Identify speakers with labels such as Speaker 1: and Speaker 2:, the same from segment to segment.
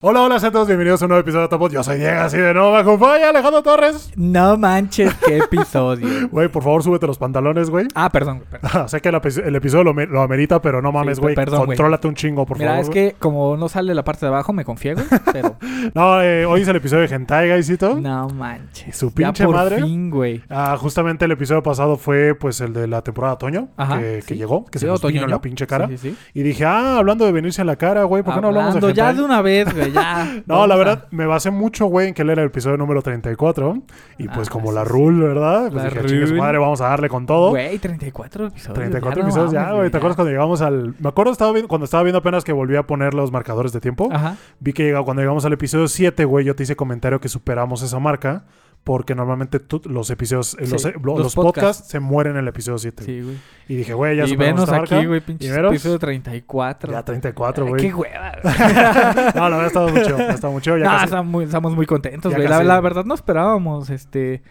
Speaker 1: Hola, hola a todos, bienvenidos a un nuevo episodio de Topos. Yo soy Diego, así de nuevo acompaña Alejandro Torres.
Speaker 2: No manches, qué episodio.
Speaker 1: Güey, por favor, súbete los pantalones, güey.
Speaker 2: ah, perdón, perdón.
Speaker 1: sé que el, epi- el episodio lo, me- lo amerita, pero no mames,
Speaker 2: Sí,
Speaker 1: güey.
Speaker 2: perdón, güey.
Speaker 1: Contrólate un chingo, por
Speaker 2: Mira,
Speaker 1: favor.
Speaker 2: es
Speaker 1: güey.
Speaker 2: que como no sale la parte de abajo, me confié, güey. Pero
Speaker 1: No, eh, hoy es el episodio de Hentai, guysito.
Speaker 2: no manches.
Speaker 1: Su
Speaker 2: Ya
Speaker 1: pinche
Speaker 2: por
Speaker 1: madre.
Speaker 2: fin, güey.
Speaker 1: Ah, justamente el episodio pasado fue, pues, el de la temporada otoño,
Speaker 2: Ajá,
Speaker 1: que, que
Speaker 2: sí.
Speaker 1: llegó, que se
Speaker 2: Sí,
Speaker 1: nos vino en la pinche cara.
Speaker 2: Sí, sí, sí.
Speaker 1: Y dije, ah, hablando de venirse en la cara, güey, ¿por qué no hablamos de
Speaker 2: Hablando ya
Speaker 1: hentai?
Speaker 2: de una vez, güey, ya.
Speaker 1: No, la verdad, me basé mucho, güey, en que él era el episodio número 34. Y pues
Speaker 2: Ah,
Speaker 1: como
Speaker 2: sí,
Speaker 1: la rule, ¿verdad? Pues
Speaker 2: La
Speaker 1: dije, madre, vamos a darle con todo.
Speaker 2: Güey, 34 episodios.
Speaker 1: 34
Speaker 2: ya no
Speaker 1: episodios ya, güey. ¿Te acuerdas cuando llegamos al...? Me acuerdo estaba viendo, cuando estaba viendo apenas que volví a poner los marcadores de tiempo.
Speaker 2: Ajá.
Speaker 1: Vi que llegaba, cuando llegamos al episodio 7, güey, yo te hice comentario que superamos esa marca. Porque normalmente tú- los episodios, eh,
Speaker 2: Sí,
Speaker 1: los, eh, los
Speaker 2: los
Speaker 1: podcasts.
Speaker 2: podcasts.
Speaker 1: se mueren en el episodio 7.
Speaker 2: Sí, güey.
Speaker 1: Y dije, güey, ya superamos
Speaker 2: venos aquí, güey,
Speaker 1: ¿Y
Speaker 2: pinche episodio 34.
Speaker 1: Ya 34,
Speaker 2: Ay,
Speaker 1: güey.
Speaker 2: Qué hueva.
Speaker 1: no, la verdad, estaba mucho. Estaba mucho. Ya
Speaker 2: No,
Speaker 1: casi-
Speaker 2: estamos muy, estamos muy contentos, güey. La, verdad no esperábamos, este...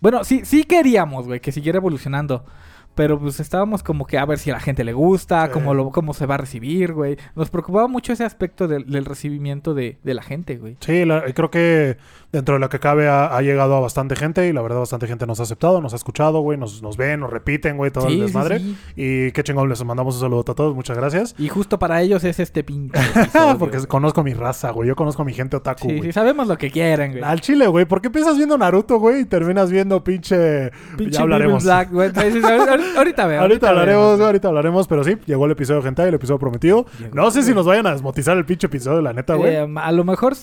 Speaker 2: Bueno, sí, sí queríamos, güey, que siguiera evolucionando. Pero pues estábamos como que a ver si a la gente le gusta,
Speaker 1: Sí.
Speaker 2: cómo, lo, cómo se va a recibir, güey. Nos preocupaba mucho ese aspecto del, del recibimiento de, de la gente, güey.
Speaker 1: Sí, la- creo que dentro de lo que cabe ha, ha llegado a bastante gente y la verdad bastante gente nos ha aceptado, nos ha escuchado, güey, nos, nos ven, nos repiten, güey, todo
Speaker 2: Sí,
Speaker 1: el desmadre.
Speaker 2: sí.
Speaker 1: Y qué chingón, les mandamos un saludo a todos, muchas gracias.
Speaker 2: Y justo para ellos es este pinche episodio,
Speaker 1: Porque
Speaker 2: güey.
Speaker 1: conozco mi raza, güey, yo conozco a mi gente otaku,
Speaker 2: Sí,
Speaker 1: güey.
Speaker 2: sí, sabemos lo que quieren, güey.
Speaker 1: Al chile, güey, ¿por qué empiezas viendo Naruto, güey, y terminas viendo pinche...
Speaker 2: Pinche
Speaker 1: ya hablaremos.
Speaker 2: Black, güey. Ahorita, ahorita veo.
Speaker 1: Ahorita hablaremos, güey, ahorita hablaremos, pero sí, llegó el episodio Hentai, el episodio prometido.
Speaker 2: Llegó,
Speaker 1: No sé si nos vayan a desmotizar el pinche episodio, la neta, güey.
Speaker 2: Eh, a lo mejor...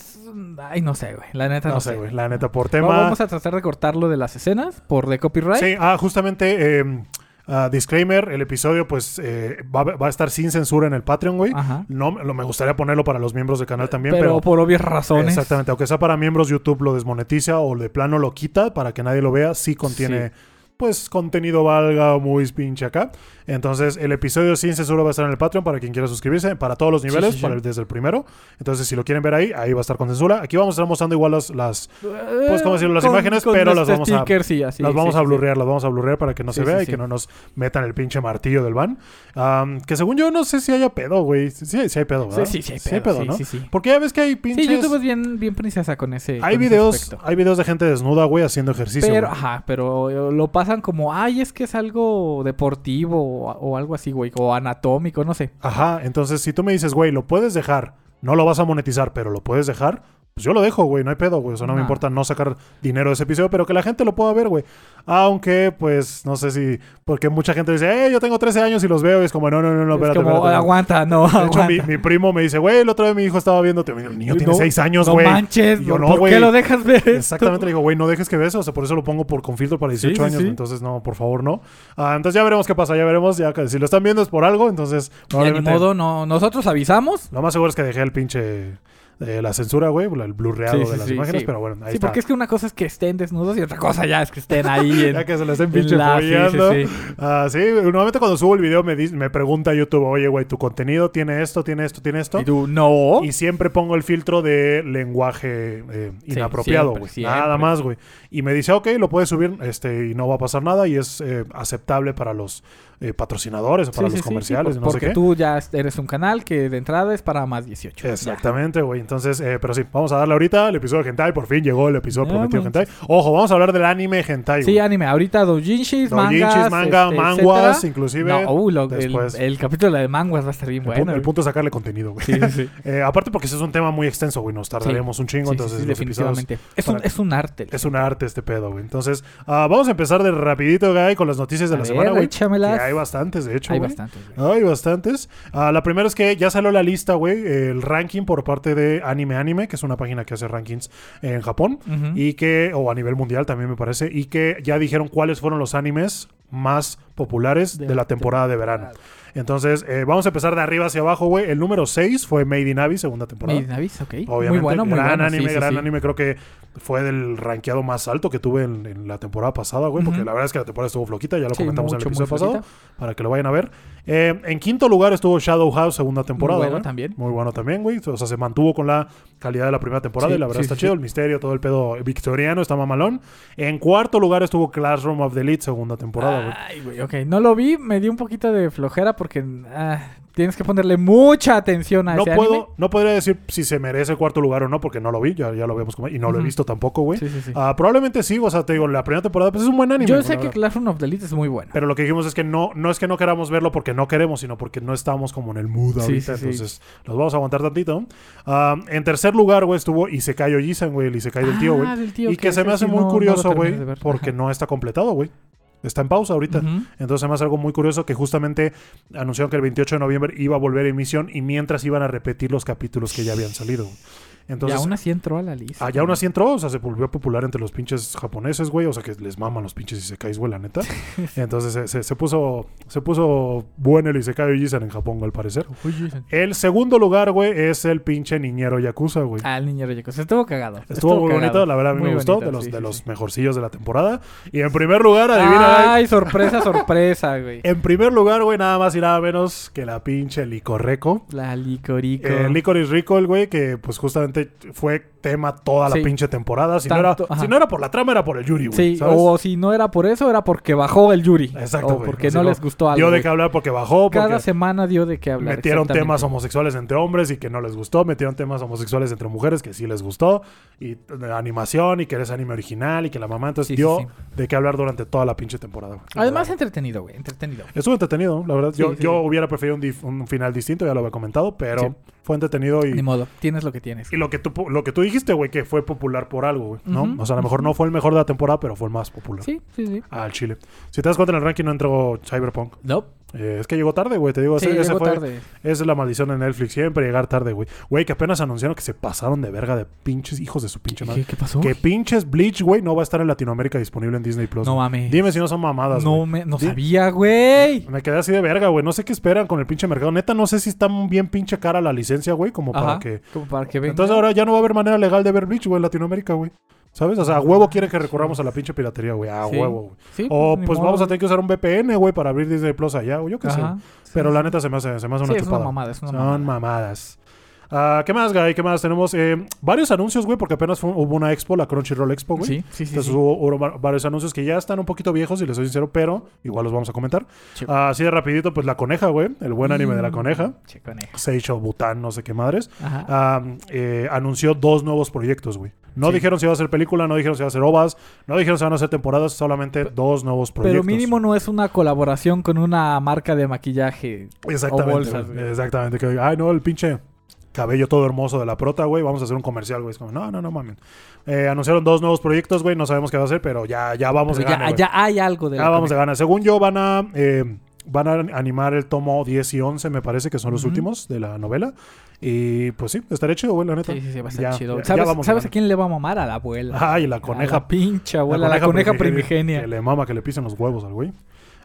Speaker 2: Ay, no sé, güey. La neta no,
Speaker 1: no sé, güey, la neta, por tema...
Speaker 2: Vamos a tratar de cortarlo de las escenas por de copyright.
Speaker 1: Sí, ah, justamente, eh, ah, disclaimer, el episodio pues eh, va, va a estar sin censura en el Patreon, güey.
Speaker 2: Ajá.
Speaker 1: No, lo- me gustaría ponerlo para los miembros del canal también,
Speaker 2: pero,
Speaker 1: pero...
Speaker 2: por obvias razones.
Speaker 1: Exactamente, aunque sea para miembros, YouTube lo desmonetiza o de plano lo quita para que nadie lo vea. Sí contiene, pues, contenido valga muy pinche acá. Entonces, el episodio sin censura va a estar en el Patreon para quien quiera suscribirse, para todos los niveles,
Speaker 2: sí, sí.
Speaker 1: para el- desde el primero. Entonces, si lo quieren ver ahí, ahí va a estar con censura. Aquí vamos a estar mostrando igual las, las, Pues, ¿cómo decirlo? Las imágenes, pero las vamos a-
Speaker 2: así,
Speaker 1: las vamos a blurrear, las vamos a blurrear para que no se vea y que no nos metan el pinche martillo del van. Am, que según yo no sé si haya pedo, güey. Sí, sí hay pedo, ¿verdad?
Speaker 2: Sí, sí, sí, hay pedo, sí,
Speaker 1: ¿no?
Speaker 2: sí, sí.
Speaker 1: Porque ya ves que hay pinches...
Speaker 2: Sí, YouTube es bien, bien princesa con ese.
Speaker 1: hay
Speaker 2: con
Speaker 1: videos, hay videos de gente desnuda, güey, haciendo ejercicio.
Speaker 2: Pero, ajá, pero lo pasan como, ay, es que es algo deportivo o, algo así, güey, o anatómico, no sé.
Speaker 1: Ajá, entonces si tú me dices, güey, lo puedes dejar, no lo vas a monetizar, pero lo puedes dejar, pues yo lo dejo, güey, no hay pedo, güey. O sea, no me
Speaker 2: No.
Speaker 1: importa no sacar dinero de ese episodio, pero que la gente lo pueda ver, güey. Aunque, pues, no sé si, porque mucha gente dice, eh, yo tengo 13 años y los veo, y es como, no, no, no, no,
Speaker 2: es
Speaker 1: espérate,
Speaker 2: como,
Speaker 1: espérate, no.
Speaker 2: aguanta, no,
Speaker 1: De hecho, mi, mi primo me dice, güey, el otro día mi hijo estaba viendo, el niño tiene
Speaker 2: No,
Speaker 1: 6 años,
Speaker 2: no
Speaker 1: güey.
Speaker 2: manches,
Speaker 1: Y yo,
Speaker 2: ¿por,
Speaker 1: no,
Speaker 2: por qué lo dejas ver esto?
Speaker 1: Exactamente, le digo, güey, no dejes que veas, o sea, por eso lo pongo por con filtro para 18
Speaker 2: Sí, sí,
Speaker 1: años,
Speaker 2: sí.
Speaker 1: entonces no, por favor, no. Ah, entonces ya veremos qué pasa, ya veremos, ya que si lo están viendo es por algo, entonces probablemente-
Speaker 2: modo, no, nosotros avisamos.
Speaker 1: Lo más seguro es que dejé el pinche eh, la censura, güey, el blurreado
Speaker 2: Sí,
Speaker 1: de las
Speaker 2: sí,
Speaker 1: imágenes, pero bueno, ahí
Speaker 2: sí,
Speaker 1: está.
Speaker 2: porque es que una cosa es que estén desnudos y otra cosa ya es que estén ahí en,
Speaker 1: Ya que se le estén pinche
Speaker 2: la- sí, sí.
Speaker 1: Ah, normalmente cuando subo el video me, me pregunta YouTube, oye, güey, tu contenido tiene esto, tiene esto, tiene esto.
Speaker 2: Y tú, no.
Speaker 1: Y siempre pongo el filtro de lenguaje eh, inapropiado, güey. Nada más, güey. Y me dice, ok, lo puedes subir este, y no va a pasar nada y es eh, aceptable para los eh, patrocinadores o para
Speaker 2: Sí,
Speaker 1: los
Speaker 2: sí,
Speaker 1: comerciales
Speaker 2: sí, por-
Speaker 1: no sé
Speaker 2: porque
Speaker 1: qué.
Speaker 2: tú ya eres un canal que de entrada es para más 18. ya.
Speaker 1: Exactamente, güey. Entonces, eh, pero sí, vamos a darle ahorita el episodio de Hentai. Por fin llegó el episodio
Speaker 2: No
Speaker 1: prometido. Hentai. Ojo, vamos a hablar del anime Hentai.
Speaker 2: Sí, anime. Ahorita doujinshis, mangas,
Speaker 1: manga,
Speaker 2: este,
Speaker 1: manguas,
Speaker 2: etcétera.
Speaker 1: inclusive.
Speaker 2: No, uh, lo-
Speaker 1: después.
Speaker 2: el capítulo de manguas va a estar bien
Speaker 1: el,
Speaker 2: bueno.
Speaker 1: punto, el punto es sacarle contenido, güey.
Speaker 2: Sí, sí, sí.
Speaker 1: Eh, aparte porque ese es un tema muy extenso, güey. Nos tardaremos un chingo, entonces los episodios-
Speaker 2: definitivamente. Es un, es un arte.
Speaker 1: Es un arte este pedo, güey. Entonces, ah, vamos a empezar de rapidito, güey, con las noticias de
Speaker 2: A
Speaker 1: la
Speaker 2: ver,
Speaker 1: semana, güey.
Speaker 2: échamelas.
Speaker 1: Hay bastantes, de hecho,
Speaker 2: Hay bastantes.
Speaker 1: Hay bastantes. Ah, la primera es que ya salió la lista, güey, el ranking por parte de Anime Anime, que es una página que hace rankings en Japón. Y que, o a nivel mundial también me parece, y que ya dijeron cuáles fueron los animes más populares de,
Speaker 2: De
Speaker 1: la temporada de verano. Entonces, eh, vamos a empezar de arriba hacia abajo, güey. El número 6 fue Made in Abyss, segunda temporada.
Speaker 2: Made in Abyss, ok.
Speaker 1: Obviamente,
Speaker 2: muy bueno, muy
Speaker 1: gran
Speaker 2: bueno.
Speaker 1: anime,
Speaker 2: sí, sí,
Speaker 1: gran
Speaker 2: sí.
Speaker 1: anime. Creo que fue del rankeado más alto que tuve en, en la temporada pasada, güey. Porque la verdad es que la temporada estuvo floquita, ya lo
Speaker 2: Sí,
Speaker 1: comentamos en el
Speaker 2: muy
Speaker 1: episodio pasado, para que lo vayan a ver. Eh, en quinto lugar estuvo Shadow House, segunda temporada.
Speaker 2: bueno
Speaker 1: güey.
Speaker 2: también.
Speaker 1: Muy bueno también, güey. O sea, se mantuvo con la calidad de la primera temporada
Speaker 2: Sí,
Speaker 1: y la verdad
Speaker 2: sí,
Speaker 1: está chido. El misterio, todo el pedo victoriano, está mamalón. En cuarto lugar estuvo Classroom of the Elite, segunda temporada, güey.
Speaker 2: Ay, güey, ok. No lo vi, me dio un poquito de flojera porque ah, Tienes que ponerle mucha atención a
Speaker 1: No
Speaker 2: ese
Speaker 1: puedo,
Speaker 2: anime.
Speaker 1: no podría decir si se merece el cuarto lugar o no, porque no lo vi, ya, ya lo vemos como, y no lo he visto tampoco, güey.
Speaker 2: Sí, sí, sí.
Speaker 1: Ah, probablemente sí, o sea, te digo, la primera temporada pues es un buen anime.
Speaker 2: Yo
Speaker 1: güey,
Speaker 2: sé que
Speaker 1: verdad.
Speaker 2: Classroom of the Elite es muy bueno.
Speaker 1: Pero lo que dijimos es que no, no es que no queramos verlo porque no queremos, sino porque no estamos como en el mood ahorita. entonces, los vamos a aguantar tantito. Ah, en tercer lugar, güey, estuvo Isekai Ojisan, güey, el Isekai del tío, güey.
Speaker 2: Ah, tío
Speaker 1: Y que se me hace muy
Speaker 2: no-
Speaker 1: curioso, güey, porque no está completado, güey. Está en pausa ahorita. Entonces hace algo muy curioso que justamente anunciaron que el 28 de noviembre iba a volver a emisión y mientras iban a repetir los capítulos que ya habían salido. Entonces,
Speaker 2: y aún así entró a la lista.
Speaker 1: Allá aún así entró, o sea, se volvió popular entre los pinches japoneses, güey. O sea, que les maman los pinches Isekais, güey, la neta. Entonces se, se- se puso se puso bueno el Isekai Ojisan en Japón, al parecer. El segundo lugar, güey, es el pinche niñero Yakuza, güey.
Speaker 2: Ah, el niño Reyes. Estuvo cagado.
Speaker 1: Estuvo muy
Speaker 2: cagado.
Speaker 1: bonito, la verdad a mí
Speaker 2: Muy
Speaker 1: me gustó, de los,
Speaker 2: sí,
Speaker 1: de
Speaker 2: sí,
Speaker 1: los
Speaker 2: sí.
Speaker 1: mejorcillos de la temporada. Y en primer lugar, adivina,
Speaker 2: Ay, sorpresa, sorpresa, güey.
Speaker 1: en primer lugar, güey, nada más y nada menos que la pinche Licorreco.
Speaker 2: La licorico.
Speaker 1: Eh, Licorice Recall, güey, que pues justamente fue tema toda la
Speaker 2: Sí.
Speaker 1: pinche temporada. Si, no era, si no era por la trama, era por el Yuri, güey.
Speaker 2: Sí,
Speaker 1: ¿sabes?
Speaker 2: o si no era por eso, era porque bajó el Yuri.
Speaker 1: Exacto,
Speaker 2: O porque
Speaker 1: Así
Speaker 2: no
Speaker 1: como
Speaker 2: les gustó algo.
Speaker 1: Dio de qué hablar porque bajó, porque
Speaker 2: Cada semana dio de qué hablar.
Speaker 1: metieron temas homosexuales entre hombres y que no les gustó. Metieron temas homosexuales entre mujeres que sí les gustó. Y animación y que eres anime original y que la mamá entonces
Speaker 2: Sí,
Speaker 1: dio
Speaker 2: sí.
Speaker 1: de qué hablar durante toda la pinche temporada. güey.
Speaker 2: Además, entretenido, güey. Entretenido.
Speaker 1: Estuvo entretenido, la verdad. yo yo
Speaker 2: sí.
Speaker 1: hubiera preferido un, final distinto, ya lo había comentado, pero
Speaker 2: Sí.
Speaker 1: fue entretenido y...
Speaker 2: Ni modo. Tienes lo que tienes.
Speaker 1: Y lo que tú, lo que tú dijiste, güey, que fue popular por algo, güey, ¿no? O sea, a lo mejor no fue el mejor de la temporada, pero fue el más popular.
Speaker 2: Sí, sí, sí.
Speaker 1: Al Chile. Si te das cuenta, en el ranking no entró Cyberpunk.
Speaker 2: No.
Speaker 1: Eh, es que llegó tarde, güey. Te digo,
Speaker 2: Sí,
Speaker 1: ese, ese fue,
Speaker 2: tarde.
Speaker 1: esa es la maldición de Netflix. Siempre llegar tarde, güey. Güey, que apenas anunciaron que se pasaron de verga de pinches hijos de su pinche madre.
Speaker 2: ¿Qué, qué pasó?
Speaker 1: Que pinches Bleach, güey, no va a estar en Latinoamérica disponible en Disney Plus.
Speaker 2: No mames.
Speaker 1: Dime si no son mamadas,
Speaker 2: No, me, no
Speaker 1: Di-
Speaker 2: sabía, güey.
Speaker 1: Me quedé así de verga, güey. No sé qué esperan con el pinche mercado. Neta, no sé si está bien pinche cara la licencia, güey, como para que
Speaker 2: Como para que venga.
Speaker 1: Entonces ahora ya no va a haber manera legal de ver Bleach, güey, en Latinoamérica, güey. ¿Sabes? O sea, a huevo quieren que recurramos a la pinche piratería, güey. A
Speaker 2: Sí.
Speaker 1: huevo, güey.
Speaker 2: Sí,
Speaker 1: O pues
Speaker 2: modo.
Speaker 1: vamos a tener que usar un VPN, güey, para abrir Disney Plus allá, o yo qué sé.
Speaker 2: Sí,
Speaker 1: Pero la neta se me hace, se me hace una
Speaker 2: es una
Speaker 1: chupada.
Speaker 2: mamada, es una
Speaker 1: Son
Speaker 2: mamada.
Speaker 1: mamadas. Ah, ¿Qué más, Guy? ¿Qué más? Tenemos eh, varios anuncios, güey, porque apenas fue- hubo una expo, la Crunchyroll Expo, güey.
Speaker 2: Sí, sí, sí.
Speaker 1: Entonces
Speaker 2: sí.
Speaker 1: hubo, hubo va- varios anuncios que ya están un poquito viejos, y les soy sincero, pero igual los vamos a comentar.
Speaker 2: Sí.
Speaker 1: Ah, así de rapidito, pues La Coneja, güey. El buen anime de La
Speaker 2: Mm,
Speaker 1: Coneja.
Speaker 2: che, coneja.
Speaker 1: Seicho Bután, no sé qué madres.
Speaker 2: Ajá.
Speaker 1: ah, eh, anunció dos nuevos proyectos, güey. No
Speaker 2: Sí.
Speaker 1: dijeron si iba a ser película, no dijeron si iba a ser ovas, no dijeron si van a ser temporadas, solamente dos nuevos proyectos.
Speaker 2: Pero mínimo no es una colaboración con una marca de maquillaje.
Speaker 1: Exactamente.
Speaker 2: o bolsas.
Speaker 1: Exactamente. Que, ay, no, el pinche cabello todo hermoso de la prota, güey. Vamos a hacer un comercial, güey. Es como, no, no, no mames. Eh, anunciaron dos nuevos proyectos, güey. No sabemos qué va a ser, pero ya, ya vamos
Speaker 2: Pero
Speaker 1: de
Speaker 2: ya,
Speaker 1: gana, güey.
Speaker 2: ya hay algo de
Speaker 1: Ya
Speaker 2: la
Speaker 1: vamos de
Speaker 2: coneja.
Speaker 1: gana. Según yo, van a. eh, Van a animar el tomo 10 y 11, me parece que son los últimos de la novela. Y pues sí, estaré chido, güey, la neta.
Speaker 2: Sí, sí, sí, va a estar
Speaker 1: Ya,
Speaker 2: chido.
Speaker 1: ya- ya
Speaker 2: ¿Sabes,
Speaker 1: vamos de
Speaker 2: ¿sabes a quién le va a mamar? A la abuela.
Speaker 1: Ay, la
Speaker 2: A
Speaker 1: coneja.
Speaker 2: la pinche abuela, la coneja, primigenia.
Speaker 1: Que le mama que le pisen los huevos al güey.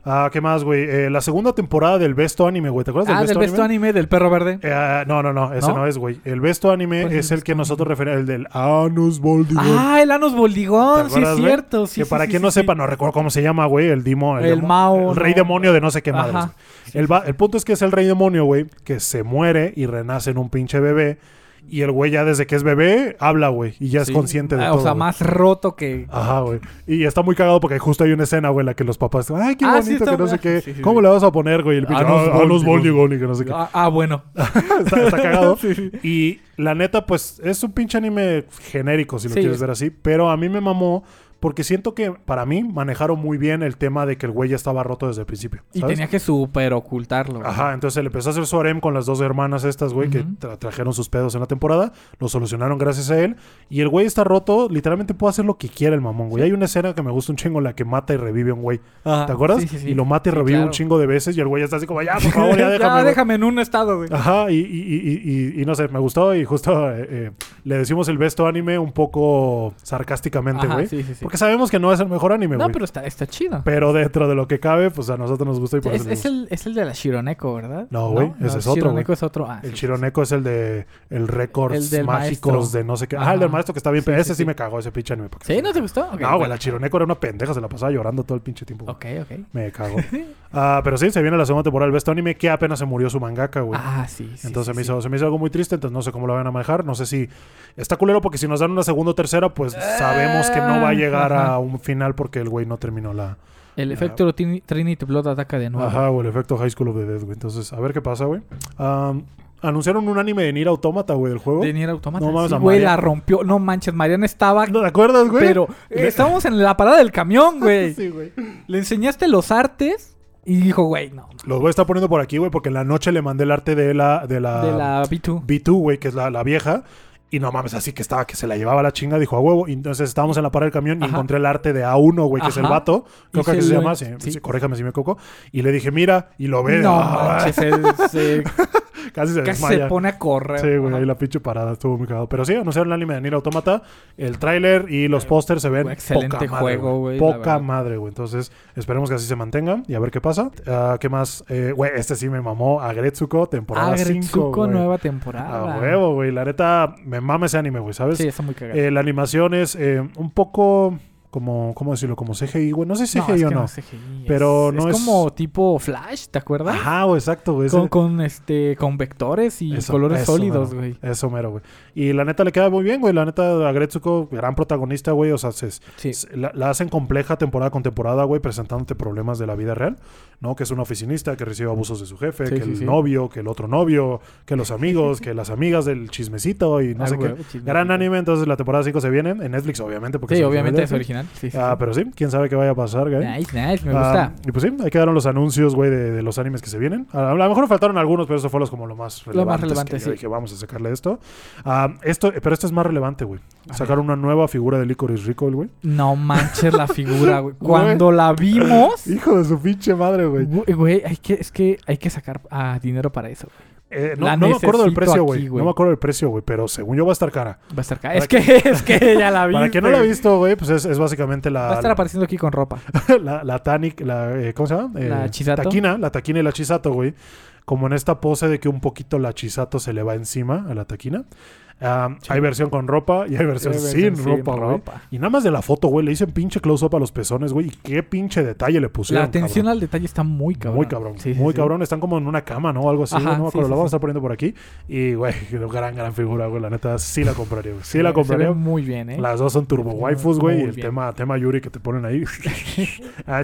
Speaker 1: Ah, ¿qué más, güey? Eh, la segunda temporada del Besto Anime, güey. ¿Te acuerdas del
Speaker 2: Ah,
Speaker 1: Besto
Speaker 2: del besto anime del perro verde.
Speaker 1: Eh, ah, no, no, no, ese no,
Speaker 2: ¿No?
Speaker 1: es, güey. El Besto Anime
Speaker 2: ¿Cuál es el
Speaker 1: el que nosotros referimos, el del Anus Boldigón.
Speaker 2: Ah, el Anos Boldigón,
Speaker 1: ¿Te
Speaker 2: sí es cierto. Sí,
Speaker 1: que
Speaker 2: sí,
Speaker 1: para
Speaker 2: sí,
Speaker 1: quien no sepa, no recuerdo cómo se llama, güey, el dimo,
Speaker 2: El
Speaker 1: demo-
Speaker 2: Mao,
Speaker 1: el rey
Speaker 2: ¿no?
Speaker 1: demonio de no sé qué madres. El, el punto es que es el rey demonio, güey, que se muere y renace en un pinche bebé. Y el güey ya desde que es bebé habla, güey, y ya es consciente de
Speaker 2: Ah,
Speaker 1: todo.
Speaker 2: O sea,
Speaker 1: güey.
Speaker 2: más roto que.
Speaker 1: Ajá, güey. Y está muy cagado porque justo hay una escena, güey, en la que los papás, ay, qué
Speaker 2: Ah,
Speaker 1: bonito,
Speaker 2: sí, está
Speaker 1: que no sé qué.
Speaker 2: Sí,
Speaker 1: ¿Cómo le vas a poner, güey? El pinche, ah,
Speaker 2: Boldigón".
Speaker 1: Boldigón y que no sé qué.
Speaker 2: Ah, ah, bueno.
Speaker 1: está, está cagado. Y la neta, pues es un pinche anime genérico, si lo quieres
Speaker 2: es-
Speaker 1: ver así. Pero a mí me mamó porque siento que para mí manejaron muy bien el tema de que el güey ya estaba roto desde el principio.
Speaker 2: Y tenía que súper ocultarlo. güey.
Speaker 1: Ajá, entonces le empezó a hacer su harem con las dos hermanas estas, güey, que tra- trajeron sus pedos en la temporada. Lo solucionaron gracias a él. Y el güey está roto, literalmente puede hacer lo que quiera el mamón, güey.
Speaker 2: Sí.
Speaker 1: Hay una escena que me gusta un chingo en la que mata y revive a un güey.
Speaker 2: Ajá,
Speaker 1: ¿Te acuerdas?
Speaker 2: sí, sí.
Speaker 1: Y lo mata y revive un chingo de veces y el güey está así como, ya, por favor, ya déjame.
Speaker 2: ya,
Speaker 1: güey".
Speaker 2: déjame en un estado, güey.
Speaker 1: Ajá, y, y- y- y- y- y no sé, me gustó y justo eh, eh, le decimos el besto anime un poco sarcásticamente,
Speaker 2: Ajá,
Speaker 1: güey. Porque sabemos que no es el mejor anime,
Speaker 2: No,
Speaker 1: güey.
Speaker 2: pero está, está chido.
Speaker 1: Pero dentro de lo que cabe, pues a nosotros nos gusta y por
Speaker 2: Es,
Speaker 1: eso
Speaker 2: es
Speaker 1: gusta.
Speaker 2: el, es el de la Shironeko, ¿verdad?
Speaker 1: No, güey, ese es otro,
Speaker 2: Shironeko
Speaker 1: güey.
Speaker 2: es otro. Ah,
Speaker 1: El
Speaker 2: sí,
Speaker 1: Chironeco es el de el récords
Speaker 2: El del
Speaker 1: mágicos
Speaker 2: maestro.
Speaker 1: de no sé qué. Ah, el del maestro que está bien.
Speaker 2: Sí,
Speaker 1: pero ese
Speaker 2: sí,
Speaker 1: sí,
Speaker 2: sí.
Speaker 1: me cagó ese pinche anime. porque
Speaker 2: ¿Sí?
Speaker 1: sí.
Speaker 2: ¿No te gustó? Ok,
Speaker 1: No, güey, la Chironeco era una pendeja, se la pasaba llorando todo el pinche tiempo. güey.
Speaker 2: Ok, ok.
Speaker 1: Me cago. Ah, pero sí, se viene la segunda temporada del Besto Anime que apenas se murió su mangaka, güey.
Speaker 2: Ah, sí, sí.
Speaker 1: Entonces
Speaker 2: sí,
Speaker 1: me,
Speaker 2: sí.
Speaker 1: hizo, se me hizo algo muy triste, entonces no sé cómo lo van a manejar. No sé si está culero porque si nos dan una segunda o tercera, pues sabemos que no va a llegar
Speaker 2: Ajá.
Speaker 1: a un final porque el güey no terminó la,
Speaker 2: El efecto Trini- Trinity Blood ataca de nuevo.
Speaker 1: Ajá, o el efecto High School of the Dead, güey. Entonces, a ver qué pasa, güey. Anunciaron un anime de Nier Automata, güey, del juego.
Speaker 2: De Nier Automata.
Speaker 1: No mames,
Speaker 2: Sí, güey, la rompió. No manches, Mariana estaba...
Speaker 1: ¿No te acuerdas, güey?
Speaker 2: Pero eh, estábamos en la parada del camión, güey.
Speaker 1: sí, güey.
Speaker 2: Le enseñaste los artes y dijo, güey, no.
Speaker 1: Los voy a estar poniendo por aquí, güey, porque en la noche le mandé el arte de la, de la,
Speaker 2: De la B2.
Speaker 1: B2, güey, que es la, la vieja. Y no mames, así que estaba, que se la llevaba la chinga, dijo a huevo. Y entonces estábamos en la parada del camión y
Speaker 2: Ajá.
Speaker 1: encontré el arte de A1, güey, que es el vato. Creo que
Speaker 2: se
Speaker 1: llama, sí,
Speaker 2: sí.
Speaker 1: corríjame si me coco. Y le dije, mira, y lo ve.
Speaker 2: No manches, se, se-
Speaker 1: casi se
Speaker 2: casi
Speaker 1: desmaya.
Speaker 2: se pone a correr.
Speaker 1: Sí, güey, ahí la pinche parada estuvo muy cagado. Pero sí, anunciaron el anime de Nier Automata. El tráiler y los pósters se ven
Speaker 2: excelente
Speaker 1: poca madre,
Speaker 2: juego, güey,
Speaker 1: Poca madre, güey. Entonces, esperemos que así se mantenga y a ver qué pasa. Ah, ¿Qué más? Eh, Güey, este sí me mamó. Agretsuko, temporada 5.
Speaker 2: Agretsuko, nueva temporada.
Speaker 1: A huevo, güey. La neta, me mama ese anime, güey, ¿sabes?
Speaker 2: Sí, está muy cagado.
Speaker 1: Eh, la animación es eh, un poco como, ¿cómo decirlo? Como CGI, güey. No sé si
Speaker 2: no,
Speaker 1: CGI
Speaker 2: es
Speaker 1: o
Speaker 2: que
Speaker 1: no.
Speaker 2: es CGI,
Speaker 1: Pero
Speaker 2: es,
Speaker 1: no
Speaker 2: es
Speaker 1: es-
Speaker 2: como tipo Flash, ¿te acuerdas?
Speaker 1: Ajá, güey, exacto, güey.
Speaker 2: Con, con, este con vectores y
Speaker 1: Eso,
Speaker 2: colores
Speaker 1: eso,
Speaker 2: sólidos, güey.
Speaker 1: Eso mero, güey. Y la neta le queda muy bien, güey. La neta, Agretsuko, gran protagonista, güey. O sea, se,
Speaker 2: Sí.
Speaker 1: se- la, la hacen compleja temporada con temporada, güey, presentándote problemas de la vida real, ¿no? Que es una oficinista que recibe abusos de su jefe,
Speaker 2: Sí,
Speaker 1: que
Speaker 2: sí,
Speaker 1: el novio, que el otro novio, que los amigos, que las amigas del chismecito y no
Speaker 2: Ah,
Speaker 1: sé
Speaker 2: güey,
Speaker 1: qué.
Speaker 2: chismecito.
Speaker 1: Gran anime, entonces la temporada 5 se viene en Netflix, obviamente. Porque
Speaker 2: Sí, obviamente es
Speaker 1: original.
Speaker 2: Sí, sí,
Speaker 1: Ah, pero sí, quién sabe qué vaya a pasar, güey.
Speaker 2: Nice, nice, me
Speaker 1: Ah,
Speaker 2: gusta.
Speaker 1: y pues sí, ahí quedaron los anuncios, güey, de, de los animes que se vienen. A, a lo mejor faltaron algunos, pero eso fue los, como lo más relevante.
Speaker 2: más relevante,
Speaker 1: que
Speaker 2: sí.
Speaker 1: dije, vamos a sacarle esto. Ah, esto. Pero esto es más relevante, güey. Sacaron una nueva figura de Licorice Recoil, güey.
Speaker 2: No manches la figura, güey. Cuando la vimos,
Speaker 1: Hijo de su pinche madre, güey.
Speaker 2: güey, güey, hay que, es que hay que sacar ah, dinero para eso. güey.
Speaker 1: Eh, no, no me acuerdo del precio, güey. No me acuerdo del precio, güey. Pero según yo va a estar cara.
Speaker 2: Va a estar acá.
Speaker 1: Para
Speaker 2: Es que, es que ya la vi.
Speaker 1: Para quien no la ha visto, güey, pues es, es básicamente la.
Speaker 2: Va a estar apareciendo aquí con ropa.
Speaker 1: la, la Tanic, la, eh, ¿cómo se llama? Eh,
Speaker 2: La Chisato.
Speaker 1: Taquina, la taquina y la chisato, güey. Como en esta pose de que un poquito la chisato se le va encima a la taquina. Ah,
Speaker 2: Sí.
Speaker 1: Hay versión con ropa y hay versión,
Speaker 2: Hay
Speaker 1: sin,
Speaker 2: versión sin
Speaker 1: ropa, güey.
Speaker 2: ropa.
Speaker 1: Y nada más de la foto, güey, le dicen pinche close-up a los pezones, güey. Y qué pinche detalle le pusieron.
Speaker 2: La atención
Speaker 1: cabrón.
Speaker 2: al detalle está muy cabrón.
Speaker 1: Muy cabrón,
Speaker 2: Sí, sí,
Speaker 1: muy cabrón. Están como en una cama, ¿no? Algo así,
Speaker 2: Ajá,
Speaker 1: no me acuerdo. la vamos a estar poniendo por aquí. Y, güey, gran, gran figura, güey. La neta, sí la compraría, güey. Sí la compraría.
Speaker 2: Se ve muy bien, ¿eh?
Speaker 1: Las dos son turbo waifus, güey. Y el
Speaker 2: bien.
Speaker 1: tema, tema Yuri que te ponen ahí. Ah,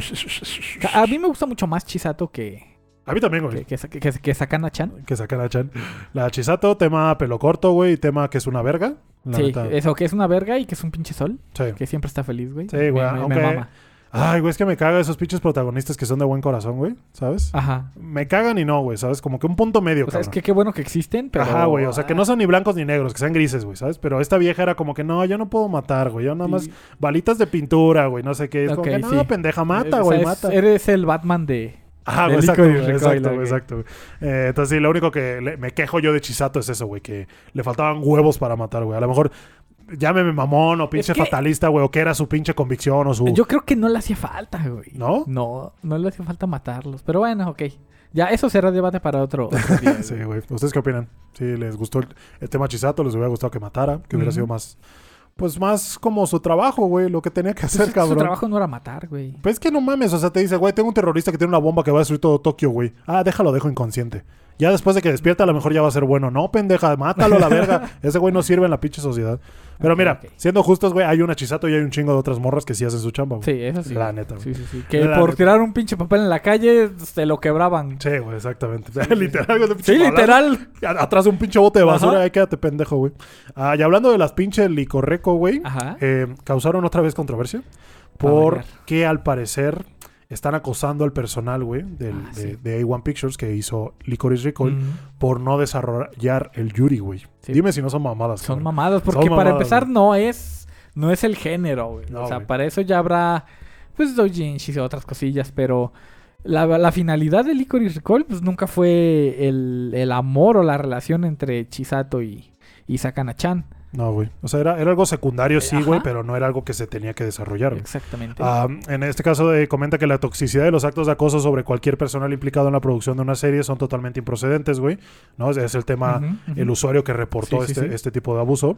Speaker 2: A mí me gusta mucho más Chisato que,
Speaker 1: a mí también, güey.
Speaker 2: que, que, que, que Sakana-chan.
Speaker 1: Que sacan a Chan. La Chisato, tema pelo corto, güey. Tema que es una verga. La
Speaker 2: Sí,
Speaker 1: neta.
Speaker 2: eso, que es una verga y que es un pinche sol.
Speaker 1: Sí.
Speaker 2: Que siempre está feliz, güey.
Speaker 1: Sí, güey,
Speaker 2: Me, mama.
Speaker 1: Ay, güey, es que me caga esos pinches protagonistas que son de buen corazón, güey. ¿Sabes?
Speaker 2: Ajá.
Speaker 1: Me cagan y no, güey. ¿Sabes? Como que un punto medio,
Speaker 2: O sea, es que qué bueno que existen, pero...
Speaker 1: Ajá, güey. O sea, que no son ni blancos ni negros, que sean grises, güey. ¿Sabes? Pero esta vieja era como que no, yo no puedo matar, güey. Yo nada más balitas de pintura, güey. No sé qué. Es
Speaker 2: Ok,
Speaker 1: como que no,
Speaker 2: sí.
Speaker 1: pendeja, mata, güey, mata.
Speaker 2: Eres el Batman de...
Speaker 1: Güey, exacto,
Speaker 2: Recoil,
Speaker 1: exacto. Eh, entonces, sí, lo único que le- me quejo yo de Chisato es eso, güey, que le faltaban huevos para matar, güey. A lo mejor llámeme mamón o pinche
Speaker 2: que-
Speaker 1: fatalista, güey, o que era su pinche convicción o su...
Speaker 2: Yo creo que no le hacía falta, güey.
Speaker 1: ¿No?
Speaker 2: No, no le hacía falta matarlos. Pero bueno, ok. Ya, eso será debate para otro, otro día.
Speaker 1: Sí, güey. ¿Ustedes qué opinan? Si les gustó el, el tema Chisato, les hubiera gustado que matara, que hubiera sido más... Pues más como su trabajo, güey, lo que tenía que
Speaker 2: Pues
Speaker 1: hacer,
Speaker 2: que Su
Speaker 1: cabrón.
Speaker 2: trabajo no era matar, güey.
Speaker 1: Pues es que no mames, o sea, te dice, güey, tengo un terrorista que tiene una bomba que va a destruir todo Tokio, güey. Ah, déjalo, dejo inconsciente. Ya después de que despierta, a lo mejor ya va a ser bueno. No, pendeja, mátalo a la verga. Ese güey no sirve en la pinche sociedad. Pero mira, siendo justos, güey, hay una chisato y hay un chingo de otras morras que sí hacen su chamba, güey.
Speaker 2: Sí, eso sí.
Speaker 1: La neta, güey.
Speaker 2: Sí, sí, sí. Que
Speaker 1: La
Speaker 2: por
Speaker 1: neta.
Speaker 2: tirar un pinche papel en la calle se lo quebraban.
Speaker 1: Sí, güey, exactamente. literal, güey,
Speaker 2: Sí, literal.
Speaker 1: Atrás de un pinche bote de basura,
Speaker 2: Ajá.
Speaker 1: ahí quédate pendejo, güey. Ah, y hablando de las pinches licorreco, güey, eh, causaron otra vez controversia. Porque al parecer están acosando al personal, güey, del-
Speaker 2: Ah,
Speaker 1: de,
Speaker 2: sí.
Speaker 1: de A1 Pictures que hizo Licorice Recoil
Speaker 2: Mm,
Speaker 1: por no desarrollar el Yuri, güey.
Speaker 2: Sí.
Speaker 1: Dime si no son mamadas.
Speaker 2: Son mamadas, porque
Speaker 1: Son
Speaker 2: para
Speaker 1: mamadas,
Speaker 2: empezar
Speaker 1: güey.
Speaker 2: no es no es el género, güey.
Speaker 1: No,
Speaker 2: o sea,
Speaker 1: güey.
Speaker 2: para eso ya habrá pues doujinshis y otras cosillas, pero la, la finalidad de Licorice Recall pues nunca fue el, el amor o la relación entre Chisato y, y Sakana-chan.
Speaker 1: No, güey. O sea, era, era algo secundario, sí,
Speaker 2: Ajá.
Speaker 1: güey, pero no era algo que se tenía que desarrollar. güey.
Speaker 2: Exactamente.
Speaker 1: Ah, en este caso eh, comenta que la toxicidad de los actos de acoso sobre cualquier personal implicado en la producción de una serie son totalmente improcedentes, güey. ¿No? Es el tema, el usuario que reportó
Speaker 2: Sí,
Speaker 1: este,
Speaker 2: sí.
Speaker 1: este tipo de abuso.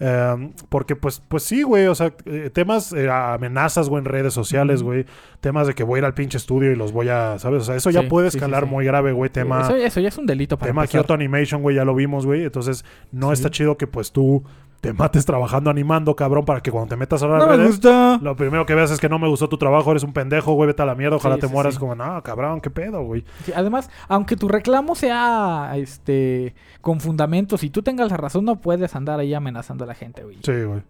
Speaker 1: Eh, porque, pues, pues sí, güey. O sea, eh, temas, eh, amenazas, güey, en redes sociales, güey. Temas de que voy a ir al pinche estudio y los voy a, ¿sabes? O sea, eso ya puede escalar muy grave, güey. Tema,
Speaker 2: eso, eso ya es un delito para
Speaker 1: tema
Speaker 2: empezar.
Speaker 1: Kyoto Animation, güey, ya lo vimos, güey. Entonces, no está chido que, pues, tú te mates trabajando animando, cabrón, para que cuando te metas a las
Speaker 2: No me gusta.
Speaker 1: lo primero que veas es que no me gustó tu trabajo, eres un pendejo, güey, vete a la mierda, ojalá
Speaker 2: Sí,
Speaker 1: te
Speaker 2: sí,
Speaker 1: mueras.
Speaker 2: sí.
Speaker 1: Como, no, cabrón, qué pedo, güey.
Speaker 2: Además, aunque tu reclamo sea este con fundamentos y tú tengas la razón, no puedes andar ahí amenazando a la gente, güey.
Speaker 1: Sí, güey.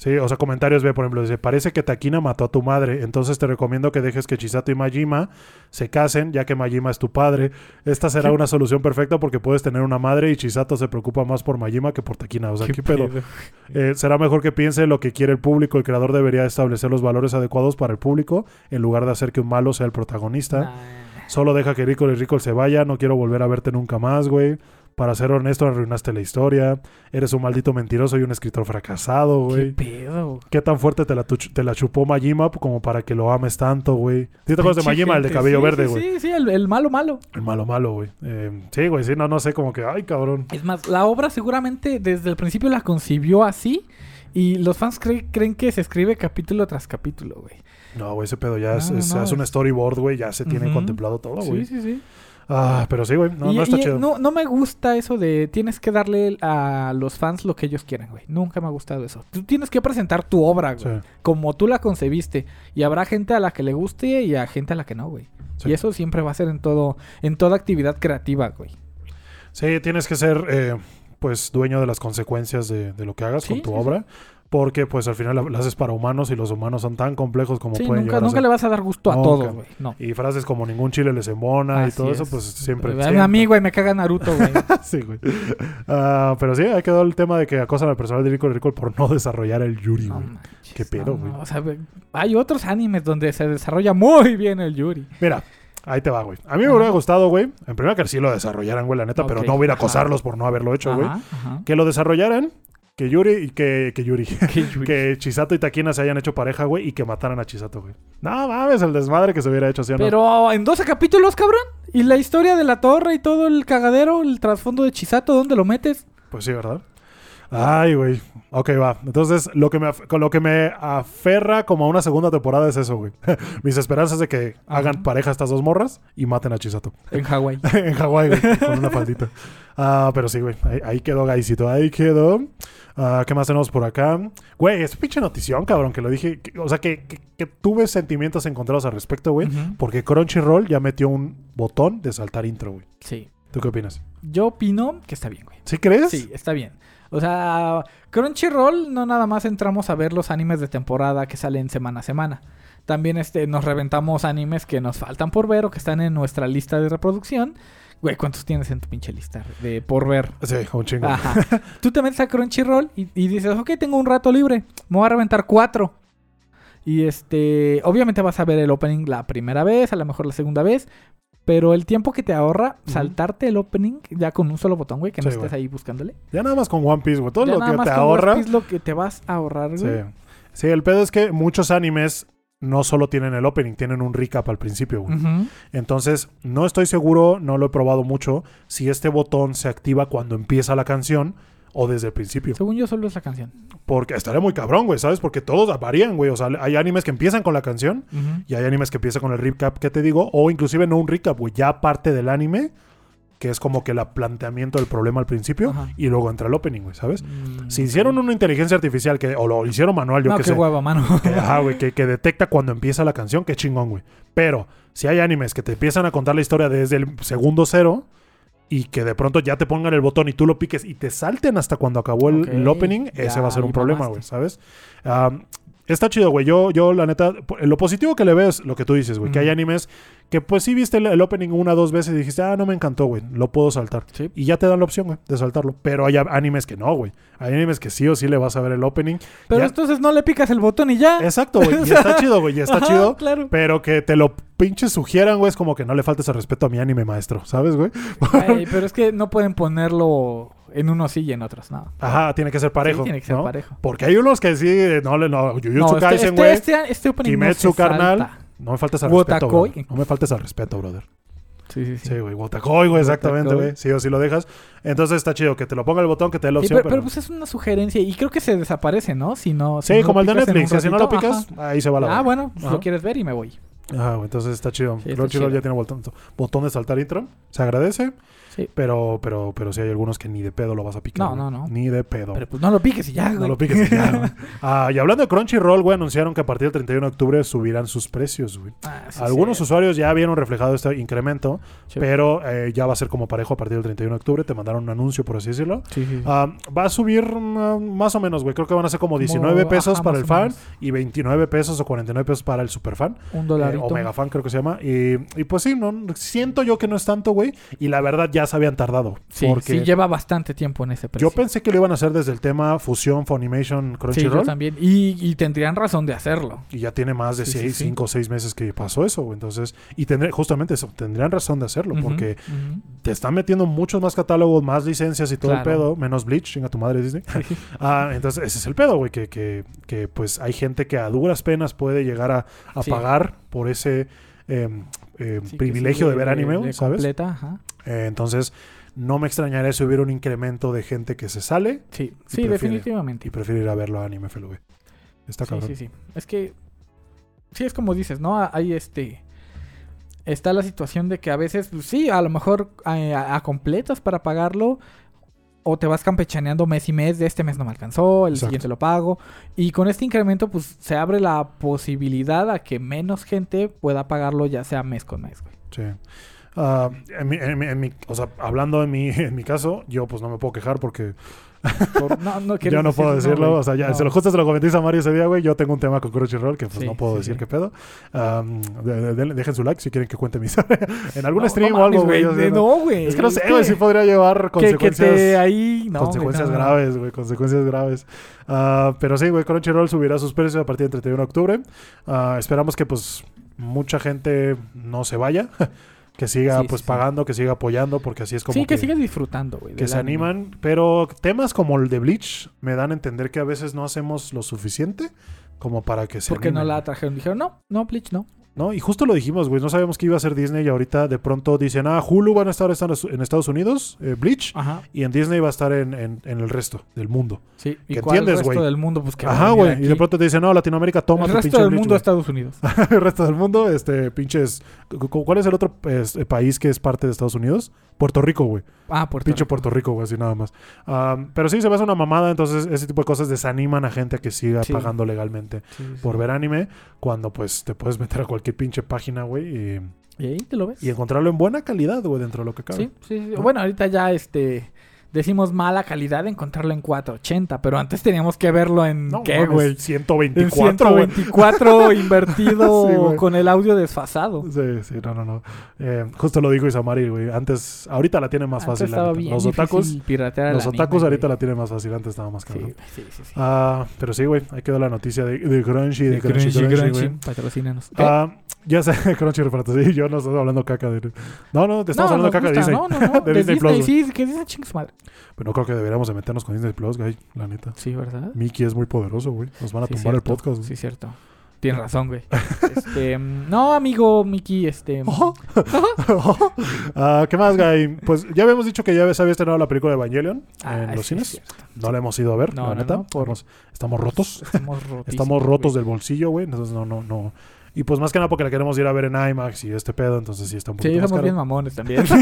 Speaker 1: Sí, o sea, comentarios, ve, por ejemplo, dice, parece que Takina mató a tu madre, entonces te recomiendo que dejes que Chisato y Majima se casen, ya que Majima es tu padre. Esta será
Speaker 2: ¿Qué?
Speaker 1: una solución perfecta porque puedes tener una madre y Chisato se preocupa más por Majima que por Takina. O sea, ¿qué, pedo? Eh, será mejor que piense lo que quiere el público. El creador debería establecer los valores adecuados para el público en lugar de hacer que un malo sea el protagonista.
Speaker 2: Nah.
Speaker 1: Solo deja que Rico y Rico se vaya. No quiero volver a verte nunca más, güey. Para ser honesto, arruinaste la historia. Eres un maldito mentiroso y un escritor fracasado,
Speaker 2: ¿Qué
Speaker 1: güey.
Speaker 2: pedo?
Speaker 1: ¿Qué tan fuerte te la, te la chupó Majima como para que lo ames tanto, güey? ¿Sí te acuerdas de Majima, el de cabello
Speaker 2: Sí,
Speaker 1: verde, güey?
Speaker 2: Sí, sí, el, el malo malo.
Speaker 1: El malo, malo, güey. Eh, sí, güey, sí, no, no sé, como que, ay, cabrón.
Speaker 2: Es más, la obra seguramente desde el principio la concibió así y los fans cre- creen que se escribe capítulo tras capítulo, güey.
Speaker 1: No, güey, ese pedo ya es,
Speaker 2: No,
Speaker 1: es,
Speaker 2: no,
Speaker 1: es un storyboard, güey, ya se tiene contemplado todo, güey.
Speaker 2: Sí, sí, sí.
Speaker 1: Ah, pero sí, güey, no,
Speaker 2: y,
Speaker 1: no está
Speaker 2: y,
Speaker 1: chido.
Speaker 2: No, no me gusta eso de tienes que darle a los fans lo que ellos quieren, güey. Nunca me ha gustado eso. Tú tienes que presentar tu obra, güey.
Speaker 1: Sí,
Speaker 2: Como tú la concebiste. Y habrá gente a la que le guste y a gente a la que no, güey.
Speaker 1: Sí.
Speaker 2: Y eso siempre va a ser en todo, en toda actividad creativa, güey.
Speaker 1: Sí, tienes que ser, eh, pues, dueño de las consecuencias de, de lo que hagas
Speaker 2: Sí,
Speaker 1: con tu
Speaker 2: sí,
Speaker 1: obra. Porque, pues, al final la haces para humanos y los humanos son tan complejos como
Speaker 2: Sí,
Speaker 1: pueden
Speaker 2: nunca,
Speaker 1: llegar a
Speaker 2: nunca
Speaker 1: ser.
Speaker 2: le vas a dar gusto a
Speaker 1: Nunca.
Speaker 2: todos, güey. No.
Speaker 1: Y frases como ningún chile les embona y
Speaker 2: Así
Speaker 1: todo eso,
Speaker 2: es.
Speaker 1: pues, siempre...
Speaker 2: A
Speaker 1: siempre.
Speaker 2: mí, güey, me caga Naruto, güey.
Speaker 1: sí, güey. Ah, pero sí, ahí quedó el tema de que acosan al personal de Rico y Rico por no desarrollar el Yuri, güey. Qué pedo, güey.
Speaker 2: no, o sea, güey, hay otros animes donde se desarrolla muy bien el Yuri.
Speaker 1: Mira, ahí te va, güey. A mí me
Speaker 2: Ajá.
Speaker 1: hubiera gustado, güey. En primer que sí lo desarrollaran, güey, la neta, pero no hubiera acosarlos por no haberlo hecho, güey.
Speaker 2: Ajá.
Speaker 1: Que lo desarrollaran, que Yuri y que, que Yuri. Que Chisato y Takina se hayan hecho pareja, güey, y que mataran a Chisato, güey. No mames, el desmadre que se hubiera hecho, ¿sí o no?
Speaker 2: Pero en 12 capítulos, cabrón. Y la historia de la torre y todo el cagadero, el trasfondo de Chisato, ¿dónde lo metes?
Speaker 1: Pues sí, ¿verdad? Ay, güey. Ok, va. Entonces, lo que me con lo que me aferra como a una segunda temporada es eso, güey. Mis esperanzas de que hagan pareja estas dos morras y maten a Chisato.
Speaker 2: En Hawái.
Speaker 1: en Hawái, güey, con una faldita. Ah, pero sí, güey. Ahí, ahí quedó, Gaisito. Ahí quedó. Ah, ¿Qué más tenemos por acá? Güey, es pinche notición, cabrón, que lo dije. que- o sea, que, que- que tuve sentimientos encontrados al respecto, güey. Porque Crunchyroll ya metió un botón de saltar intro, güey.
Speaker 2: Sí.
Speaker 1: ¿Tú qué opinas?
Speaker 2: Yo opino que está bien, güey.
Speaker 1: ¿Sí crees?
Speaker 2: Sí, está bien. O sea, Crunchyroll no nada más entramos a ver los animes de temporada que salen semana a semana. También este, nos reventamos animes que nos faltan por ver o que están en nuestra lista de reproducción. Güey, ¿cuántos tienes en tu pinche lista de por ver?
Speaker 1: Sí, un chingo.
Speaker 2: Ajá. Tú te metes a Crunchyroll y, y dices, ok, tengo un rato libre, me voy a reventar cuatro. Y este, obviamente vas a ver el opening la primera vez, a lo mejor la segunda vez, pero el tiempo que te ahorra saltarte el opening ya con un solo botón, güey, que no
Speaker 1: Sí,
Speaker 2: estés
Speaker 1: güey.
Speaker 2: ahí buscándole.
Speaker 1: Ya nada más con One Piece, güey. Todo
Speaker 2: Ya
Speaker 1: lo
Speaker 2: nada
Speaker 1: que
Speaker 2: más
Speaker 1: te
Speaker 2: con One
Speaker 1: ahorra.
Speaker 2: Piece lo que te vas a ahorrar,
Speaker 1: Sí.
Speaker 2: güey.
Speaker 1: Sí, el pedo es que muchos animes no solo tienen el opening, tienen un recap al principio, güey. Entonces, no estoy seguro, no lo he probado mucho, si este botón se activa cuando empieza la canción o desde el principio.
Speaker 2: Según yo, solo es la canción.
Speaker 1: Porque estaría muy cabrón, güey, ¿sabes? Porque todos varían, güey. O sea, hay animes que empiezan con la canción y hay animes que empiezan con el recap que te digo, o inclusive no un recap, güey, ya parte del anime, que es como que el planteamiento del problema al principio
Speaker 2: Ajá.
Speaker 1: y luego entra el opening, güey, ¿sabes?
Speaker 2: Mm,
Speaker 1: Si hicieron una inteligencia artificial que, o lo hicieron manual, yo
Speaker 2: no,
Speaker 1: qué
Speaker 2: qué
Speaker 1: sé.
Speaker 2: hueva, mano.
Speaker 1: Que, ajá, güey, que, que detecta cuando empieza la canción, qué chingón, güey. Pero si hay animes que te empiezan a contar la historia desde el segundo cero y que de pronto ya te pongan el botón y tú lo piques y te salten hasta cuando acabó el, opening,
Speaker 2: ya,
Speaker 1: ese va a ser un problema, güey, ¿sabes? Está chido, güey. Yo, yo, la neta, lo positivo que le veo es lo que tú dices, güey, que hay animes que pues sí viste el, el opening una o dos veces y dijiste, ah, no me encantó, güey, lo puedo saltar.
Speaker 2: Sí.
Speaker 1: Y ya te dan la opción, güey, de saltarlo. Pero hay animes que no, güey. Hay animes que sí o sí le vas a ver el opening.
Speaker 2: Pero
Speaker 1: Ya-
Speaker 2: entonces no le picas el botón y ya.
Speaker 1: Exacto, güey. Y está chido, güey. Y está
Speaker 2: Ajá,
Speaker 1: chido.
Speaker 2: Claro.
Speaker 1: Pero que te lo pinches sugieran, güey, es como que no le faltes el respeto a mi anime maestro, ¿sabes, güey?
Speaker 2: Ey, pero es que no pueden ponerlo en unos sí y en otros, no.
Speaker 1: Ajá, tiene que ser parejo.
Speaker 2: Sí, tiene que ser
Speaker 1: ¿no?
Speaker 2: parejo.
Speaker 1: Porque hay unos que sí, no no, Jujutsu
Speaker 2: No, este,
Speaker 1: Kaisen,
Speaker 2: este,
Speaker 1: güey.
Speaker 2: este, este opening no
Speaker 1: Kimetsu,
Speaker 2: se
Speaker 1: carnal.
Speaker 2: salta.
Speaker 1: No me faltes al respeto, brother. No me faltes al respeto, brother.
Speaker 2: Sí, sí, sí.
Speaker 1: Sí, güey. Wotakoi, güey, exactamente, güey. Sí o sí lo dejas. Entonces está chido que te lo ponga el botón, que te dé la
Speaker 2: Sí,
Speaker 1: opción.
Speaker 2: pero,
Speaker 1: pero...
Speaker 2: pero, pues es una sugerencia y creo que se desaparece, ¿no? Si no. si
Speaker 1: sí,
Speaker 2: no
Speaker 1: como el de Netflix. si no lo picas, ahí se va la
Speaker 2: Ah,
Speaker 1: verga.
Speaker 2: bueno, pues
Speaker 1: Ajá.
Speaker 2: lo quieres ver y me voy.
Speaker 1: Ajá, güey, entonces está chido.
Speaker 2: Sí, está chido.
Speaker 1: ya tiene botón, botón de saltar intro. Se agradece.
Speaker 2: Sí.
Speaker 1: Pero, pero, pero sí hay algunos que ni de pedo lo vas a picar.
Speaker 2: No, no, no.
Speaker 1: Ni de pedo.
Speaker 2: Pero pues no lo piques y ya, güey.
Speaker 1: No lo piques y ya, güey. Ah, y hablando de Crunchyroll, güey, anunciaron que a partir del 31 de octubre subirán sus precios, güey.
Speaker 2: Ah, sí,
Speaker 1: Algunos
Speaker 2: sí.
Speaker 1: usuarios ya vieron reflejado este incremento,
Speaker 2: Sí.
Speaker 1: pero eh, ya va a ser como parejo a partir del 31 de octubre. Te mandaron un anuncio, por así decirlo. Ah, va a subir mm, más o menos, güey. Creo que van a ser como 19
Speaker 2: Como-
Speaker 1: pesos
Speaker 2: ajá,
Speaker 1: para el
Speaker 2: o
Speaker 1: fan y 29 pesos o 49 pesos para el superfan.
Speaker 2: Un
Speaker 1: Eh,
Speaker 2: dolarito.
Speaker 1: Omega Fan creo que se llama. Y, y pues sí, no, siento yo que no es tanto, güey. Y la verdad ya se habían tardado.
Speaker 2: Sí,
Speaker 1: porque
Speaker 2: sí, lleva bastante tiempo en ese precio.
Speaker 1: yo pensé que lo iban a hacer desde el tema fusión, Funimation,
Speaker 2: Sí,
Speaker 1: Crunchyroll.
Speaker 2: yo también. Y, y tendrían razón de hacerlo.
Speaker 1: Y ya tiene más de
Speaker 2: Sí, sí,
Speaker 1: 6,
Speaker 2: sí.
Speaker 1: 5 o 6 meses que pasó eso. Entonces, y tendré, justamente eso, tendrían razón de hacerlo, porque te están metiendo muchos más catálogos, más licencias y todo el pedo, menos Bleach, chinga tu madre Disney. ah, entonces, ese es el pedo, güey, que, que, que, pues hay gente que a duras penas puede llegar a, a
Speaker 2: Sí.
Speaker 1: pagar por ese eh, eh,
Speaker 2: Sí,
Speaker 1: privilegio
Speaker 2: sí,
Speaker 1: de ver anime, güey, ¿sabes?
Speaker 2: completa, ajá.
Speaker 1: Eh, entonces, no me extrañaría si hubiera un incremento de gente que se sale
Speaker 2: Sí, sí,
Speaker 1: prefiere-
Speaker 2: definitivamente.
Speaker 1: y prefiere ir a verlo a anime FLV. Está
Speaker 2: Sí,
Speaker 1: cabrón.
Speaker 2: sí, sí. Es que. Sí, es como dices, ¿no? Hay este. Está la situación de que a veces, pues, sí, a lo mejor eh, a, a completas para pagarlo. O te vas campechaneando mes y mes. De este mes no me alcanzó, el
Speaker 1: Exacto.
Speaker 2: siguiente lo pago. Y con este incremento, pues se abre la posibilidad a que menos gente pueda pagarlo, ya sea mes con mes, güey.
Speaker 1: Sí. Ah, en mi, en mi- en mi- o sea, hablando en mi, en mi caso, yo pues no me puedo quejar porque
Speaker 2: Por- no, no
Speaker 1: yo no puedo
Speaker 2: decir,
Speaker 1: decirlo.
Speaker 2: güey.
Speaker 1: o sea, ya,
Speaker 2: No.
Speaker 1: se lo justo se lo comenté a Mario ese día, güey. Yo tengo un tema con Crunchyroll que pues
Speaker 2: Sí,
Speaker 1: no puedo
Speaker 2: sí,
Speaker 1: decir
Speaker 2: sí.
Speaker 1: qué pedo. Am, de- de- dejen su like si quieren que cuente mi historia. en algún
Speaker 2: No,
Speaker 1: stream
Speaker 2: no
Speaker 1: o algo, güey.
Speaker 2: de-
Speaker 1: no-
Speaker 2: No, güey.
Speaker 1: Es que no sé, güey, si podría llevar
Speaker 2: que, que
Speaker 1: consecuencias.
Speaker 2: te ahí. No,
Speaker 1: consecuencias
Speaker 2: no, no.
Speaker 1: graves, güey, consecuencias graves. Ah, pero sí, güey, Crunchyroll subirá sus precios a partir del 31 de octubre. Ah, esperamos que, pues, mucha gente no se vaya, que siga,
Speaker 2: Sí,
Speaker 1: pues,
Speaker 2: sí, sí.
Speaker 1: pagando, que siga apoyando, porque así es como
Speaker 2: Sí, que, sigas disfrutando, güey.
Speaker 1: que se
Speaker 2: anime.
Speaker 1: animan. Pero temas como el de Bleach me dan a entender que a veces no hacemos lo suficiente como para que se
Speaker 2: Porque no
Speaker 1: animen,
Speaker 2: la trajeron. Dijeron, no, no, Bleach, no.
Speaker 1: ¿No? Y justo lo dijimos, güey, no sabíamos que iba a ser Disney y ahorita de pronto dicen, ah, Hulu van a estar en Estados Unidos, eh, Bleach,
Speaker 2: Ajá.
Speaker 1: y en Disney va a estar en, en- en el resto del mundo.
Speaker 2: Sí. ¿Y
Speaker 1: ¿Que
Speaker 2: cuál
Speaker 1: entiendes,
Speaker 2: resto
Speaker 1: güey?
Speaker 2: del mundo? Pues que
Speaker 1: Ajá, güey. Y de pronto te dicen, no, Latinoamérica, toma
Speaker 2: el
Speaker 1: tu
Speaker 2: resto
Speaker 1: pinche
Speaker 2: del
Speaker 1: Bleach,
Speaker 2: mundo
Speaker 1: güey".
Speaker 2: Estados Unidos.
Speaker 1: el resto del mundo, este, pinches... cu- cu- ¿Cuál es el otro este, país que es parte de Estados Unidos? Puerto Rico, güey.
Speaker 2: Ah, Puerto
Speaker 1: Pinche
Speaker 2: Rico.
Speaker 1: Puerto Rico, güey, así nada más. Pero sí, se me hace una mamada, entonces ese tipo de cosas desaniman a gente a que siga
Speaker 2: Sí.
Speaker 1: pagando legalmente
Speaker 2: Sí, sí.
Speaker 1: por ver anime, cuando pues te puedes meter a cualquier pinche página, güey, y,
Speaker 2: Y ahí te lo ves.
Speaker 1: y encontrarlo en buena calidad, güey, dentro de lo que cabe.
Speaker 2: Sí, sí, sí.
Speaker 1: ¿No?
Speaker 2: Bueno, ahorita ya este decimos mala calidad encontrarlo en 480, pero antes teníamos que verlo en
Speaker 1: No,
Speaker 2: qué, güey. En
Speaker 1: 124, güey.
Speaker 2: 124 invertido
Speaker 1: Sí,
Speaker 2: con el audio desfasado.
Speaker 1: Sí, sí, no, no, no. Eh, justo lo dijo Isamari, güey. Antes, ahorita la tiene más
Speaker 2: Antes
Speaker 1: fácil. la
Speaker 2: bien
Speaker 1: los otakus, los otakus ahorita la tienen más fácil. Antes estaba más
Speaker 2: Sí,
Speaker 1: caro.
Speaker 2: güey, sí, sí, sí.
Speaker 1: Ah, pero sí, güey. Ahí quedó la noticia de, de Crunchy, de,
Speaker 2: De
Speaker 1: Crunchy,
Speaker 2: Crunchy,
Speaker 1: Crunchy,
Speaker 2: Crunchy, patrocínanos.
Speaker 1: Ah, ya sé, Crunchy reparto. Sí, yo no estoy hablando caca de. No, no, te estamos
Speaker 2: No,
Speaker 1: hablando caca de Disney.
Speaker 2: No, no, no.
Speaker 1: De
Speaker 2: de
Speaker 1: Disney
Speaker 2: Disney,
Speaker 1: Plus,
Speaker 2: sí, que Disney chingue su madre.
Speaker 1: Pero no creo que deberíamos de meternos con Disney Plus, güey. La neta.
Speaker 2: Sí, ¿verdad?
Speaker 1: Mickey es muy poderoso, güey. Nos van a
Speaker 2: Sí,
Speaker 1: tumbar el podcast. güey.
Speaker 2: Sí, cierto. Tienes razón, güey. Este, mm, no, amigo Mickey, este.
Speaker 1: Ojo. Ah, ¿Qué más, güey? Pues ya habíamos dicho que ya se había estrenado la película de Evangelion
Speaker 2: ah,
Speaker 1: en los cines. No la hemos ido a ver,
Speaker 2: No,
Speaker 1: la
Speaker 2: no,
Speaker 1: neta.
Speaker 2: no, por-
Speaker 1: Estamos, rotos.
Speaker 2: Estamos
Speaker 1: rotos
Speaker 2: güey.
Speaker 1: del bolsillo, güey. Entonces no, no, no. Y pues más que nada porque la queremos ir a ver en IMAX y este pedo. Entonces sí está un poquito
Speaker 2: Sí,
Speaker 1: más caro.
Speaker 2: bien mamones también.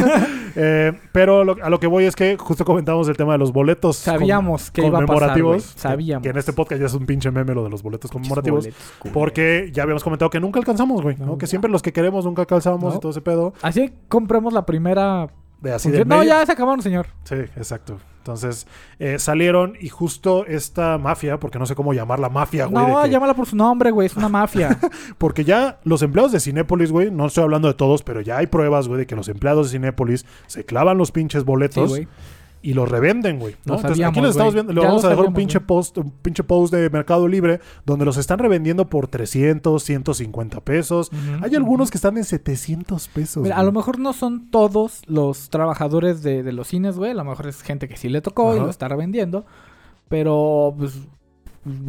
Speaker 1: Eh, pero lo- a lo que voy es que justo comentamos el tema de los boletos
Speaker 2: Sabíamos que iba a pasar,
Speaker 1: que-
Speaker 2: Sabíamos.
Speaker 1: Que en este podcast ya es un pinche meme lo de los boletos conmemorativos.
Speaker 2: Boletos.
Speaker 1: Porque ya habíamos comentado que nunca alcanzamos, güey. ¿no?
Speaker 2: No.
Speaker 1: Que siempre los que queremos nunca alcanzamos
Speaker 2: No.
Speaker 1: y todo ese pedo.
Speaker 2: Así compramos la primera.
Speaker 1: De así de.
Speaker 2: No,
Speaker 1: medio.
Speaker 2: ya se acabaron, señor.
Speaker 1: Sí, exacto. Entonces eh, salieron y justo esta mafia, porque no sé cómo llamar la mafia, güey.
Speaker 2: No,
Speaker 1: que-
Speaker 2: llámala por su nombre, güey. Es una mafia.
Speaker 1: Porque ya los empleados de Cinépolis, güey, no estoy hablando de todos, pero ya hay pruebas, güey, de que los empleados de Cinépolis se clavan los pinches
Speaker 2: sí,
Speaker 1: boletos
Speaker 2: güey.
Speaker 1: Y los revenden, güey. ¿no?
Speaker 2: Lo
Speaker 1: Entonces aquí les estamos viendo, le vamos
Speaker 2: lo
Speaker 1: a dejar un pinche post, un pinche post de Mercado Libre donde los están revendiendo por 300, 150 pesos. Hay algunos que están en 700 pesos.
Speaker 2: Mira, a lo mejor no son todos los trabajadores de, de los cines, güey. A lo mejor es gente que sí le tocó y
Speaker 1: Ajá.
Speaker 2: lo está revendiendo. Pero, pues,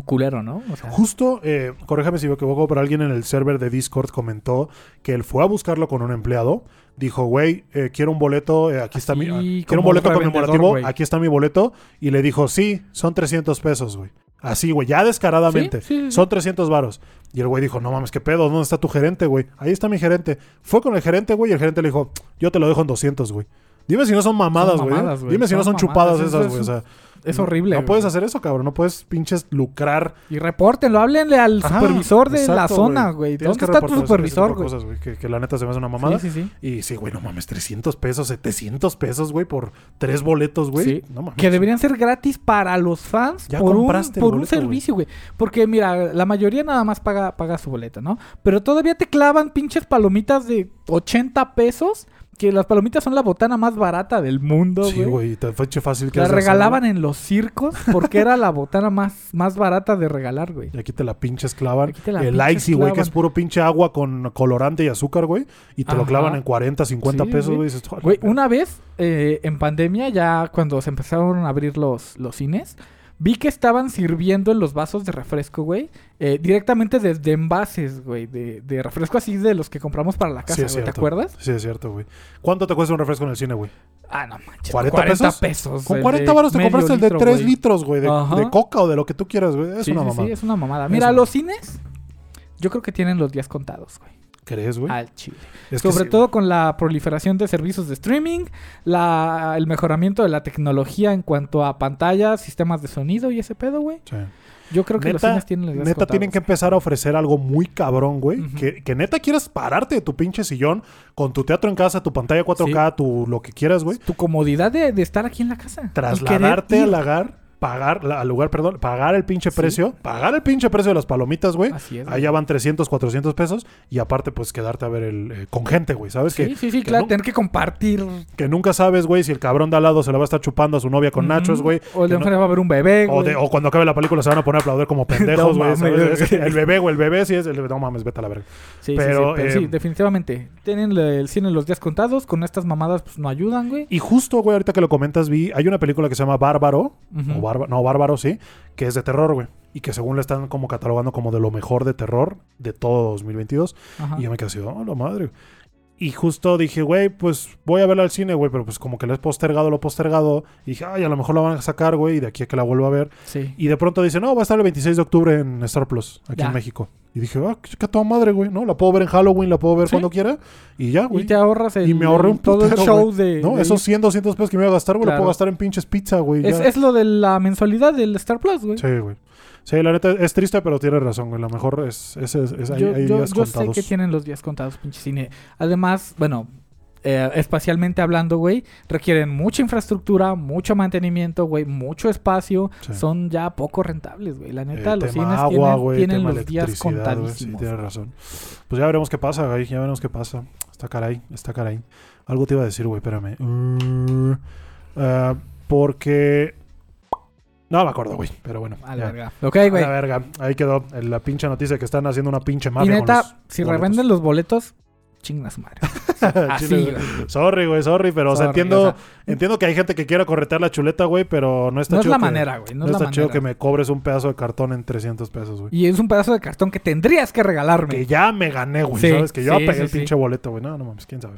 Speaker 2: culero, ¿no? O sea,
Speaker 1: Justo, eh, corréjame si me equivoco, pero alguien en el server de Discord comentó que él fue a buscarlo con un empleado. Dijo, güey, eh, quiero un boleto, eh, aquí está mi...
Speaker 2: Así
Speaker 1: ah, quiero un boleto conmemorativo, aquí está mi boleto. Y le dijo, sí, son 300 pesos, güey. Así, güey, ya descaradamente.
Speaker 2: Sí, sí, sí.
Speaker 1: Son 300 varos. Y el güey dijo, no mames, qué pedo, ¿dónde está tu gerente, güey? Ahí está mi gerente. Fue con el gerente, güey, y el gerente le dijo, yo te lo dejo en 200, güey. Dime si no son mamadas,
Speaker 2: Son
Speaker 1: güey. Dime si no
Speaker 2: Son
Speaker 1: chupadas esas, güey. O sea,
Speaker 2: Es
Speaker 1: no-
Speaker 2: horrible.
Speaker 1: No
Speaker 2: güey.
Speaker 1: puedes hacer eso, cabrón. No puedes pinches lucrar.
Speaker 2: Y repórtenlo, háblenle al
Speaker 1: Ajá,
Speaker 2: supervisor de la zona, güey.
Speaker 1: Tienes
Speaker 2: ¿Dónde
Speaker 1: que
Speaker 2: está tu supervisor, güey?
Speaker 1: cosas, güey, Que, que la neta se me hace una mamada.
Speaker 2: Sí, sí, sí.
Speaker 1: Y sí, güey, no mames, 300 pesos, 700 pesos, güey, por tres boletos, güey.
Speaker 2: Sí.
Speaker 1: No mames.
Speaker 2: Que deberían ser gratis para los fans
Speaker 1: Ya
Speaker 2: por un,
Speaker 1: compraste el
Speaker 2: por un
Speaker 1: boleto,
Speaker 2: servicio, güey. Porque mira, la mayoría nada más paga, paga su boleto, ¿no? Pero todavía te clavan pinches palomitas de 80 pesos. Que las palomitas son la botana más barata del mundo,
Speaker 1: Sí,
Speaker 2: güey.
Speaker 1: güey, te fue hecho fácil que
Speaker 2: la regalaban en los circos porque era la botana más, más barata de regalar, güey.
Speaker 1: Y aquí te la pinches clavan.
Speaker 2: Aquí te la
Speaker 1: el icy, güey, que es puro pinche agua con colorante y azúcar, güey. Y te lo clavan en 40, 50
Speaker 2: Sí,
Speaker 1: pesos,
Speaker 2: güey.
Speaker 1: güey. y dices, "Ay,
Speaker 2: Güey,
Speaker 1: güey".
Speaker 2: una vez eh, en pandemia, ya cuando se empezaron a abrir los, los cines, vi que estaban sirviendo en los vasos de refresco, güey, eh, directamente desde envases, güey, de, de refresco así de los que compramos para la
Speaker 1: Sí,
Speaker 2: casa,
Speaker 1: es
Speaker 2: güey, ¿te acuerdas?
Speaker 1: Sí, es cierto, güey. ¿Cuánto te cuesta un refresco en el cine, güey?
Speaker 2: Ah, no manches.
Speaker 1: 40
Speaker 2: 40,
Speaker 1: pesos?
Speaker 2: pesos.
Speaker 1: Con
Speaker 2: el
Speaker 1: 40
Speaker 2: de
Speaker 1: baros te compraste el de
Speaker 2: litro,
Speaker 1: 3
Speaker 2: güey.
Speaker 1: litros, güey, de, coca o de lo que tú quieras, güey. Es
Speaker 2: sí,
Speaker 1: una
Speaker 2: sí,
Speaker 1: mamada.
Speaker 2: sí, es una mamada. Mira, los cines, yo creo que tienen los días contados, güey.
Speaker 1: ¿Crees, güey?
Speaker 2: Al chile.
Speaker 1: Es
Speaker 2: Sobre
Speaker 1: sí,
Speaker 2: todo con la proliferación de servicios de streaming, la, el mejoramiento de la tecnología en cuanto a pantallas, sistemas de sonido y ese pedo, güey.
Speaker 1: sí.
Speaker 2: Yo creo que los
Speaker 1: Neta-
Speaker 2: cines tienen los días
Speaker 1: Neta, tienen que empezar a ofrecer algo muy cabrón, güey. Que, que neta quieras pararte de tu pinche sillón con tu teatro en casa, tu pantalla 4K, tu lo que quieras, güey.
Speaker 2: Tu comodidad de, de estar aquí en la casa.
Speaker 1: Trasladarte al
Speaker 2: ir.
Speaker 1: Pagar, al lugar, perdón, pagar el pinche
Speaker 2: Sí.
Speaker 1: precio, pagar el pinche precio de las palomitas, güey.
Speaker 2: Así es.
Speaker 1: Allá van 300, 400 pesos. Y aparte, pues quedarte a ver el, eh, con gente, güey. ¿Sabes?
Speaker 2: Sí,
Speaker 1: que,
Speaker 2: sí, sí,
Speaker 1: que
Speaker 2: claro. Tener que compartir.
Speaker 1: que nunca sabes, güey, si el cabrón de al lado se la va a estar chupando a su novia con nachos, güey.
Speaker 2: O
Speaker 1: que
Speaker 2: de
Speaker 1: no-
Speaker 2: enfrente va a haber un bebé,
Speaker 1: O,
Speaker 2: güey.
Speaker 1: de- o cuando acabe la película se van a poner a aplaudir como pendejos,
Speaker 2: No
Speaker 1: güey. el bebé, güey, el bebé sí es el No mames, vete a la verga.
Speaker 2: Sí, sí,
Speaker 1: pero,
Speaker 2: sí, pero
Speaker 1: eh,
Speaker 2: sí, definitivamente. Tienen el cine los días contados. Con estas mamadas, pues no ayudan, güey.
Speaker 1: Y justo, güey, ahorita que lo comentas, vi. Hay una película que se llama Bárbaro. O No, Bárbaro, sí. Que es de terror, güey. Y que según le están como catalogando como de lo mejor de terror de todo 2022.
Speaker 2: Ajá.
Speaker 1: Y yo me quedé así, oh, la madre. Y justo dije, güey, pues voy a verla al cine, güey. Pero pues como que lo he postergado, lo he postergado. Y dije, ay, a lo mejor la van a sacar, güey. Y de aquí a que la vuelva a ver.
Speaker 2: Sí.
Speaker 1: Y de pronto dice, no, va a estar el 26 de octubre en Star Plus, aquí
Speaker 2: Ya.
Speaker 1: en México. Y dije, ah, qué toda madre, güey, ¿no? La puedo ver en Halloween, la puedo ver
Speaker 2: Sí.
Speaker 1: cuando quiera. Y ya, güey.
Speaker 2: Y te ahorras el,
Speaker 1: Y me ahorré un
Speaker 2: todo el show de...
Speaker 1: No,
Speaker 2: de
Speaker 1: esos
Speaker 2: ir.
Speaker 1: 100, 200 pesos que me iba a gastar, güey, lo puedo gastar en pinches pizza, güey.
Speaker 2: Es, es lo de la mensualidad del Star Plus, güey.
Speaker 1: Sí, güey. Sí, la neta es triste, pero tienes razón, güey. La mejor es, es, es, es- hay,
Speaker 2: yo
Speaker 1: hay
Speaker 2: yo-
Speaker 1: días
Speaker 2: yo sé
Speaker 1: contados.
Speaker 2: que tienen los días contados, pinche cine. Además, bueno, eh, espacialmente hablando, güey, requieren mucha infraestructura, mucho mantenimiento, güey, mucho espacio.
Speaker 1: Sí.
Speaker 2: Son ya poco rentables, güey. La
Speaker 1: Eh,
Speaker 2: neta, los
Speaker 1: tema
Speaker 2: cines
Speaker 1: agua,
Speaker 2: tienen,
Speaker 1: güey,
Speaker 2: tienen
Speaker 1: tema
Speaker 2: los días
Speaker 1: güey. Sí, tienes razón. Pues ya veremos qué pasa, güey. Ya veremos qué pasa. Está caray, está caray. Algo te iba a decir, güey, espérame. Uh, ah, porque... No me acuerdo, güey. Pero bueno.
Speaker 2: A la
Speaker 1: ya.
Speaker 2: verga. Ok,
Speaker 1: A
Speaker 2: güey.
Speaker 1: la verga. Ahí quedó la pinche noticia que están haciendo una pinche
Speaker 2: Y
Speaker 1: mafia con
Speaker 2: neta,
Speaker 1: los
Speaker 2: si
Speaker 1: boletos.
Speaker 2: revenden los boletos, chinga su madre. Así, güey.
Speaker 1: Sorry, güey, sorry, pero o sea,
Speaker 2: Sorry,
Speaker 1: entiendo,
Speaker 2: o sea,
Speaker 1: entiendo que hay gente que quiera corretear la chuleta, güey, pero no está
Speaker 2: no es
Speaker 1: chido
Speaker 2: la
Speaker 1: que-
Speaker 2: manera, güey. No,
Speaker 1: No,
Speaker 2: es la
Speaker 1: está chido
Speaker 2: manera.
Speaker 1: que me cobres un pedazo de cartón en 300 pesos, güey.
Speaker 2: Y es un pedazo de cartón que tendrías que regalarme.
Speaker 1: Que ya me gané, güey,
Speaker 2: Sí,
Speaker 1: ¿sabes? Que yo
Speaker 2: sí,
Speaker 1: pegué
Speaker 2: sí,
Speaker 1: el pinche boleto, güey. No, no mames, quién sabe.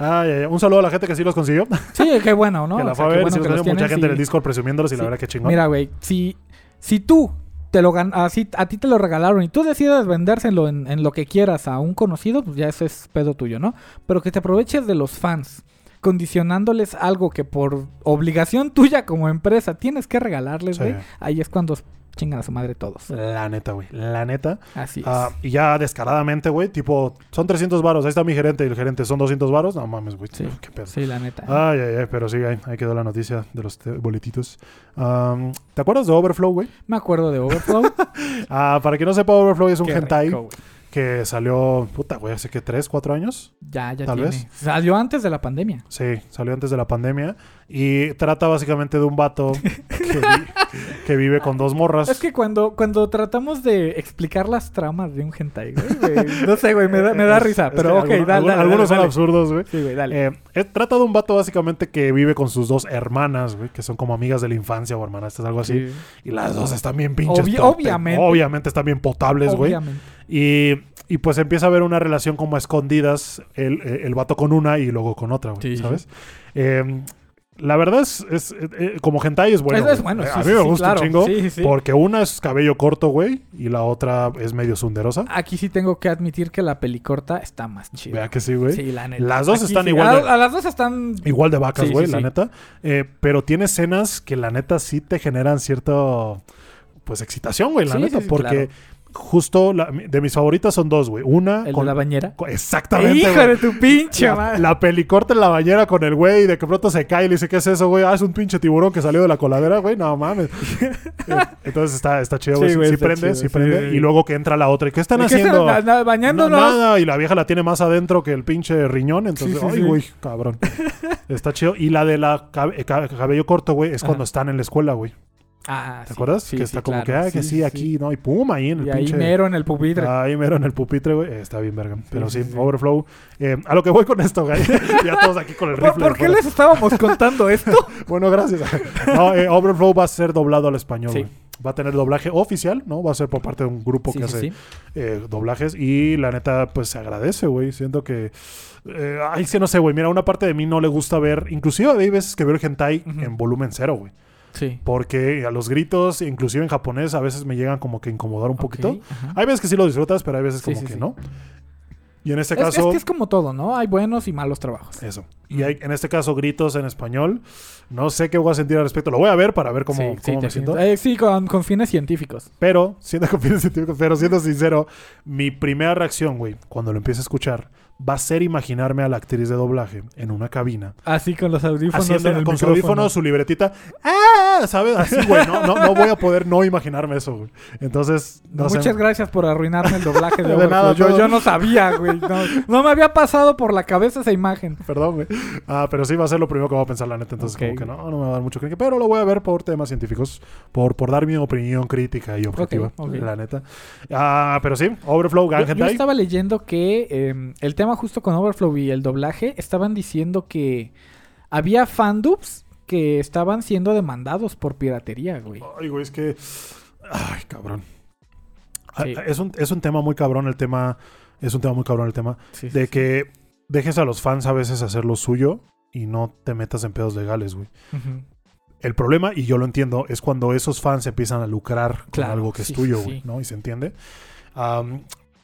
Speaker 1: Ay, ay, ay. Un saludo a la gente que sí los consiguió.
Speaker 2: Sí, qué bueno, ¿no?
Speaker 1: que la
Speaker 2: O sea,
Speaker 1: fue a
Speaker 2: qué
Speaker 1: ver.
Speaker 2: bueno
Speaker 1: sí los
Speaker 2: que los
Speaker 1: consiguió. Mucha gente en el Discord presumiéndolos y la verdad que chingón.
Speaker 2: Mira, güey, si, si tú te lo así, a ti te lo regalaron y tú decides vendérselo en, en lo que quieras a un conocido, pues ya eso es pedo tuyo, ¿no? Pero que te aproveches de los fans, condicionándoles algo que por obligación tuya como empresa tienes que regalarles,
Speaker 1: Sí.
Speaker 2: güey, ahí es cuando chingan a su madre todos.
Speaker 1: La neta, güey. La neta.
Speaker 2: Así es.
Speaker 1: Ah, y ya descaradamente, güey, tipo, son 300 varos. Ahí está mi gerente y el gerente son 200 varos. No mames, güey.
Speaker 2: Sí.
Speaker 1: Qué pedo.
Speaker 2: sí, la neta.
Speaker 1: Ay, ay, ay, pero sí, ahí, ahí quedó la noticia de los boletitos. ¿Te acuerdas de Overflow, güey?
Speaker 2: Me acuerdo de Overflow.
Speaker 1: Ah, para quien no sepa, Overflow es un
Speaker 2: Qué
Speaker 1: hentai
Speaker 2: rico,
Speaker 1: que salió, puta, güey, hace que 3, 4 años.
Speaker 2: Ya, ya
Speaker 1: Tal
Speaker 2: tiene.
Speaker 1: vez.
Speaker 2: Salió antes de la pandemia.
Speaker 1: Sí, salió antes de la pandemia. Y trata básicamente de un vato que, vi- que vive con dos morras.
Speaker 2: Es que cuando, cuando tratamos de explicar las tramas de un hentai, güey, güey, no sé, güey, me da, me da
Speaker 1: Es-
Speaker 2: risa,
Speaker 1: es
Speaker 2: pero
Speaker 1: que
Speaker 2: ok,
Speaker 1: algunos-
Speaker 2: dale,
Speaker 1: algunos,
Speaker 2: dale,
Speaker 1: son
Speaker 2: dale.
Speaker 1: absurdos, güey.
Speaker 2: Sí, güey, dale.
Speaker 1: Eh, trata de un vato básicamente que vive con sus dos hermanas, güey, que son como amigas de la infancia o hermanastras, algo así.
Speaker 2: Sí.
Speaker 1: Y las dos están bien pinches.
Speaker 2: Obvi-
Speaker 1: tope-
Speaker 2: obviamente.
Speaker 1: Obviamente están bien potables, güey.
Speaker 2: Obviamente.
Speaker 1: Y, y pues empieza a haber una relación como a escondidas, el, el vato con una y luego con otra, güey,
Speaker 2: Sí, sí.
Speaker 1: ¿sabes? Eh, la verdad es, es, eh, eh, como hentai es bueno.
Speaker 2: Es
Speaker 1: güey.
Speaker 2: bueno,
Speaker 1: Eh,
Speaker 2: sí,
Speaker 1: a mí
Speaker 2: sí,
Speaker 1: me
Speaker 2: sí,
Speaker 1: gusta
Speaker 2: claro.
Speaker 1: un chingo.
Speaker 2: Sí, sí, sí.
Speaker 1: Porque una es cabello corto, güey, y la otra es medio sunderosa.
Speaker 2: Aquí sí tengo que admitir que la pelicorta está más chida.
Speaker 1: Vea que sí, güey.
Speaker 2: Sí, la neta.
Speaker 1: Las dos
Speaker 2: Aquí
Speaker 1: están igual
Speaker 2: A,
Speaker 1: de-
Speaker 2: a las dos están.
Speaker 1: Igual de vacas, güey, la neta. Eh, pero tiene escenas que la neta sí te generan cierto, pues, excitación, güey, la
Speaker 2: Sí,
Speaker 1: neta.
Speaker 2: sí, sí,
Speaker 1: porque
Speaker 2: claro.
Speaker 1: Justo la- de mis favoritas son dos, güey. Una
Speaker 2: El
Speaker 1: con...
Speaker 2: de la bañera.
Speaker 1: con- Exactamente,
Speaker 2: Hijo de tu pinche
Speaker 1: La,
Speaker 2: madre.
Speaker 1: la pelicorta en la bañera con el güey, de que pronto se cae y le dice, ¿qué es eso, güey? Ah, es un pinche tiburón que salió de la coladera, güey. No mames. Eh, Entonces está, está chido, güey.
Speaker 2: Sí,
Speaker 1: Sí,
Speaker 2: güey,
Speaker 1: sí
Speaker 2: está
Speaker 1: prende,
Speaker 2: chido,
Speaker 1: sí
Speaker 2: sí,
Speaker 1: prende. Y luego que entra la otra. ¿Y qué están
Speaker 2: ¿De qué
Speaker 1: haciendo?
Speaker 2: están bañándonos?
Speaker 1: No, nada, y la vieja la tiene más adentro que el pinche riñón. Entonces, ay, güey, cabrón. Está chido. Y la de la cab- ca- cabello corto, güey, es
Speaker 2: Ajá.
Speaker 1: cuando están en la escuela, güey.
Speaker 2: Ah,
Speaker 1: ¿Te
Speaker 2: sí,
Speaker 1: acuerdas?
Speaker 2: sí,
Speaker 1: que
Speaker 2: sí,
Speaker 1: está como
Speaker 2: claro.
Speaker 1: que, ah, que sí, aquí, ¿no? Y pum, ahí en el
Speaker 2: Y ahí
Speaker 1: pinche.
Speaker 2: mero en el pupitre.
Speaker 1: Ahí mero en el pupitre, güey. Está bien, verga. Pero sí. Overflow. Eh, a lo que voy con esto, güey. ya todos aquí con el
Speaker 2: ¿Por,
Speaker 1: rifle.
Speaker 2: por qué les estábamos contando esto?
Speaker 1: Bueno, gracias. no, eh, Overflow va a ser doblado al español,
Speaker 2: Sí.
Speaker 1: güey. Va a tener doblaje oficial, ¿no? Va a ser por parte de un grupo
Speaker 2: Sí,
Speaker 1: que
Speaker 2: sí,
Speaker 1: hace
Speaker 2: sí.
Speaker 1: eh, doblajes. Y la neta, pues se agradece, güey. Siento que. eh, ay, sí, no sé, güey. Mira, una parte de mí no le gusta ver. Inclusive hay veces que veo el hentai en volumen cero, güey.
Speaker 2: Sí.
Speaker 1: Porque a los gritos, inclusive en japonés, a veces me llegan como que incomodar un poquito.
Speaker 2: Ajá.
Speaker 1: Hay veces que sí lo disfrutas, pero hay veces
Speaker 2: Sí,
Speaker 1: como
Speaker 2: sí,
Speaker 1: que
Speaker 2: sí.
Speaker 1: no. Y en este
Speaker 2: Es, es
Speaker 1: caso.
Speaker 2: que es como todo, ¿no? Hay buenos y malos trabajos.
Speaker 1: Eso. Y hay, en este caso, gritos en español. No sé qué voy a sentir al respecto. Lo voy a ver para ver cómo,
Speaker 2: sí, sí,
Speaker 1: cómo me siento.
Speaker 2: Eh, sí, con, con fines científicos.
Speaker 1: Pero, siendo, con fines científicos, pero siendo sincero, mi primera reacción, güey, cuando lo empiece a escuchar, va a ser imaginarme a la actriz de doblaje en una cabina.
Speaker 2: Así con los audífonos
Speaker 1: Haciendo
Speaker 2: en el
Speaker 1: con su
Speaker 2: micrófono.
Speaker 1: audífono, su libretita. ¡Ah! ¿Sabes? Así, güey. No, no, no voy a poder no imaginarme eso, güey. Entonces, no
Speaker 2: Muchas
Speaker 1: sé.
Speaker 2: gracias por arruinarme el doblaje de,
Speaker 1: De nada,
Speaker 2: yo, yo no sabía, güey. No, no me había pasado por la cabeza esa imagen.
Speaker 1: Perdón, güey. Ah, pero sí va a ser lo primero que voy a pensar, la neta. Entonces, como que no, no me va a dar mucho crítica. Pero lo voy a ver por temas científicos. Por, por dar mi opinión crítica y objetiva. La neta. Ah, pero sí, Overflow,
Speaker 2: Yo,
Speaker 1: Gang
Speaker 2: yo
Speaker 1: Hentai.
Speaker 2: estaba leyendo que eh, el tema justo con Overflow y el doblaje estaban diciendo que había fandubs que estaban siendo demandados por piratería, güey.
Speaker 1: Ay, güey, es que. Ay, cabrón. Ah,
Speaker 2: Sí.
Speaker 1: Es, un, es un tema muy cabrón el tema. Es un tema muy cabrón el tema.
Speaker 2: Sí,
Speaker 1: De
Speaker 2: sí.
Speaker 1: que dejes a los fans a veces hacer lo suyo y no te metas en pedos legales, güey. El problema, y yo lo entiendo, es cuando esos fans empiezan a lucrar con algo que es tuyo, güey. ¿no? Y se entiende.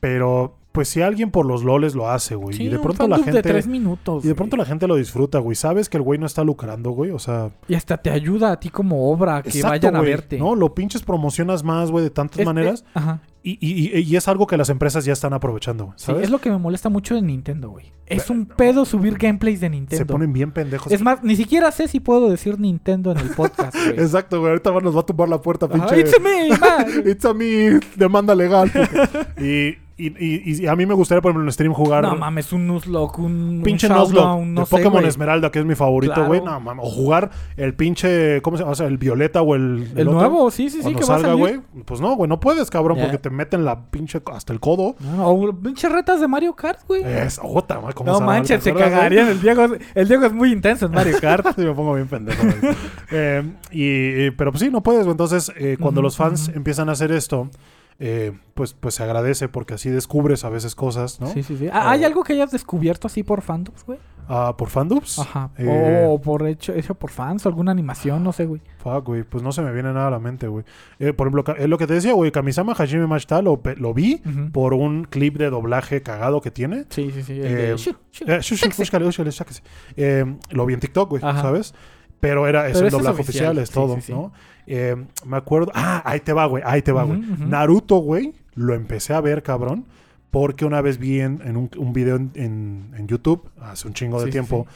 Speaker 1: Pero, pues si alguien por los loles lo hace, güey,
Speaker 2: Sí,
Speaker 1: y de pronto la gente...
Speaker 2: de tres minutos.
Speaker 1: Y de
Speaker 2: güey.
Speaker 1: pronto la gente lo disfruta, güey. Sabes que el güey no está lucrando, güey. O sea,
Speaker 2: Y hasta te ayuda a ti como obra que
Speaker 1: exacto,
Speaker 2: vayan a verte.
Speaker 1: No, lo pinches promocionas más, güey, de tantas
Speaker 2: Es-
Speaker 1: maneras.
Speaker 2: ajá.
Speaker 1: Y, y- y- es algo que las empresas ya están aprovechando, güey.
Speaker 2: Sí, es lo que me molesta mucho de Nintendo, güey. Es un pedo subir gameplays de
Speaker 1: Se
Speaker 2: Nintendo.
Speaker 1: ponen bien pendejos.
Speaker 2: Es más, ni siquiera sé si puedo decir Nintendo en el podcast, güey.
Speaker 1: Exacto, güey. Ahorita nos va a tumbar la puerta,
Speaker 2: Ajá,
Speaker 1: pinche.
Speaker 2: It's me, man.
Speaker 1: It's a me, demanda legal. y, y, y- y a mí me gustaría, por ejemplo, en stream jugar.
Speaker 2: No mames, un Nuzlocke, un
Speaker 1: pinche
Speaker 2: un
Speaker 1: Nuzlocke
Speaker 2: no
Speaker 1: de
Speaker 2: sé,
Speaker 1: Pokémon. Esmeralda, que es mi favorito,
Speaker 2: Claro.
Speaker 1: güey. No mames. O jugar el pinche. ¿Cómo se llama? O sea, el Violeta o el.
Speaker 2: El
Speaker 1: otro.
Speaker 2: nuevo, sí, sí, sí, que
Speaker 1: salga, güey. Pues no, güey, no puedes, cabrón, porque te meten la pinche hasta el codo.
Speaker 2: No, o pinches retas de Mario Kart, güey.
Speaker 1: Es otra, güey. ¿cómo
Speaker 2: no manches,
Speaker 1: ¿Te
Speaker 2: se cagarían. El Diego, el Diego es muy intenso en Mario Kart.
Speaker 1: Sí, me pongo bien pendejo. güey. Eh, y, pero pues sí, no puedes. güey. Entonces, eh, cuando los fans empiezan a hacer esto, eh, pues, pues se agradece porque así descubres a veces cosas, ¿no?
Speaker 2: Sí, sí, sí. Ah, ¿Hay
Speaker 1: O-
Speaker 2: algo que hayas descubierto así por fandoms, güey?
Speaker 1: Ah, por fandubs.
Speaker 2: Ajá.
Speaker 1: Eh,
Speaker 2: O por hecho, hecho por fans alguna animación, no sé, güey.
Speaker 1: Fuck, güey. Pues no se me viene nada a la mente, güey. Eh, por ejemplo, es lo que te decía, güey. Kamisama Hajime Mashita lo, vi por un clip de doblaje cagado que tiene.
Speaker 2: Sí, sí, sí.
Speaker 1: Eh. Eh. Eh, lo vi en TikTok, güey. ¿sabes? Pero era, es
Speaker 2: Pero es
Speaker 1: doblaje
Speaker 2: oficial,
Speaker 1: oficial, es todo,
Speaker 2: sí, sí.
Speaker 1: ¿no? Eh, me acuerdo. Ah, ahí te va, güey. Ahí te va, güey. Naruto, güey, lo empecé a ver, cabrón. Porque una vez vi en, en un, un video en, en- en YouTube, hace un chingo de tiempo,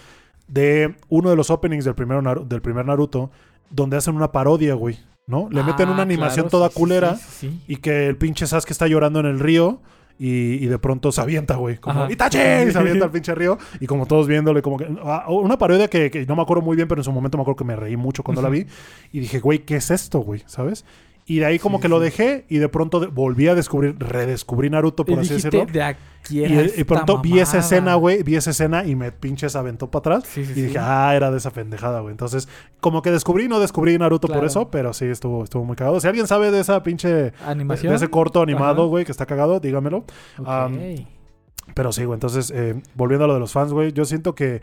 Speaker 1: de uno de los openings del, primero del primer Naruto, donde hacen una parodia, güey, ¿no? Le meten
Speaker 2: Ah,
Speaker 1: una animación
Speaker 2: claro,
Speaker 1: toda culera y que el pinche Sasuke está llorando en el río y, y de pronto se avienta, güey. Como
Speaker 2: Ajá.
Speaker 1: ¡Itachi! Y se avienta al pinche río. Y como todos viéndole, como que. ah, Una parodia que, que no me acuerdo muy bien, pero en su momento me acuerdo que me reí mucho cuando la vi. Y dije, güey, ¿qué es esto, güey? ¿Sabes? Y de ahí como
Speaker 2: Sí,
Speaker 1: que lo dejé y de pronto volví a descubrir, redescubrí Naruto, por
Speaker 2: Y
Speaker 1: así
Speaker 2: dijiste,
Speaker 1: decirlo.
Speaker 2: de aquí
Speaker 1: Y,
Speaker 2: era
Speaker 1: y
Speaker 2: esta
Speaker 1: pronto vi esa
Speaker 2: mamada".
Speaker 1: escena, güey, vi esa escena y me pinches aventó para atrás.
Speaker 2: Sí, sí,
Speaker 1: y dije, ah, era de esa pendejada, güey. Entonces, como que descubrí, no descubrí Naruto por eso, pero sí estuvo, estuvo muy cagado. Si alguien sabe de esa pinche
Speaker 2: Animación.
Speaker 1: de ese corto animado, güey, que está cagado, dígamelo.
Speaker 2: Ok.
Speaker 1: Am, Pero sí, güey. Entonces, eh, volviendo a lo de los fans, güey, yo siento que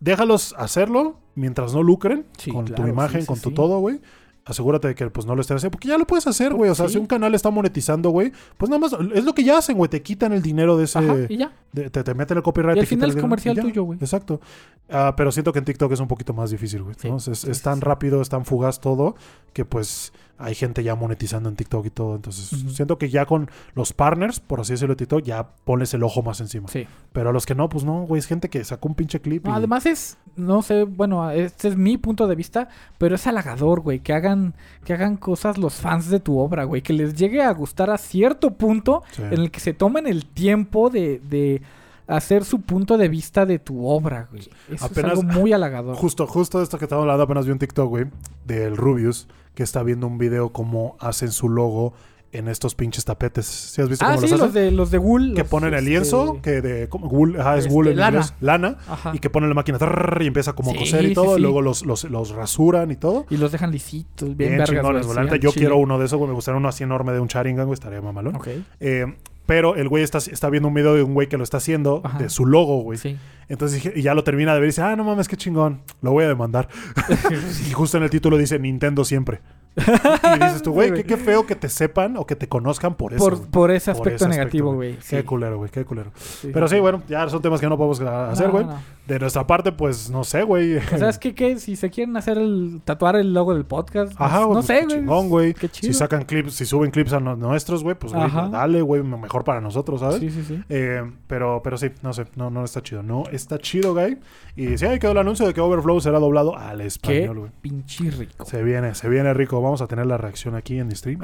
Speaker 1: déjalos hacerlo mientras no lucren con tu imagen, con tu todo, güey. Asegúrate de que pues no lo estés haciendo, porque ya lo puedes hacer, güey. O sea,
Speaker 2: Sí.
Speaker 1: si un canal está monetizando, güey, pues nada más es lo que ya hacen, güey. Te quitan el dinero de ese.
Speaker 2: Ajá, y ya.
Speaker 1: de- te, te meten el copyright.
Speaker 2: Y al
Speaker 1: te
Speaker 2: final
Speaker 1: el
Speaker 2: es
Speaker 1: dinero,
Speaker 2: comercial
Speaker 1: ya.
Speaker 2: tuyo, güey.
Speaker 1: Exacto. Ah, pero siento que en TikTok es un poquito más difícil, güey.
Speaker 2: Sí,
Speaker 1: ¿no? Es, es tan rápido, es tan fugaz todo, que pues hay gente ya monetizando en TikTok y todo. Entonces, siento que ya con los partners, por así decirlo, de TikTok, ya pones el ojo más encima.
Speaker 2: Sí.
Speaker 1: Pero a los que no, pues no, güey, es gente que sacó un pinche clip.
Speaker 2: No,
Speaker 1: y-
Speaker 2: además es, no sé, bueno, este es mi punto de vista, pero es halagador, güey, que hagan, que hagan cosas los fans de tu obra, güey, que les llegue a gustar a cierto punto
Speaker 1: Sí.
Speaker 2: en el que se tomen el tiempo de, de hacer su punto de vista de tu obra, güey. Eso
Speaker 1: Apenas-
Speaker 2: es algo muy halagador.
Speaker 1: Justo, justo esto que estamos hablando, apenas vi un TikTok, güey, del Rubius, que está viendo un video cómo hacen su logo en estos pinches tapetes. ¿Sí has visto
Speaker 2: ah,
Speaker 1: cómo
Speaker 2: sí,
Speaker 1: los
Speaker 2: los de, los de wool.
Speaker 1: que
Speaker 2: los,
Speaker 1: ponen el
Speaker 2: este,
Speaker 1: lienzo, que de como wool, ajá, es
Speaker 2: este,
Speaker 1: wool en
Speaker 2: lana.
Speaker 1: inglés, lana, y que ponen la máquina trrr, y empieza como a
Speaker 2: Sí,
Speaker 1: coser y todo,
Speaker 2: sí.
Speaker 1: y luego los, los, los rasuran y todo.
Speaker 2: Y los dejan lisitos, bien,
Speaker 1: Bien,
Speaker 2: vergas,
Speaker 1: chingones, yo quiero uno de esos, güey. Me gustaría uno así enorme de un Sharingan, güey. Estaría mamalón.
Speaker 2: Ok,
Speaker 1: Eh, pero el güey está, está viendo un video de un güey que lo está haciendo,
Speaker 2: Ajá.
Speaker 1: de su logo, güey.
Speaker 2: sí.
Speaker 1: Entonces y ya lo termina de ver y dice, ah, no mames, qué chingón. Lo voy a demandar. y justo en el título dice Nintendo siempre. Y dices tú, güey, qué, qué feo que te sepan o que te conozcan por eso.
Speaker 2: Por, por ese
Speaker 1: Por
Speaker 2: aspecto
Speaker 1: ese
Speaker 2: negativo,
Speaker 1: güey. Qué culero, güey, qué culero.
Speaker 2: Sí,
Speaker 1: Pero
Speaker 2: sí,
Speaker 1: bueno, ya son temas que no podemos hacer,
Speaker 2: No,
Speaker 1: güey.
Speaker 2: no.
Speaker 1: De nuestra parte, pues, no sé, güey.
Speaker 2: ¿Sabes qué, qué? Si se quieren hacer el tatuar el logo del podcast, pues,
Speaker 1: Ajá, güey,
Speaker 2: no
Speaker 1: pues,
Speaker 2: sé,
Speaker 1: qué
Speaker 2: güey.
Speaker 1: chingón, güey.
Speaker 2: Qué chido.
Speaker 1: Si sacan clips, si suben clips a nuestros, güey, pues, güey,
Speaker 2: Ajá.
Speaker 1: dale, güey, mejor para nosotros, ¿sabes?
Speaker 2: Sí, sí, sí.
Speaker 1: Eh, pero, pero sí, no sé, no, no está chido. No está chido, güey. Y sí, ahí quedó el anuncio de que Overflow será doblado al español, güey.
Speaker 2: pinche rico.
Speaker 1: Se viene, se viene rico. Vamos a tener la reacción aquí en stream.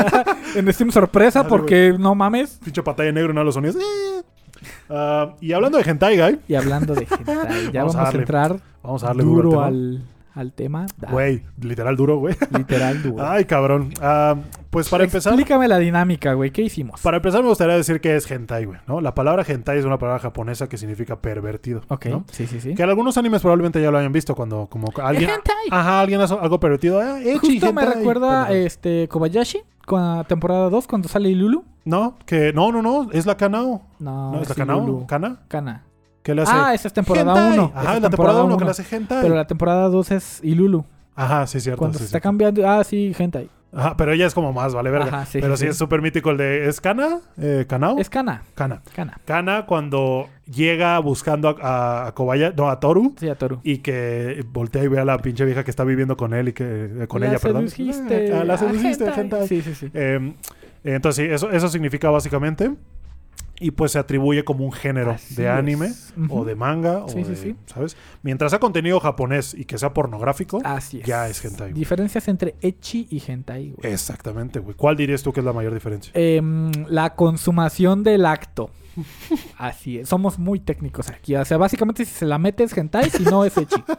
Speaker 2: en Steam sorpresa
Speaker 1: Dale,
Speaker 2: porque no mames.
Speaker 1: Pinche pantalla negro, no los sonidos. Eh. Ah, y hablando de hentai, guy,
Speaker 2: Y hablando de hentai, ya
Speaker 1: Vamos
Speaker 2: vamos,
Speaker 1: a
Speaker 2: a,
Speaker 1: darle
Speaker 2: entrar
Speaker 1: vamos a darle
Speaker 2: duro
Speaker 1: duro, al
Speaker 2: al, tema. Da-
Speaker 1: tema. Güey, literal duro, güey.
Speaker 2: Literal duro.
Speaker 1: Ay, cabrón. Ah, pues para empezar,
Speaker 2: Explícame la dinámica, güey. ¿Qué hicimos?
Speaker 1: para empezar me gustaría decir que es hentai, güey, ¿no? La palabra hentai es una palabra japonesa que significa pervertido,
Speaker 2: Ok,
Speaker 1: ¿no?
Speaker 2: sí, sí, sí.
Speaker 1: Que algunos animes probablemente ya lo hayan visto cuando como alguien
Speaker 2: hentai.
Speaker 1: Ajá, alguien hace algo pervertido. Ah,
Speaker 2: Justo me recuerda este Kobayashi con la temporada 2 cuando sale Lulu.
Speaker 1: No, que no, no, no, es la Kanao.
Speaker 2: No,
Speaker 1: No, es la Kanao,
Speaker 2: Lulu.
Speaker 1: Kana.
Speaker 2: Kana. Ah, esa es temporada
Speaker 1: Hentai.
Speaker 2: 1.
Speaker 1: Ajá, la temporada 1 que le hace hentai.
Speaker 2: Pero la temporada 2 es Ilulu.
Speaker 1: Ajá, sí, cierto.
Speaker 2: Cuando
Speaker 1: sí,
Speaker 2: se
Speaker 1: sí.
Speaker 2: está cambiando. Ah, sí, hentai.
Speaker 1: Ajá, pero ella es como más, vale, verga.
Speaker 2: Ajá, sí,
Speaker 1: pero
Speaker 2: sí,
Speaker 1: sí,
Speaker 2: sí.
Speaker 1: es súper mítico el de. ¿Es Kana? Eh, ¿Kanao?
Speaker 2: Es Kana.
Speaker 1: Kana.
Speaker 2: Kana.
Speaker 1: Kana cuando llega buscando a, a, a Kobaya, no, a Toru.
Speaker 2: Sí, a Toru.
Speaker 1: Y que voltea y ve a la pinche vieja que está viviendo con él y que. eh, con
Speaker 2: la
Speaker 1: ella, perdón.
Speaker 2: sedujiste.
Speaker 1: Ah, la
Speaker 2: Ah,
Speaker 1: seduciste,
Speaker 2: hentai.
Speaker 1: hentai.
Speaker 2: Sí, sí, sí.
Speaker 1: Eh, entonces, sí, eso, eso significa básicamente. Y pues se atribuye como un género
Speaker 2: Así
Speaker 1: de anime o de manga.
Speaker 2: Sí,
Speaker 1: o
Speaker 2: sí,
Speaker 1: de-
Speaker 2: sí.
Speaker 1: ¿Sabes? Mientras sea contenido japonés y que sea pornográfico,
Speaker 2: Así es.
Speaker 1: ya es hentai. güey.
Speaker 2: Diferencias entre Echi y Hentai, güey.
Speaker 1: Exactamente, güey. ¿Cuál dirías tú que es la mayor diferencia?
Speaker 2: Em, la consumación del acto. Así es. Somos muy técnicos aquí. O sea, básicamente si se la mete es hentai, si no es echi.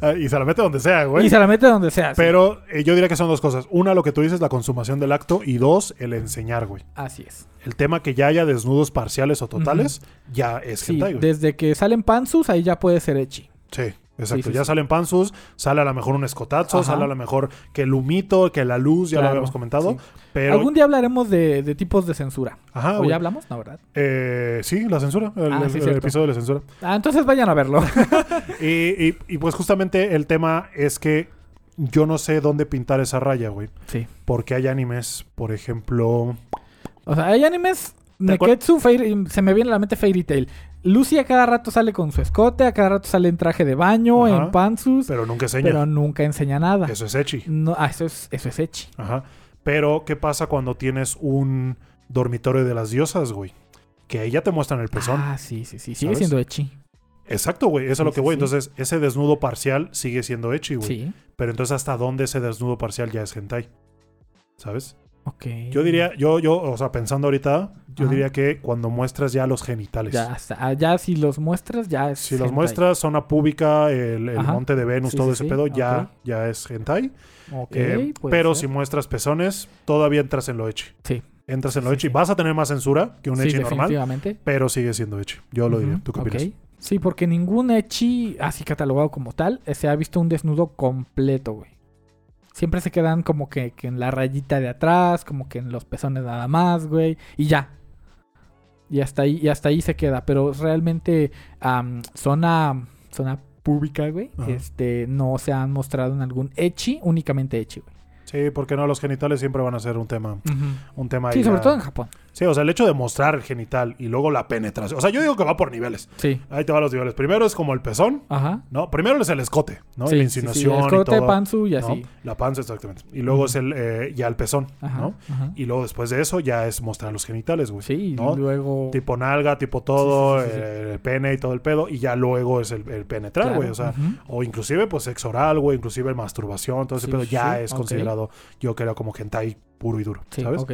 Speaker 1: Ah, y se la mete donde sea, güey.
Speaker 2: y se la mete donde sea. sí.
Speaker 1: Pero eh, yo diría que son dos cosas. Una, lo que tú dices, la consumación del acto. Y dos, el enseñar, güey.
Speaker 2: Así es.
Speaker 1: El tema que ya haya desnudos parciales o totales, ya es
Speaker 2: Sí,
Speaker 1: hentai, güey.
Speaker 2: desde que salen pansus, ahí ya puede ser echi.
Speaker 1: Sí, exacto.
Speaker 2: Sí,
Speaker 1: ya
Speaker 2: sí.
Speaker 1: salen pansus, sale a lo mejor un escotazo,
Speaker 2: Ajá.
Speaker 1: sale a lo mejor que el humito, que la luz, ya lo habíamos comentado.
Speaker 2: sí.
Speaker 1: Pero.
Speaker 2: Algún día hablaremos de, de tipos de censura.
Speaker 1: Ajá,
Speaker 2: ¿O ya hablamos? No, ¿verdad?
Speaker 1: Eh, sí, la censura. El,
Speaker 2: Ah,
Speaker 1: el- el episodio de la censura.
Speaker 2: Ah, entonces vayan a verlo.
Speaker 1: Y, y- y pues justamente el tema es que yo no sé dónde pintar esa raya, güey.
Speaker 2: sí.
Speaker 1: Porque hay animes, por ejemplo.
Speaker 2: O sea, hay animes.
Speaker 1: ¿Te acuer-
Speaker 2: Neketsu, Fairy- se me viene a la mente Fairy Tail. Lucy a cada rato sale con su escote, a cada rato sale en traje de baño,
Speaker 1: Ajá.
Speaker 2: en pantsus,
Speaker 1: Pero nunca enseña.
Speaker 2: pero nunca enseña nada.
Speaker 1: Eso es Echi.
Speaker 2: No, ah, eso es, eso es Echi.
Speaker 1: Ajá. Pero, ¿qué pasa cuando tienes un dormitorio de las diosas, güey? Que ahí ya te muestran el pezón.
Speaker 2: Ah, sí, sí, sí. Sigue
Speaker 1: ¿Sabes?
Speaker 2: siendo Echi.
Speaker 1: Exacto, güey. Eso es
Speaker 2: Sí,
Speaker 1: lo que voy.
Speaker 2: sí.
Speaker 1: Entonces, ese desnudo parcial sigue siendo Echi, güey.
Speaker 2: Sí.
Speaker 1: Pero entonces, ¿hasta dónde ese desnudo parcial ya es hentai? ¿Sabes? Yo diría, yo, yo, o sea, pensando ahorita, yo diría que cuando muestras ya los genitales.
Speaker 2: Ya, hasta- ah, ya si los muestras, ya es.
Speaker 1: Si los muestras zona pública, el, monte de Venus,
Speaker 2: Sí,
Speaker 1: todo
Speaker 2: sí,
Speaker 1: ese
Speaker 2: sí.
Speaker 1: pedo, ya, ya es hentai.
Speaker 2: Ok,
Speaker 1: Eh, pero
Speaker 2: ser.
Speaker 1: si muestras pezones, todavía entras en lo echi.
Speaker 2: Sí.
Speaker 1: Entras en lo echi. Vas a tener más censura que un echi normal, pero sigue siendo echi. Yo lo diría.
Speaker 2: Ujú,
Speaker 1: ¿Tú qué opinas?
Speaker 2: Sí, porque ningún Echi, así catalogado como tal, eh, se ha visto un desnudo completo, güey. Siempre se quedan como que, que en la rayita de atrás, como que en los pezones nada más, güey. Y ya. Y hasta ahí, y hasta ahí se queda. Pero realmente am, zona, zona pública, güey,
Speaker 1: Ajá.
Speaker 2: este, no se han mostrado en algún echi, únicamente echi, güey.
Speaker 1: Sí, porque no, los genitales siempre van a ser un tema. Un tema ahí
Speaker 2: Sí, sobre todo en Japón.
Speaker 1: Sí, o sea, el hecho de mostrar el genital y luego la penetración. O sea, yo digo que va por niveles.
Speaker 2: Sí.
Speaker 1: Ahí te van los niveles. Primero es como el pezón,
Speaker 2: Ajá.
Speaker 1: ¿no? Primero es el escote, ¿no?
Speaker 2: Sí,
Speaker 1: la
Speaker 2: sí, sí,
Speaker 1: insinuación
Speaker 2: el
Speaker 1: y
Speaker 2: corte,
Speaker 1: todo.
Speaker 2: panzu y
Speaker 1: ¿no?
Speaker 2: así.
Speaker 1: La panza, exactamente. Y luego es el eh, ya el pezón,
Speaker 2: Ajá.
Speaker 1: ¿no?
Speaker 2: ajá.
Speaker 1: Y luego después de eso ya es mostrar los genitales, güey.
Speaker 2: Sí, y
Speaker 1: ¿no?
Speaker 2: luego...
Speaker 1: Tipo nalga, tipo todo, eh, el pene y todo el pedo. Y ya luego es el, el penetrar,
Speaker 2: Claro,
Speaker 1: güey. O sea, o inclusive pues sexo oral, güey. Inclusive masturbación, todo ese pedo ya es considerado, yo creo, como hentai puro y duro,
Speaker 2: Sí,
Speaker 1: ¿sabes?
Speaker 2: ok.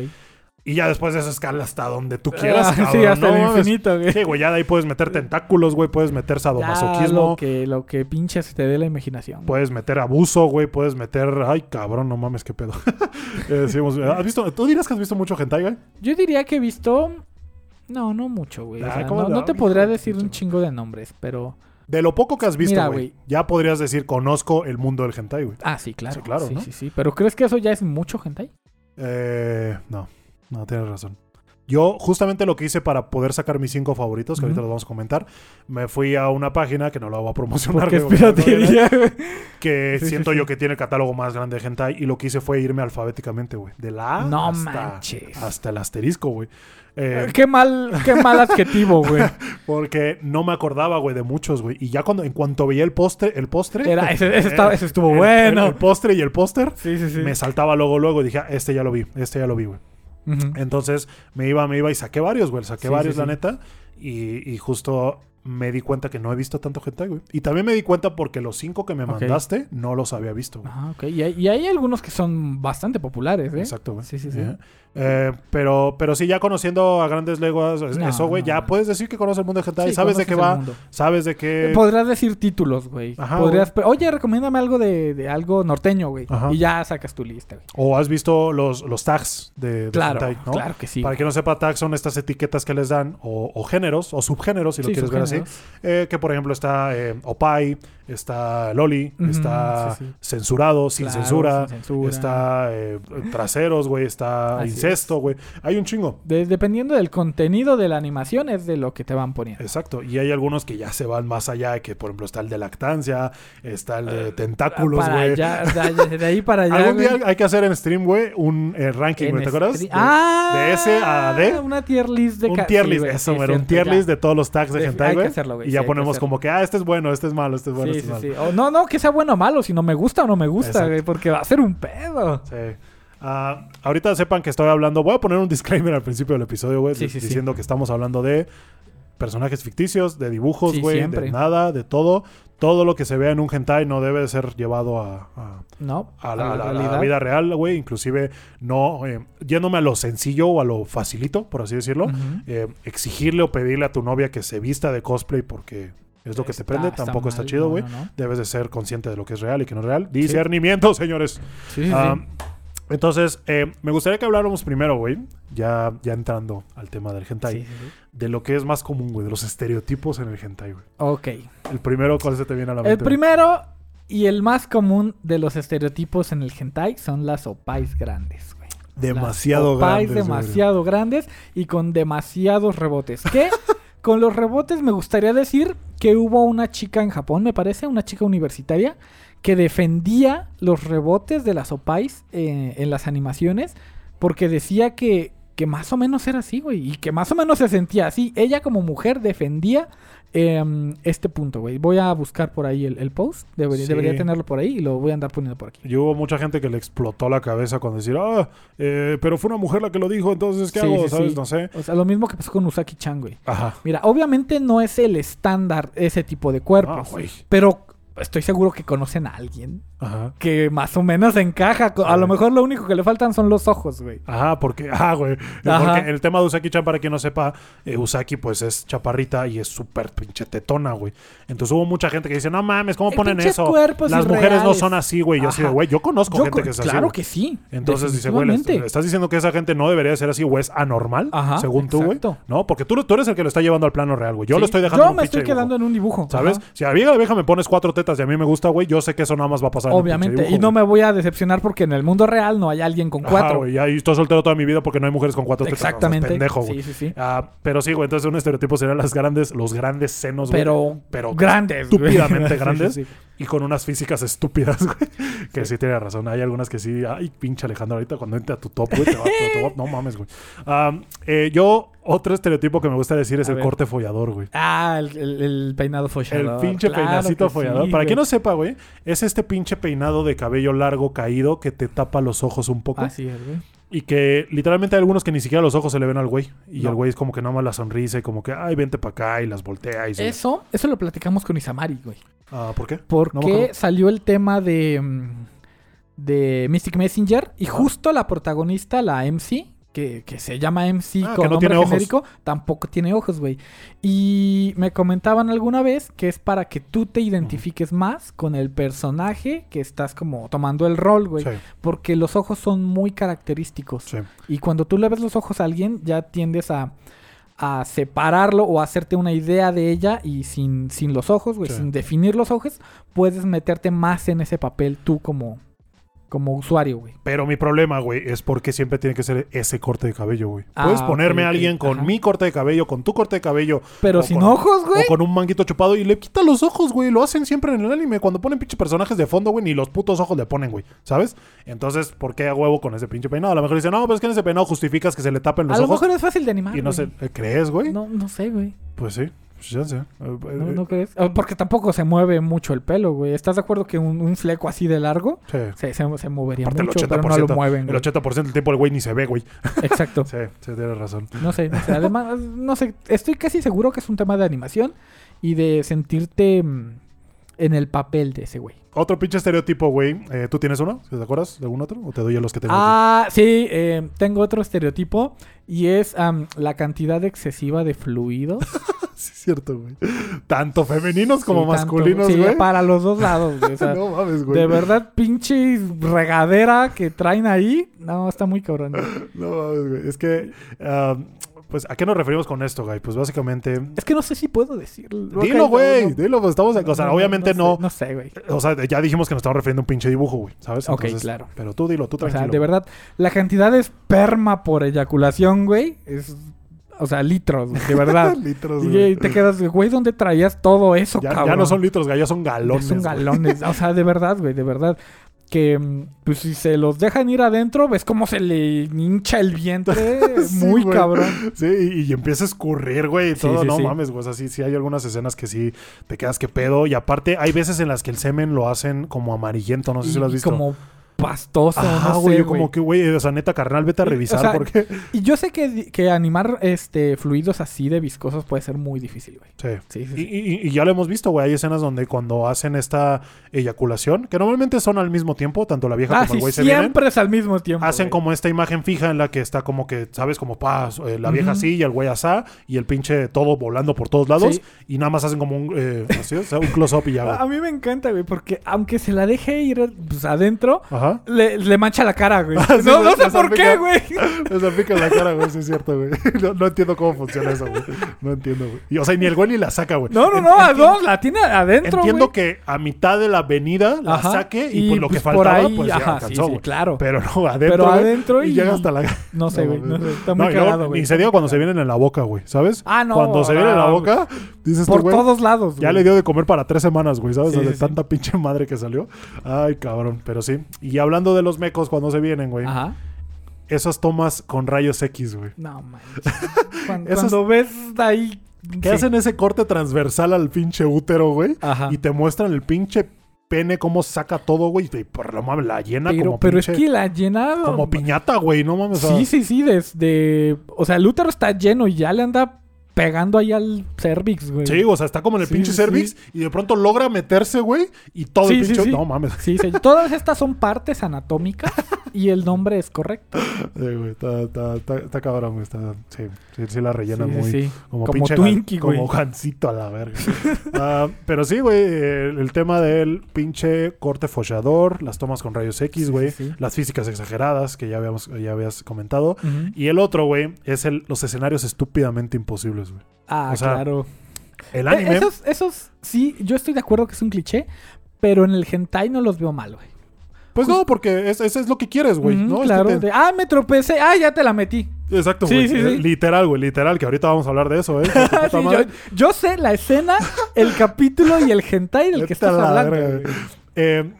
Speaker 1: Y ya después de eso escala hasta donde tú quieras,
Speaker 2: Ah,
Speaker 1: cabrón,
Speaker 2: sí, hasta
Speaker 1: no
Speaker 2: el infinito, güey.
Speaker 1: Sí, güey, ya de ahí puedes meter tentáculos, güey, puedes meter
Speaker 2: Ya,
Speaker 1: sadomasoquismo,
Speaker 2: lo que, lo que pinche se te dé la imaginación.
Speaker 1: puedes meter abuso, güey, puedes meter, ay, cabrón, no mames, qué pedo. Eh, decimos, ¿has visto, tú dirás que has visto mucho hentai, güey?
Speaker 2: Yo diría que he visto... No, no mucho, güey. O
Speaker 1: Ah,
Speaker 2: sea,
Speaker 1: ¿cómo
Speaker 2: no, te podría
Speaker 1: de
Speaker 2: decir un chingo de nombres, pero...
Speaker 1: De lo poco que has visto, güey,
Speaker 2: güey.
Speaker 1: ya podrías decir, conozco el mundo del hentai, güey.
Speaker 2: Ah, sí, claro.
Speaker 1: Sí, claro,
Speaker 2: Sí,
Speaker 1: ¿no?
Speaker 2: sí, sí. Pero ¿crees que eso ya es mucho, hentai?
Speaker 1: Eh, no, no, tienes razón. Yo, justamente lo que hice para poder sacar mis cinco favoritos, que ahorita los vamos a comentar, me fui a una página que no la voy a promocionar,
Speaker 2: Porque es
Speaker 1: güey,
Speaker 2: piratería,
Speaker 1: que
Speaker 2: Sí,
Speaker 1: siento
Speaker 2: sí.
Speaker 1: yo que tiene el catálogo más grande de hentai y lo que hice fue irme alfabéticamente, güey. De la A
Speaker 2: No
Speaker 1: hasta,
Speaker 2: manches.
Speaker 1: hasta el asterisco, güey. Eh,
Speaker 2: Qué mal, qué mal adjetivo, güey.
Speaker 1: porque no me acordaba, güey, de muchos, güey. Y ya cuando, en cuanto veía el postre, el postre.
Speaker 2: Era, ese, ese
Speaker 1: eh,
Speaker 2: estaba- ese estuvo
Speaker 1: el-
Speaker 2: bueno.
Speaker 1: El, el postre y el póster.
Speaker 2: sí, sí, sí.
Speaker 1: Me saltaba luego, luego y dije, ah, este ya lo vi, este ya lo vi, güey. Entonces me iba, me iba y saqué varios, güey. Saqué
Speaker 2: Sí,
Speaker 1: varios,
Speaker 2: sí,
Speaker 1: la
Speaker 2: sí.
Speaker 1: neta. Y, y justo me di cuenta que no he visto tanto hentai, güey. Y también me di cuenta porque los cinco que me mandaste no los había visto, güey.
Speaker 2: Ajá, ok. Y hay, y hay algunos que son bastante populares, ¿eh?
Speaker 1: Exacto, güey.
Speaker 2: Sí, sí, sí.
Speaker 1: Eh, eh, pero, pero sí, ya conociendo a grandes leguas, es-
Speaker 2: No,
Speaker 1: eso, güey,
Speaker 2: no,
Speaker 1: ya
Speaker 2: no.
Speaker 1: puedes decir que conoces el mundo de hentai.
Speaker 2: Sí,
Speaker 1: sabes de qué va,
Speaker 2: mundo.
Speaker 1: sabes de qué.
Speaker 2: Podrías decir títulos, güey.
Speaker 1: Ajá,
Speaker 2: Podrías... Oye, recomiéndame algo de, de algo norteño, güey.
Speaker 1: Ajá.
Speaker 2: Y ya sacas tu lista, güey.
Speaker 1: O has visto los, los tags de, de
Speaker 2: Claro,
Speaker 1: hentai, ¿no?
Speaker 2: claro que sí.
Speaker 1: Para
Speaker 2: güey.
Speaker 1: quien no sepa, tags son estas etiquetas que les dan, o, o géneros, o subgéneros, si lo quieres ver así. Eh, que por ejemplo está eh, Opai, está Loli, está
Speaker 2: sí, sí.
Speaker 1: censurado, sin
Speaker 2: Claro,
Speaker 1: censura,
Speaker 2: sin censura.
Speaker 1: está eh, traseros, güey, está
Speaker 2: Así
Speaker 1: incesto, güey. Hay un chingo.
Speaker 2: De- dependiendo del contenido de la animación es de lo que te van poniendo.
Speaker 1: Exacto. Y hay algunos que ya se van más allá, que por ejemplo está el de lactancia, está el de tentáculos,
Speaker 2: para
Speaker 1: güey.
Speaker 2: de, ahí- de ahí para allá.
Speaker 1: Algún día hay que hacer en stream, güey, un eh, ranking, güey, ¿te acuerdas? De-
Speaker 2: ah,
Speaker 1: de S a D.
Speaker 2: Una tier list de
Speaker 1: un tier list, eso, güey, un tier list de todos los tags de hentai, güey.
Speaker 2: Hacerlo, güey,
Speaker 1: Y ya ponemos como que, ah, este es bueno, este es malo, este es bueno,
Speaker 2: Sí,
Speaker 1: este es
Speaker 2: sí.
Speaker 1: malo.
Speaker 2: O no, no, que sea bueno o malo, sino me gusta o no me gusta,
Speaker 1: Exacto.
Speaker 2: güey, porque va a ser un pedo.
Speaker 1: Sí. Ah, ahorita sepan que estoy hablando. Voy a poner un disclaimer al principio del episodio, güey, diciendo que estamos hablando de personajes ficticios, de dibujos, güey, de nada, de todo. Todo lo que se vea en un hentai no debe ser llevado a, a-
Speaker 2: No,
Speaker 1: a la, a la- a la
Speaker 2: realidad.
Speaker 1: vida real, güey. Inclusive no eh, yéndome a lo sencillo o a lo facilito, por así decirlo. Eh, exigirle o pedirle a tu novia que se vista de cosplay porque es lo que te prende,
Speaker 2: está
Speaker 1: tampoco está chido, güey.
Speaker 2: no, no.
Speaker 1: Debes de ser consciente de lo que es real y que no es real. Discernimiento, señores.
Speaker 2: Sí, sí,
Speaker 1: Ah,
Speaker 2: sí.
Speaker 1: Entonces, eh, me gustaría que habláramos primero, güey, ya, ya entrando al tema del hentai,
Speaker 2: Sí, sí, sí.
Speaker 1: de lo que es más común, güey, de los estereotipos en el hentai, güey.
Speaker 2: Ok.
Speaker 1: El primero, ¿cuál se te viene a la mente?
Speaker 2: El primero y el más común de los estereotipos en el hentai son las opais grandes, güey.
Speaker 1: Demasiado
Speaker 2: Las opais
Speaker 1: grandes, güey.
Speaker 2: demasiado grandes y con demasiados rebotes. ¿Qué? con los rebotes me gustaría decir que hubo una chica en Japón, me parece, una chica universitaria, que defendía los rebotes de las opais eh, en las animaciones porque decía que, que más o menos era así, güey, y que más o menos se sentía así. Ella como mujer defendía em, este punto, güey. Voy a buscar por ahí el, el post, debería,
Speaker 1: Sí.
Speaker 2: debería tenerlo por ahí y lo voy a andar poniendo por aquí.
Speaker 1: Y hubo mucha gente que le explotó la cabeza cuando decir, ah, eh, pero fue una mujer la que lo dijo, entonces, ¿qué
Speaker 2: Sí,
Speaker 1: hago?
Speaker 2: sí,
Speaker 1: ¿Sabes? No sé.
Speaker 2: O sea, lo mismo que pasó con Usaki-chan, güey.
Speaker 1: Ajá.
Speaker 2: Mira, obviamente no es el estándar ese tipo de cuerpos,
Speaker 1: Ah,
Speaker 2: pero estoy seguro que conocen a alguien
Speaker 1: Ajá.
Speaker 2: que más o menos encaja. A
Speaker 1: Sí.
Speaker 2: lo mejor lo único que le faltan son los ojos, güey.
Speaker 1: Ajá, porque, ajá, güey.
Speaker 2: Ajá.
Speaker 1: Porque el tema de Usaki-chan, para quien no sepa, eh, Usaki, pues es chaparrita y es súper pinche tetona, güey. Entonces hubo mucha gente que dice, no mames, ¿cómo
Speaker 2: Eh,
Speaker 1: ponen eso?
Speaker 2: cuerpos
Speaker 1: Las mujeres no
Speaker 2: irreales".
Speaker 1: son así, güey. Yo así de,
Speaker 2: Ajá.
Speaker 1: güey, yo conozco
Speaker 2: Yo
Speaker 1: gente
Speaker 2: co-
Speaker 1: que es así.
Speaker 2: claro
Speaker 1: güey.
Speaker 2: que sí.
Speaker 1: Entonces dice, güey, estás diciendo que esa gente no debería ser así o es anormal,
Speaker 2: Ajá,
Speaker 1: según tú, güey. No, porque tú, tú eres el que lo está llevando al plano real, güey. Yo
Speaker 2: Sí.
Speaker 1: lo estoy dejando en
Speaker 2: Yo
Speaker 1: un
Speaker 2: me estoy quedando
Speaker 1: dibujo,
Speaker 2: en un dibujo.
Speaker 1: ¿Sabes? Si a la vieja de abeja me pones cuatro tetas, y a mí me gusta, güey, yo sé que eso nada más va a pasar. en el pinche
Speaker 2: Obviamente.
Speaker 1: dibujo,
Speaker 2: y no
Speaker 1: güey.
Speaker 2: me voy a decepcionar porque en el mundo real no hay alguien con
Speaker 1: Ajá,
Speaker 2: cuatro.
Speaker 1: güey, ya y estoy soltero toda mi vida porque no hay mujeres con cuatro tetas.
Speaker 2: Exactamente.
Speaker 1: Pendejo, güey.
Speaker 2: sí, sí, sí.
Speaker 1: Ah, pero sí, güey, entonces un estereotipo serían las grandes, los grandes senos, güey.
Speaker 2: Pero,
Speaker 1: pero
Speaker 2: grandes. güey.
Speaker 1: estúpidamente
Speaker 2: Sí, sí,
Speaker 1: grandes.
Speaker 2: sí.
Speaker 1: Y con unas físicas estúpidas, güey. Que sí tiene razón. Hay algunas que sí. Ay, pinche Alejandro, ahorita cuando entre a tu top, güey, te va, te- te va- No mames, güey. Eh, yo, otro estereotipo que me gusta decir es
Speaker 2: A
Speaker 1: el
Speaker 2: ver.
Speaker 1: corte follador, güey.
Speaker 2: Ah, el, el- el peinado
Speaker 1: El
Speaker 2: follador.
Speaker 1: pinche
Speaker 2: Claro
Speaker 1: peinacito follador. Para quien no sepa, güey, es este pinche peinado de cabello largo caído que te tapa los ojos un poco.
Speaker 2: Así es, güey.
Speaker 1: Y que literalmente hay algunos que ni siquiera los ojos se le ven al güey. Y
Speaker 2: No.
Speaker 1: el güey es como que nada más la sonrisa y como que, ay, vente para acá y las voltea y se...
Speaker 2: Eso, eso lo platicamos con Isamari, güey.
Speaker 1: Ah, ¿Por qué?
Speaker 2: Porque
Speaker 1: No
Speaker 2: salió el tema de, mm, de Mystic Messenger y justo la protagonista, la MC, que, que se llama MC
Speaker 1: Ah,
Speaker 2: con
Speaker 1: no
Speaker 2: nombre
Speaker 1: tiene ojos.
Speaker 2: genérico, tampoco tiene ojos, güey. Y me comentaban alguna vez que es para que tú te identifiques más con el personaje que estás como tomando el rol, güey.
Speaker 1: Sí,
Speaker 2: Porque los ojos son muy característicos.
Speaker 1: sí.
Speaker 2: Y cuando tú le ves los ojos a alguien, ya tiendes a, a separarlo o a hacerte una idea de ella y sin, sin los ojos, güey,
Speaker 1: Sí.
Speaker 2: sin definir los ojos, puedes meterte más en ese papel tú como, como usuario, güey.
Speaker 1: Pero mi problema, güey, es porque siempre tiene que ser ese corte de cabello, güey.
Speaker 2: Ah,
Speaker 1: Puedes
Speaker 2: ok,
Speaker 1: ponerme a alguien con
Speaker 2: Ajá.
Speaker 1: mi corte de cabello, con tu corte de cabello,
Speaker 2: Pero sin
Speaker 1: con-
Speaker 2: ojos, güey.
Speaker 1: o con un manguito chupado y le quita los ojos, güey. Lo hacen siempre en el anime. Cuando ponen pinche personajes de fondo, güey, ni los putos ojos le ponen, güey. ¿Sabes? Entonces, ¿por qué a huevo con ese pinche peinado? A lo mejor dicen, no, pero es que en ese peinado justificas que se le tapen los
Speaker 2: A lo
Speaker 1: ojos.
Speaker 2: mejor es fácil de animar.
Speaker 1: Y no
Speaker 2: güey.
Speaker 1: sé, ¿crees, güey?
Speaker 2: No, no sé, güey.
Speaker 1: Pues sí, pues ya sé. Eh,
Speaker 2: ¿No,
Speaker 1: eh,
Speaker 2: no crees? Ah, Porque tampoco se mueve mucho el pelo, güey. ¿Estás de acuerdo que un, un fleco así de largo
Speaker 1: sí.
Speaker 2: se, se, se movería
Speaker 1: Aparte, el
Speaker 2: mucho,
Speaker 1: 80%,
Speaker 2: pero no lo mueven,
Speaker 1: El
Speaker 2: güey.
Speaker 1: 80% del tiempo el güey ni se ve, güey.
Speaker 2: Exacto.
Speaker 1: Sí, sí, tienes razón.
Speaker 2: No sé, no sé. Además, no sé. Estoy casi seguro que es un tema de animación y de sentirte mm, en el papel de ese güey.
Speaker 1: Otro pinche estereotipo, güey. Eh, ¿Tú tienes uno? ¿Te acuerdas de algún otro? ¿O te doy a los que tengo aquí?
Speaker 2: Ah, sí, eh, tengo otro estereotipo y es la cantidad excesiva de fluidos.
Speaker 1: Sí, es cierto, güey. Tanto femeninos como
Speaker 2: Sí, tanto-
Speaker 1: masculinos,
Speaker 2: sí,
Speaker 1: güey.
Speaker 2: para los dos lados, güey. O sea,
Speaker 1: no mames, güey.
Speaker 2: de verdad, pinche regadera que traen ahí. No, está muy cabrón.
Speaker 1: No mames, güey. Es que, pues, ¿a qué nos referimos con esto, güey? Pues básicamente.
Speaker 2: Es que no sé si puedo decirlo.
Speaker 1: Dilo, güey.
Speaker 2: no, no,
Speaker 1: Dilo, pues estamos. O sea,
Speaker 2: no,
Speaker 1: obviamente no.
Speaker 2: No sé, güey.
Speaker 1: O sea, ya dijimos que nos estamos refiriendo a un pinche dibujo, güey. ¿Sabes?
Speaker 2: Ok, claro.
Speaker 1: Pero tú dilo, tú
Speaker 2: O
Speaker 1: tranquilo.
Speaker 2: sea, de verdad, la cantidad de esperma por eyaculación, güey, es. O sea, litros, de verdad.
Speaker 1: litros,
Speaker 2: y
Speaker 1: güey.
Speaker 2: te quedas, güey, ¿dónde traías todo eso,
Speaker 1: Ya,
Speaker 2: cabrón?
Speaker 1: ya no son litros, güey, ya son
Speaker 2: Ya
Speaker 1: galones.
Speaker 2: son galones. O sea, de verdad, güey, de verdad. Que, mm, pues, si se los dejan ir adentro, ves cómo se le hincha el vientre.
Speaker 1: Sí,
Speaker 2: muy
Speaker 1: güey.
Speaker 2: cabrón.
Speaker 1: Sí, y, y empieza a escurrir, güey, y
Speaker 2: Sí,
Speaker 1: todo.
Speaker 2: sí,
Speaker 1: no mames, güey. O sea, sí, sí hay algunas escenas que sí te quedas que pedo. Y aparte, hay veces en las que el semen lo hacen como amarillento. No sé si lo has visto.
Speaker 2: como pastoso, no
Speaker 1: güey.
Speaker 2: sé,
Speaker 1: yo como que, güey, o sea, neta, carnal, vete a
Speaker 2: o
Speaker 1: revisar
Speaker 2: sea,
Speaker 1: porque.
Speaker 2: Y yo sé que, que animar este fluidos así de viscosos puede ser muy difícil, güey.
Speaker 1: Sí.
Speaker 2: Sí, sí,
Speaker 1: Y,
Speaker 2: sí.
Speaker 1: y- y ya lo hemos visto, güey. Hay escenas donde cuando hacen esta eyaculación, que normalmente son al mismo tiempo, tanto la vieja
Speaker 2: Ah,
Speaker 1: como el güey se vienen.
Speaker 2: siempre es al mismo tiempo.
Speaker 1: Hacen
Speaker 2: güey.
Speaker 1: como esta imagen fija en la que está como que, ¿sabes? Como pa, eh, la vieja
Speaker 2: Ujú.
Speaker 1: así y el güey asá y el pinche todo volando por todos lados y nada más hacen como un, eh, así, o sea, un close-up y ya, güey.
Speaker 2: A mí me encanta, güey, porque aunque se la deje ir pues, adentro,
Speaker 1: Ajá.
Speaker 2: Le, le mancha la cara, güey.
Speaker 1: Ah, sí,
Speaker 2: no, sé por qué, güey.
Speaker 1: Me salpica la cara, güey, sí es cierto, güey. No, no entiendo cómo funciona eso, güey. No entiendo, güey. Y, o sea, ni el güey ni la saca, güey.
Speaker 2: No, no, no,
Speaker 1: enti-
Speaker 2: no, la tiene adentro,
Speaker 1: Entiendo
Speaker 2: güey.
Speaker 1: que a mitad de la avenida la
Speaker 2: Ajá.
Speaker 1: saque y, pues lo que
Speaker 2: pues, por
Speaker 1: faltaba,
Speaker 2: ahí,
Speaker 1: pues ya
Speaker 2: ajá,
Speaker 1: alcanzó,
Speaker 2: sí, sí, claro.
Speaker 1: Pero no, adentro,
Speaker 2: Pero adentro
Speaker 1: y
Speaker 2: y-
Speaker 1: llega hasta la...
Speaker 2: No sé, güey, no sé, está muy
Speaker 1: y
Speaker 2: cagado, güey.
Speaker 1: Ni se diga cuando se vienen en la boca, güey, ¿sabes?
Speaker 2: Ah, no,
Speaker 1: Cuando se vienen en la boca, dices tú,
Speaker 2: Por todos lados,
Speaker 1: ya
Speaker 2: güey.
Speaker 1: le dio de comer para tres semanas, güey, ¿sabes? De tanta pinche madre que salió. Ay, cabrón, pero sí. Y hablando de los mecos cuando se vienen, güey,
Speaker 2: Ajá.
Speaker 1: esas tomas con rayos X, güey.
Speaker 2: No, manches. Cuando,
Speaker 1: Esas-
Speaker 2: cuando ves ahí...
Speaker 1: Que
Speaker 2: sí.
Speaker 1: hacen ese corte transversal al pinche útero, güey.
Speaker 2: Ajá.
Speaker 1: Y te muestran el pinche pene, cómo saca todo, güey. Y por la mames, la llena
Speaker 2: Pero,
Speaker 1: como
Speaker 2: pero
Speaker 1: pinche...
Speaker 2: es que la llena...
Speaker 1: Como piñata, güey, no mames.
Speaker 2: Sí, sí, sí, desde... O sea, el útero está lleno y ya le anda pegando ahí al cervix, güey.
Speaker 1: Sí, o sea, está como en el
Speaker 2: Sí,
Speaker 1: pinche
Speaker 2: sí,
Speaker 1: cervix y de pronto logra meterse, güey, y todo el
Speaker 2: Sí,
Speaker 1: pinche... No mames.
Speaker 2: Sí, sí. Todas estas son partes anatómicas y el nombre es correcto.
Speaker 1: Sí, güey, está, está, está, está cabrón, güey. Está, sí, sí, la rellena
Speaker 2: Sí, sí,
Speaker 1: muy...
Speaker 2: sí.
Speaker 1: Como,
Speaker 2: Como
Speaker 1: pinche
Speaker 2: Twinkie, güey.
Speaker 1: Como gancito a la verga. Ah, pero sí, güey, el, el tema del pinche corte follador, las tomas con rayos X, güey, las físicas exageradas que ya, habíamos, ya habías comentado. Y el otro, güey, es el, los escenarios estúpidamente imposibles, güey.
Speaker 2: Ah,
Speaker 1: o sea,
Speaker 2: claro.
Speaker 1: El anime...
Speaker 2: Esos, esos, sí, yo estoy de acuerdo que es un cliché, pero en el hentai no los veo mal, güey.
Speaker 1: Pues no, porque es- eso es lo que quieres, güey. ¿no?
Speaker 2: Claro.
Speaker 1: te-
Speaker 2: de, ah, me tropecé. Ah, ya te la metí.
Speaker 1: Exacto, güey.
Speaker 2: sí,
Speaker 1: Eh,
Speaker 2: sí.
Speaker 1: Literal, güey. Literal, que ahorita vamos a hablar de eso, ¿eh?
Speaker 2: Yo, yo sé la escena, el capítulo y el hentai del que estás
Speaker 1: la
Speaker 2: hablando.
Speaker 1: Eh,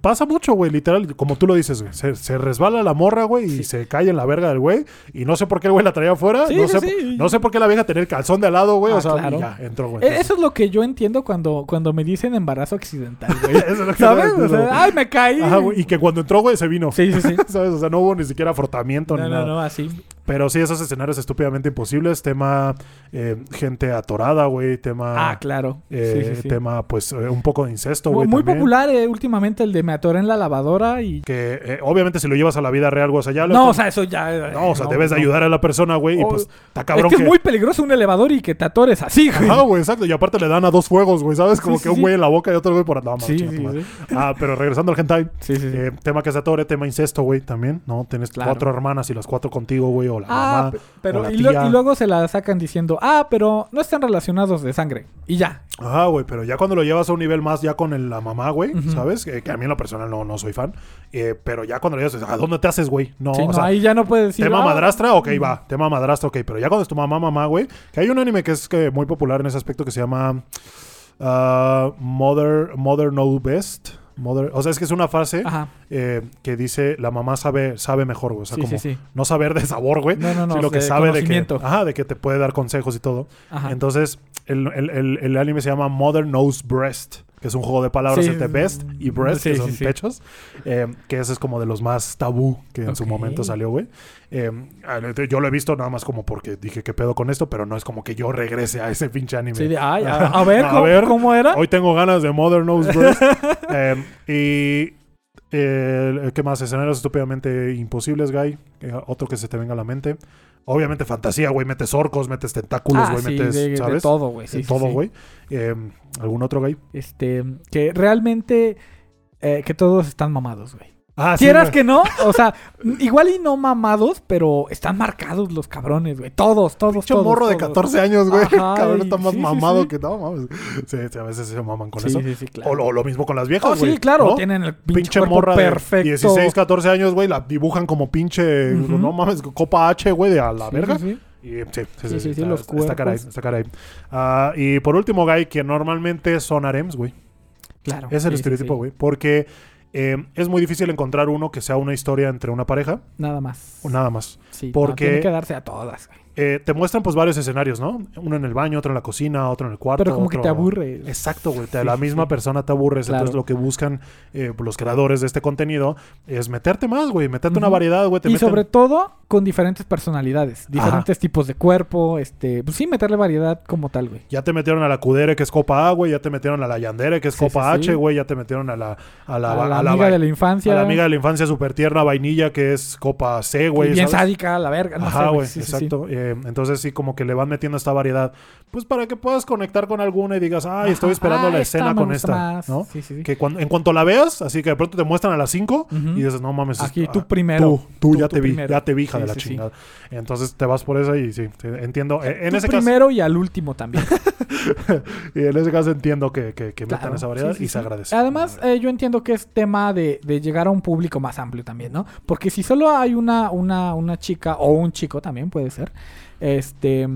Speaker 1: pasa mucho, güey, literal, como tú lo dices, güey. Se, se resbala la morra, güey, y
Speaker 2: Sí.
Speaker 1: se cae en la verga del güey. Y no sé por qué el güey la traía afuera.
Speaker 2: Sí,
Speaker 1: no,
Speaker 2: sí,
Speaker 1: sé,
Speaker 2: sí.
Speaker 1: no sé por qué la vieja tenía el calzón de al lado, güey.
Speaker 2: Ah,
Speaker 1: o sea,
Speaker 2: claro.
Speaker 1: y ya, entró, güey.
Speaker 2: Eh, Eso es lo que yo entiendo cuando, cuando me dicen embarazo accidental, güey.
Speaker 1: Eso es lo que
Speaker 2: ¿Sabes? O sea, ay, me caí.
Speaker 1: Ajá, güey, Y que cuando entró, güey, se vino.
Speaker 2: Sí, sí, sí.
Speaker 1: ¿Sabes? O sea, no hubo ni siquiera frotamiento
Speaker 2: No,
Speaker 1: ni
Speaker 2: no,
Speaker 1: nada.
Speaker 2: no, así.
Speaker 1: Pero sí, esos escenarios estúpidamente imposibles. Tema eh, gente atorada, güey. Tema.
Speaker 2: Ah, claro.
Speaker 1: eh,
Speaker 2: sí, sí, sí.
Speaker 1: Tema, pues, eh, un poco de incesto,
Speaker 2: Muy,
Speaker 1: güey.
Speaker 2: muy
Speaker 1: también.
Speaker 2: popular eh, últimamente el de me atoré en la lavadora y...
Speaker 1: Que eh, obviamente si lo llevas a la vida real, güey, o sea, ya lo
Speaker 2: No, o sea, eso ya... eh,
Speaker 1: No, o sea,
Speaker 2: no,
Speaker 1: debes de
Speaker 2: no.
Speaker 1: ayudar a la persona, güey. Y
Speaker 2: O-
Speaker 1: pues, está cabrón
Speaker 2: es que, es muy peligroso un elevador y que te atores así, güey.
Speaker 1: Ajá, güey, exacto. Y aparte le dan a dos fuegos, güey, ¿sabes? Como que un güey en la boca y otro güey por... No, mames,
Speaker 2: Sí,
Speaker 1: chinga tu
Speaker 2: sí,
Speaker 1: madre.
Speaker 2: sí.
Speaker 1: Ah, pero regresando al hentai.
Speaker 2: Sí, sí, sí.
Speaker 1: eh, tema que se atore, tema incesto, güey, también, ¿no? Tienes
Speaker 2: Claro.
Speaker 1: cuatro hermanas y las cuatro contigo, güey, o la
Speaker 2: Ah,
Speaker 1: mamá.
Speaker 2: pe-
Speaker 1: o
Speaker 2: pero
Speaker 1: la
Speaker 2: y, lo-
Speaker 1: tía.
Speaker 2: y luego se la sacan diciendo, ah, pero no están relacionados de sangre. Y ya.
Speaker 1: Ajá, güey, pero ya cuando lo llevas a un nivel más, ya con el- la mamá, güey. ¿sabes? Que, que a mí en lo personal no, no soy fan. eh, pero ya cuando lo llevas, ¿a dónde te haces, güey? No,
Speaker 2: Sí,
Speaker 1: o
Speaker 2: no,
Speaker 1: sea,
Speaker 2: ahí ya no puedes decir.
Speaker 1: Tema
Speaker 2: ah,
Speaker 1: madrastra, ok, va. Tema madrastra, ok. Pero ya cuando es tu mamá, mamá, güey. Que hay un anime que es que muy popular en ese aspecto que se llama ah, Mother, Mother Know Best. Mother, o sea, es que es una frase eh, que dice la mamá sabe, sabe mejor, güey. O sea,
Speaker 2: Sí,
Speaker 1: como
Speaker 2: sí, sí.
Speaker 1: no saber de sabor, güey.
Speaker 2: No, no, no.
Speaker 1: sino que sabe de que, ajá, de que te puede dar consejos y todo.
Speaker 2: Ajá.
Speaker 1: Entonces, el, el- el- el anime se llama Mother Knows Breast, que es un juego de palabras
Speaker 2: Sí,
Speaker 1: entre best y breast,
Speaker 2: sí,
Speaker 1: que son
Speaker 2: sí.
Speaker 1: pechos. eh, que ese es como de los más tabú que en su momento salió, güey. Eh, yo lo he visto nada más como porque dije qué pedo con esto, pero no es como que yo regrese a ese pinche anime.
Speaker 2: Sí, de, ay, a, a ver,
Speaker 1: A
Speaker 2: ¿cómo,
Speaker 1: ver,
Speaker 2: cómo era?
Speaker 1: Hoy tengo ganas de Mother Knows Breast. Eh, y. ¿Qué más? Escenarios estúpidamente imposibles, Guy. Otro que se te venga a la mente. Obviamente fantasía, güey. Metes orcos, metes tentáculos,
Speaker 2: Ah,
Speaker 1: güey.
Speaker 2: sí,
Speaker 1: metes,
Speaker 2: de, de
Speaker 1: ¿sabes?
Speaker 2: todo, güey. Sí,
Speaker 1: De
Speaker 2: sí,
Speaker 1: todo, güey. Eh, ¿Algún otro, Guy?
Speaker 2: Este, que realmente eh, que todos están mamados, güey.
Speaker 1: Ah,
Speaker 2: Quieras que no, o sea, igual y no mamados, pero están marcados los cabrones, güey. Todos, todos,
Speaker 1: Pinche
Speaker 2: todos.
Speaker 1: morro de
Speaker 2: todos.
Speaker 1: 14 años, güey.
Speaker 2: Ajá,
Speaker 1: Cabrón, está más
Speaker 2: sí,
Speaker 1: mamado
Speaker 2: sí.
Speaker 1: que no, mames. Sí, sí, a veces se maman con eso.
Speaker 2: sí, sí, claro.
Speaker 1: O lo, lo mismo con las viejas,
Speaker 2: Oh,
Speaker 1: güey.
Speaker 2: sí, claro,
Speaker 1: ¿no?
Speaker 2: tienen el pinche,
Speaker 1: pinche
Speaker 2: cuerpo
Speaker 1: morra
Speaker 2: perfecto.
Speaker 1: de 16, 14 años, güey, la dibujan como pinche, no mames, copa H, güey, de a la verga.
Speaker 2: sí, sí.
Speaker 1: Y, sí, sí, sí,
Speaker 2: Sí,
Speaker 1: está,
Speaker 2: los
Speaker 1: está caray,
Speaker 2: cuerpos.
Speaker 1: está caray. Ah, y por último, Guy, que normalmente son harems, güey.
Speaker 2: Claro.
Speaker 1: Es el estereotipo, güey. Porque eh, es muy difícil encontrar uno que sea una historia entre una pareja
Speaker 2: Nada más.
Speaker 1: o nada más.
Speaker 2: Sí,
Speaker 1: Porque-
Speaker 2: no, que darse a todas, güey.
Speaker 1: Eh, te muestran pues varios escenarios, ¿no? Uno en el baño, otro en la cocina, otro en el cuarto.
Speaker 2: Pero como que te aburre.
Speaker 1: Exacto, güey.
Speaker 2: Sí,
Speaker 1: la misma
Speaker 2: sí.
Speaker 1: persona te aburres.
Speaker 2: Claro.
Speaker 1: Entonces lo que buscan eh, los creadores de este contenido es meterte más, güey. Meterte una variedad, güey. te
Speaker 2: Y
Speaker 1: meten-
Speaker 2: sobre todo con diferentes personalidades, diferentes tipos de cuerpo, este, pues sí, meterle variedad como tal, güey.
Speaker 1: Ya te metieron a la Cudere, que es Copa A, güey. Ya te metieron a la Yandere, que es
Speaker 2: Sí,
Speaker 1: Copa. H, güey. Ya te metieron a la... A la,
Speaker 2: a la
Speaker 1: a la
Speaker 2: amiga de la infancia.
Speaker 1: a la amiga de la infancia súper tierna, vainilla, que es Copa C, güey.
Speaker 2: bien sádica, la verga. No
Speaker 1: Ajá, güey, exacto. Eh, entonces sí, como que le van metiendo esta variedad. Pues para que puedas conectar con alguna y digas, ay, estoy esperando
Speaker 2: ah,
Speaker 1: la escena con esta,
Speaker 2: más.
Speaker 1: ¿no?
Speaker 2: Sí, sí, sí.
Speaker 1: Que cuando, en cuanto la veas, así que de pronto te muestran a las 5
Speaker 2: Ujú.
Speaker 1: y dices, no mames.
Speaker 2: Aquí
Speaker 1: ah,
Speaker 2: tú primero.
Speaker 1: Tú, tú,
Speaker 2: Tú-
Speaker 1: ya
Speaker 2: tú
Speaker 1: te vi,
Speaker 2: primero.
Speaker 1: ya te vi, hija de la chingada. Entonces te vas por esa y sí, entiendo. Eh, En
Speaker 2: Tú
Speaker 1: ese caso,
Speaker 2: primero y al último también.
Speaker 1: y en ese caso entiendo que, que, que metan esa variedad y se agradece.
Speaker 2: Además, eh, yo entiendo que es tema de, de llegar a un público más amplio también, ¿no? Porque si solo hay una, una, una chica o un chico también puede ser, este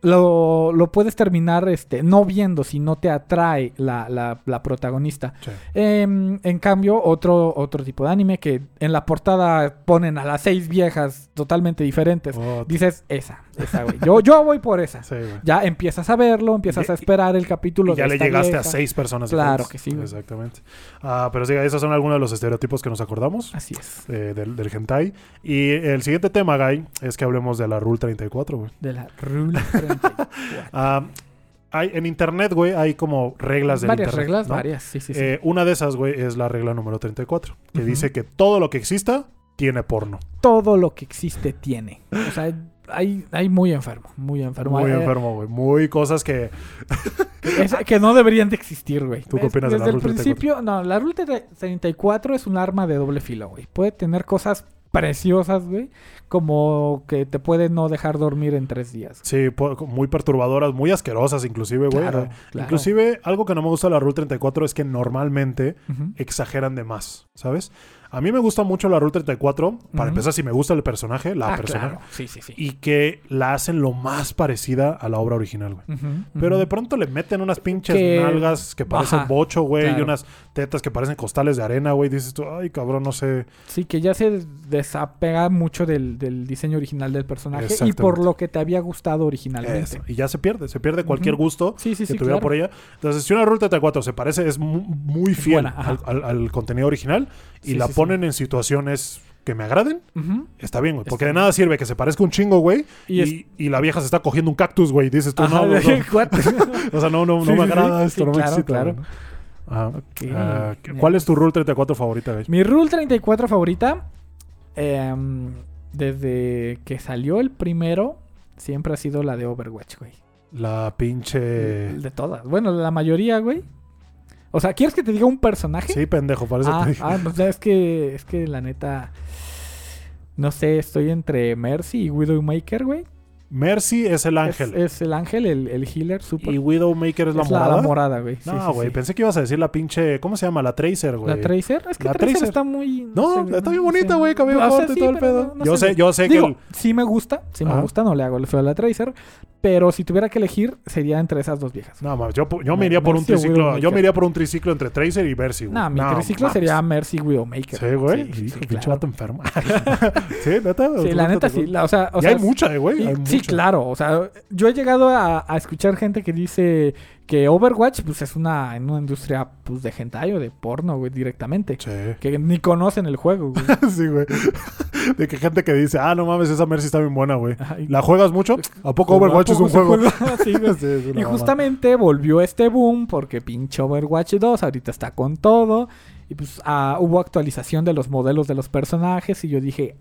Speaker 2: lo, lo puedes terminar este, no viendo si no te atrae la, la, la protagonista.
Speaker 1: Sí.
Speaker 2: Em, en cambio, otro, otro tipo de anime que en la portada ponen a las seis viejas totalmente diferentes.
Speaker 1: Oh,
Speaker 2: Dices, esa, esa, güey. Yo, yo voy por esa.
Speaker 1: sí, güey.
Speaker 2: Ya empiezas a verlo, empiezas a esperar el capítulo.
Speaker 1: Y ya
Speaker 2: de
Speaker 1: le
Speaker 2: esta
Speaker 1: llegaste a seis personas.
Speaker 2: Claro
Speaker 1: diferentes.
Speaker 2: que sí, güey.
Speaker 1: Exactamente. Ah, pero sí, esos son algunos de los estereotipos que nos acordamos.
Speaker 2: Así es.
Speaker 1: eh, del, del hentai. Y el siguiente tema, Guy, es que hablemos de la Rule 34, güey.
Speaker 2: De la Rule 34.
Speaker 1: Ah, hay, en internet, güey, hay como reglas del
Speaker 2: varias
Speaker 1: internet.
Speaker 2: reglas,
Speaker 1: ¿no?
Speaker 2: varias. Sí, sí, sí.
Speaker 1: Eh, una de esas, güey, es la regla número 34, que
Speaker 2: Ujú.
Speaker 1: dice que todo lo que exista tiene porno.
Speaker 2: Todo lo que existe tiene. O sea, hay, hay muy enfermo, muy enfermo.
Speaker 1: Muy
Speaker 2: Eh,
Speaker 1: enfermo, güey. Muy cosas que...
Speaker 2: es- que no deberían de existir, güey.
Speaker 1: ¿Tú qué opinas de
Speaker 2: Desde
Speaker 1: la
Speaker 2: el
Speaker 1: Rule 34?
Speaker 2: principio, no, la Rule 34 es un arma de doble filo, güey. Puede tener cosas preciosas, güey, como que te puede no dejar dormir en tres días.
Speaker 1: Sí, muy perturbadoras, muy asquerosas inclusive, güey.
Speaker 2: Claro,
Speaker 1: Eh,
Speaker 2: claro.
Speaker 1: Inclusive, algo que no me gusta de la Rule 34 es que normalmente exageran de más, ¿sabes? A mí me gusta mucho la Rule 34, para empezar, si me gusta el personaje, la
Speaker 2: Ah,
Speaker 1: persona,
Speaker 2: claro. Sí, sí, sí.
Speaker 1: y que la hacen lo más parecida a la obra original, güey. Pero de pronto le meten unas pinches
Speaker 2: Que-
Speaker 1: nalgas que parecen
Speaker 2: Ajá,
Speaker 1: bocho, güey, y unas tetas que parecen costales de arena, güey. Dices tú, ay, cabrón, no sé.
Speaker 2: Sí, que ya se desapega mucho del, del diseño original del personaje y por lo que te había gustado originalmente.
Speaker 1: Eso. Y ya se pierde, se pierde cualquier gusto
Speaker 2: Sí, sí,
Speaker 1: que
Speaker 2: sí,
Speaker 1: tuviera
Speaker 2: claro.
Speaker 1: por ella. Entonces, si una Rule 34 se parece, es mu- muy fiel
Speaker 2: buena, ajá.
Speaker 1: al, al- al contenido original y
Speaker 2: Sí,
Speaker 1: la
Speaker 2: sí, sí.
Speaker 1: ponen en situaciones que me agraden, está bien, güey. Porque
Speaker 2: Está
Speaker 1: de nada sirve que se parezca un chingo, güey,
Speaker 2: Y
Speaker 1: y, y la vieja se está cogiendo un cactus, güey. Dices tú,
Speaker 2: Ajá,
Speaker 1: no, no, no. O sea, no, no, no me agrada esto, no me
Speaker 2: claro,
Speaker 1: excita,
Speaker 2: claro.
Speaker 1: Ah, ¿Cuál es tu Rule 34 favorita, güey?
Speaker 2: Mi Rule 34 favorita, em, desde que salió el primero, siempre ha sido la de Overwatch, güey.
Speaker 1: La pinche...
Speaker 2: De todas. Bueno, la mayoría, güey. O sea, ¿quieres que te diga un personaje?
Speaker 1: Sí, pendejo, parece
Speaker 2: ah,
Speaker 1: te dije.
Speaker 2: ah, pues es que, es que la neta, no sé, estoy entre Mercy y Widowmaker, güey.
Speaker 1: Mercy es el ángel.
Speaker 2: es el ángel, el, el healer, super.
Speaker 1: y Widowmaker es la
Speaker 2: Es
Speaker 1: morada.
Speaker 2: morada, güey. Sí,
Speaker 1: no, güey,
Speaker 2: sí.
Speaker 1: pensé que ibas a decir la pinche... ¿Cómo se llama? La Tracer, güey.
Speaker 2: ¿La Tracer? Es que
Speaker 1: La
Speaker 2: Tracer,
Speaker 1: Tracer.
Speaker 2: está muy...
Speaker 1: No,
Speaker 2: sé,
Speaker 1: está bien bonita, güey, cabello corto y todo el pedo.
Speaker 2: no-
Speaker 1: yo
Speaker 2: sé.
Speaker 1: yo sé
Speaker 2: Digo,
Speaker 1: que el...
Speaker 2: sí me gusta, sí me gusta, no le hago el feo a la Tracer, pero si tuviera que elegir, sería entre esas dos viejas.
Speaker 1: No, mames, yo, yo me iría por un
Speaker 2: Mercy
Speaker 1: triciclo. Yo me iría por un triciclo entre Tracer y Mercy, güey.
Speaker 2: No, mi triciclo
Speaker 1: mames.
Speaker 2: sería Mercy Widowmaker.
Speaker 1: Sí, güey.
Speaker 2: Sí, sí,
Speaker 1: pinche vato enfermo. sí, neta.
Speaker 2: Sí, la neta sí. la- o sea, o
Speaker 1: y
Speaker 2: sea,
Speaker 1: hay mucha, eh, güey.
Speaker 2: sí,
Speaker 1: mucha.
Speaker 2: claro. O sea, yo he llegado a, a escuchar gente que dice que Overwatch pues es una, en una industria pues, de hentai o de porno, güey, directamente.
Speaker 1: Sí.
Speaker 2: Que ni conocen el juego, güey.
Speaker 1: sí, güey. De que gente que dice, ah, no mames, esa Mercy está bien buena, güey. ¿La juegas mucho? ¿A poco
Speaker 2: ¿A
Speaker 1: Overwatch es un juego?
Speaker 2: Sí, güey.
Speaker 1: Sí,
Speaker 2: Y justamente volvió este boom porque pinche Overwatch 2 ahorita está con todo. Y pues ah, hubo actualización de los modelos de los personajes y yo dije,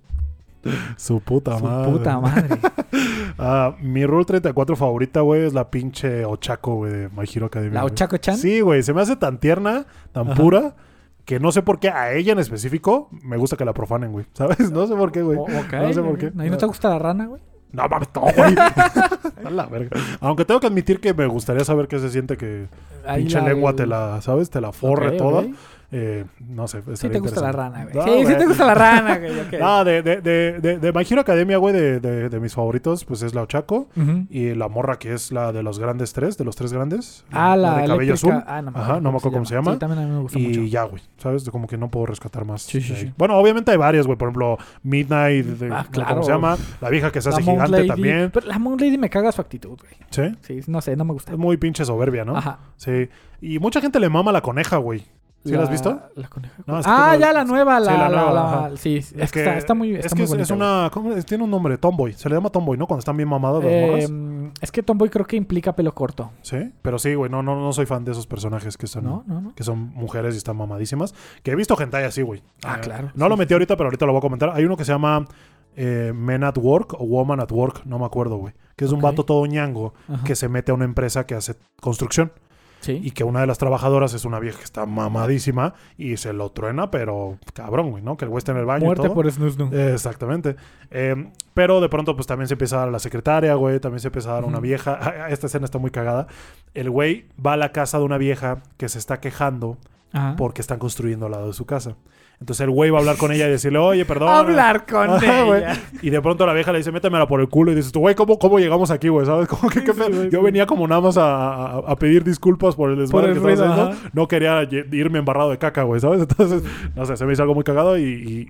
Speaker 1: Su puta
Speaker 2: su
Speaker 1: madre.
Speaker 2: puta madre.
Speaker 1: Ah, mi Rule 34 favorita, güey, es la pinche Ochako, güey, de My Hero Academia.
Speaker 2: La
Speaker 1: güey.
Speaker 2: Ochako-chan.
Speaker 1: Sí, güey, se me hace tan tierna, tan
Speaker 2: Ajá.
Speaker 1: pura, que no sé por qué a ella en específico me gusta que la profanen, güey. ¿Sabes? No sé por qué, güey.
Speaker 2: O- ok,
Speaker 1: No sé por qué.
Speaker 2: ¿Y no te gusta la rana, güey?
Speaker 1: No mames, no, güey. A la verga. Aunque tengo que admitir que me gustaría saber qué se siente que
Speaker 2: Ahí
Speaker 1: pinche
Speaker 2: la-
Speaker 1: lengua te la, ¿sabes? Te la forre toda.
Speaker 2: ok.
Speaker 1: Eh, no sé.
Speaker 2: Sí te gusta la rana, güey.
Speaker 1: No,
Speaker 2: sí, sí te gusta la rana, güey.
Speaker 1: No, de, de, de, de, de My Hero Academia, güey, de, de, de mis favoritos, pues es la Ochako.
Speaker 2: Ujú.
Speaker 1: Y la morra que es la de los grandes tres, de los tres grandes.
Speaker 2: Ah, la,
Speaker 1: de cabello azul.
Speaker 2: Ah, no me
Speaker 1: Ajá, no me acuerdo cómo se llama.
Speaker 2: Sí, también a mí me gusta
Speaker 1: Y
Speaker 2: mucho.
Speaker 1: ya, güey. ¿Sabes? Como que no puedo rescatar más.
Speaker 2: Sí, sí, sí.
Speaker 1: Bueno, obviamente hay varias, güey. Por ejemplo, Midnight, de-
Speaker 2: Ah.
Speaker 1: ¿cómo se llama? La vieja que se hace gigante
Speaker 2: Lady.
Speaker 1: también.
Speaker 2: Pero la Moon Lady me caga su actitud, güey.
Speaker 1: Sí.
Speaker 2: Sí, no sé, no me gusta.
Speaker 1: Es muy pinche soberbia, ¿no?
Speaker 2: Ajá.
Speaker 1: Sí. Y mucha gente le mama la coneja, güey. ¿Sí la has visto?
Speaker 2: La coneja.
Speaker 1: No, es que
Speaker 2: ah, ya la nueva, la,
Speaker 1: Sí, la
Speaker 2: la-
Speaker 1: nueva,
Speaker 2: la- sí, es, que está, está muy, está
Speaker 1: es
Speaker 2: muy
Speaker 1: que es,
Speaker 2: bonita,
Speaker 1: es una. ¿cómo es? Tiene un nombre, Tomboy. Se le llama Tomboy, ¿no? Cuando están bien mamadas las morras.
Speaker 2: Eh, es que Tomboy creo que implica pelo corto,
Speaker 1: Sí. Pero sí, güey. No, no, no soy fan de esos personajes que son.
Speaker 2: ¿no? No, no.
Speaker 1: Que son mujeres y están mamadísimas. Que he visto hentai así, güey.
Speaker 2: Ah,
Speaker 1: Eh,
Speaker 2: claro.
Speaker 1: No
Speaker 2: Sí,
Speaker 1: lo metí ahorita, pero ahorita lo voy a comentar. Hay uno que se llama eh, Men at Work o Woman at Work, no me acuerdo, güey. Que es un vato todo ñango
Speaker 2: Ajá.
Speaker 1: que se mete a una empresa que hace construcción
Speaker 2: Sí.
Speaker 1: y que una de las trabajadoras es una vieja que está mamadísima y se lo truena, pero cabrón, güey, ¿no? Que el güey está en el baño. y
Speaker 2: Muerte
Speaker 1: todo.
Speaker 2: por.
Speaker 1: Eh, Exactamente. Eh, pero de pronto, pues también se empieza a dar a la secretaria, güey. También se empieza a dar a una vieja. Ah, Esta escena está muy cagada. El güey va a la casa de una vieja que se está quejando
Speaker 2: Ajá.
Speaker 1: porque están construyendo al lado de su casa. Entonces el güey va a hablar con ella y decirle, oye, perdón.
Speaker 2: Hablar con
Speaker 1: Ajá,
Speaker 2: ella.
Speaker 1: Y de pronto la vieja le dice, métemela por el culo. Y dices tú, güey, ¿cómo, ¿cómo llegamos aquí, güey? ¿Sabes? Como que,
Speaker 2: Sí,
Speaker 1: Yo venía como nada más a, a- pedir disculpas por el desmadre que estaba haciendo. No quería irme embarrado de caca, güey, ¿sabes? Entonces, no sé, se me hizo algo muy cagado y,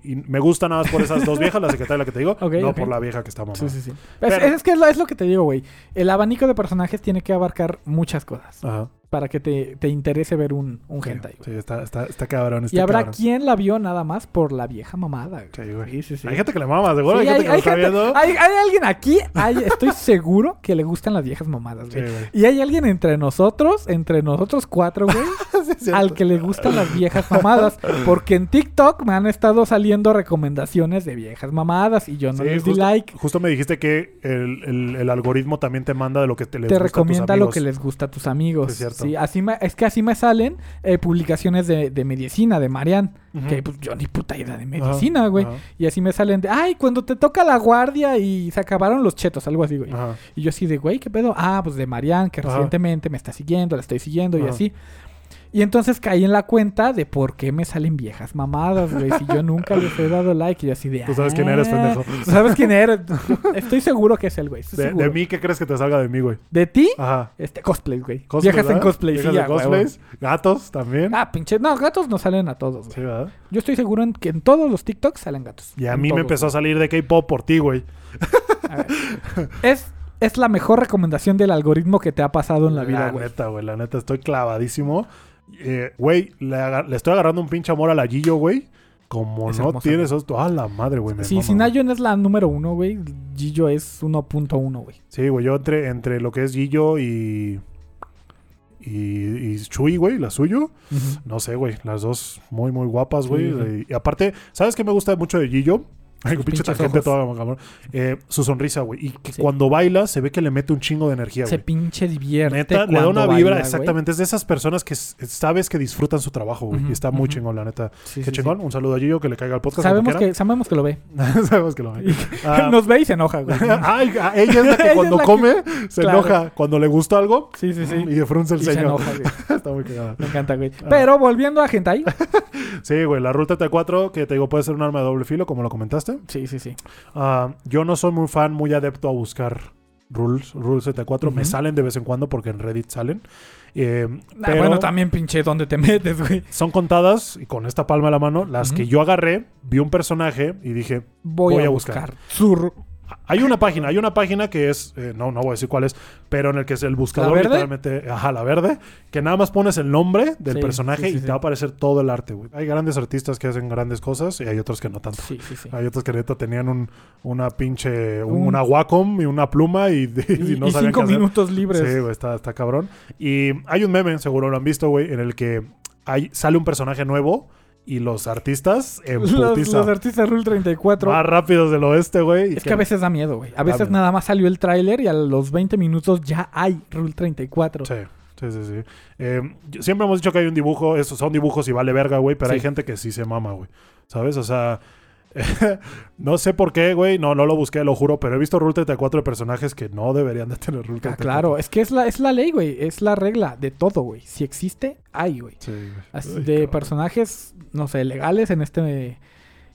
Speaker 1: y- y me gusta nada más por esas dos viejas, la secretaria y la que te digo, no por la vieja que está mamada.
Speaker 2: Sí, sí, sí. Es, es que es lo, es lo que te digo, güey. El abanico de personajes tiene que abarcar muchas cosas
Speaker 1: Ajá.
Speaker 2: Para que te, te interese ver un, un
Speaker 1: Sí,
Speaker 2: hentai. güey.
Speaker 1: sí, está, está, está cabrón. Está
Speaker 2: y habrá
Speaker 1: cabrón.
Speaker 2: quien la vio nada más por la vieja mamada. güey.
Speaker 1: Sí, güey.
Speaker 2: Sí, sí, sí.
Speaker 1: Hay gente que le mama, seguro.
Speaker 2: Sí,
Speaker 1: hay gente que lo está
Speaker 2: gente-
Speaker 1: viendo.
Speaker 2: hay- hay alguien aquí, hay- estoy seguro que le gustan las viejas mamadas, güey.
Speaker 1: güey.
Speaker 2: Y hay alguien entre nosotros, entre nosotros cuatro, güey, al que le gustan las viejas mamadas. Porque en TikTok me han estado saliendo recomendaciones de viejas mamadas y yo no les di
Speaker 1: justo-
Speaker 2: like.
Speaker 1: Justo me dijiste que el, el- el algoritmo también te manda de lo que te, les
Speaker 2: Te
Speaker 1: gusta a tus
Speaker 2: recomienda lo
Speaker 1: amigos.
Speaker 2: que les gusta a tus amigos.
Speaker 1: es cierto. Cierto.
Speaker 2: Sí, así me- es que así me salen eh, publicaciones de, de medicina, de Marian. Que pues yo ni puta idea de medicina, güey. Y así me salen de, ay, cuando te toca la guardia y se acabaron los chetos, algo así, güey. Y yo así de, güey, ¿qué pedo? Ah, pues de Marian, que recientemente me está siguiendo, la estoy siguiendo y así. Y entonces caí en la cuenta de por qué me salen viejas mamadas, güey. Si yo nunca les he dado like. Y yo así de.
Speaker 1: Tú sabes quién eres,
Speaker 2: "Ah,
Speaker 1: pendejo".
Speaker 2: Tú sabes quién eres. Estoy seguro que es el güey.
Speaker 1: De, mí, ¿qué crees que te salga de mí, güey?
Speaker 2: ¿De ti?
Speaker 1: Ajá.
Speaker 2: Este, cosplay, güey.
Speaker 1: Cosplay,
Speaker 2: Viejas en cosplay,
Speaker 1: Viejas
Speaker 2: sí,
Speaker 1: de
Speaker 2: a huevo.
Speaker 1: cosplays. Gatos también.
Speaker 2: Ah, pinche. No, gatos no salen a todos,
Speaker 1: Sí,
Speaker 2: güey.
Speaker 1: ¿verdad?
Speaker 2: Yo estoy seguro en que en todos los TikToks salen gatos.
Speaker 1: Y a mí me empezó a salir de K-pop por ti, güey.
Speaker 2: güey. A ver. Es, es la mejor recomendación del algoritmo que te ha pasado en la vida,
Speaker 1: La
Speaker 2: güey.
Speaker 1: neta, güey. La neta, estoy clavadísimo. Eh, Güey, le, estoy agarrando un pinche amor a la Gillo, güey. Como
Speaker 2: Es
Speaker 1: no
Speaker 2: hermosa,
Speaker 1: tienes esto. Ah, la madre, güey.
Speaker 2: Sí, si. Nayon es la número uno, güey. Gillo es 1.1, güey.
Speaker 1: Sí, güey. Yo entre, entre lo que es Gillo y. Y, y Shui, güey, la suyo. No sé, güey. Las dos muy, muy guapas, güey.
Speaker 2: Sí, sí.
Speaker 1: Y, y aparte, ¿sabes qué me gusta mucho de Gillo? Ay, pinche tangente cabrón. Eh, su sonrisa, güey. Y que
Speaker 2: Sí.
Speaker 1: cuando baila se ve que le mete un chingo de energía,
Speaker 2: Se
Speaker 1: güey.
Speaker 2: pinche divierte.
Speaker 1: Neta, le da una vibra, exactamente. Es de esas personas que sabes que disfrutan su trabajo, güey. Y está muy chingón, la neta.
Speaker 2: Sí,
Speaker 1: Qué
Speaker 2: sí,
Speaker 1: chingón. Un saludo a Gillo que le caiga al
Speaker 2: sí.
Speaker 1: podcast.
Speaker 2: Sabemos que, sabemos que lo ve.
Speaker 1: sabemos que lo ve. Ah,
Speaker 2: Nos ve y se enoja, güey.
Speaker 1: Ay, ah, ella es la que cuando
Speaker 2: la que-
Speaker 1: come se
Speaker 2: Claro.
Speaker 1: enoja. Cuando le gusta algo
Speaker 2: Sí, sí, sí.
Speaker 1: y de frunce el
Speaker 2: se
Speaker 1: ceño. está muy cagada.
Speaker 2: Me encanta, güey.
Speaker 1: Ah.
Speaker 2: Pero volviendo a Hentai.
Speaker 1: Sí, güey. La Ruta T4, que te digo, puede ser un arma de doble filo, como lo comentaste.
Speaker 2: Sí, sí, sí.
Speaker 1: Ah, yo no soy muy fan, muy adepto a buscar rules, rules 74. Me
Speaker 2: Ujú.
Speaker 1: salen de vez en cuando porque en Reddit salen. Eh,
Speaker 2: Ah,
Speaker 1: pero
Speaker 2: bueno, también pinche dónde te metes, güey.
Speaker 1: son contadas, y con esta palma a la mano, las que yo agarré, vi un personaje y dije,
Speaker 2: Voy,
Speaker 1: Voy
Speaker 2: a,
Speaker 1: a
Speaker 2: buscar.
Speaker 1: buscar.
Speaker 2: Sur.
Speaker 1: Hay una página, hay una página que es, eh, no, no voy a decir cuál es, pero en el que es el buscador
Speaker 2: verde?
Speaker 1: literalmente, ajá, la verde, que nada más pones el nombre del
Speaker 2: Sí,
Speaker 1: personaje
Speaker 2: sí, sí,
Speaker 1: y te va a aparecer todo el arte, güey. Hay grandes artistas que hacen grandes cosas y hay otros que no tanto.
Speaker 2: Sí, sí, sí.
Speaker 1: Hay otros que neta tenían un, una pinche, un-
Speaker 2: Un-
Speaker 1: una Wacom y una pluma y, y
Speaker 2: Y,
Speaker 1: no
Speaker 2: y
Speaker 1: sabían
Speaker 2: cinco
Speaker 1: qué hacer.
Speaker 2: minutos libres.
Speaker 1: Sí, güey, está, está cabrón. Y hay un meme, seguro lo han visto, güey, en el que hay, sale un personaje nuevo y los artistas en
Speaker 2: los, artistas Rule 34.
Speaker 1: Más rápidos del oeste, güey.
Speaker 2: Es que a veces da miedo, güey. A veces
Speaker 1: miedo.
Speaker 2: nada más salió el tráiler y a los 20 minutos ya hay Rule 34.
Speaker 1: Sí, sí, sí. sí. Eh, siempre hemos dicho que hay un dibujo, esos son dibujos y vale verga, güey, pero hay gente que sí se mama, güey. ¿Sabes? O sea, no sé por qué, güey, no, no lo busqué, lo juro, pero he visto Rule 34 de personajes que no deberían de tener Rule
Speaker 2: Ah,
Speaker 1: 34.
Speaker 2: claro, es que es la, es la ley, güey. Es la regla de todo, güey. Si existe, hay, güey.
Speaker 1: Sí, güey.
Speaker 2: Así
Speaker 1: Ay,
Speaker 2: de
Speaker 1: cabrón.
Speaker 2: personajes, no sé, legales en este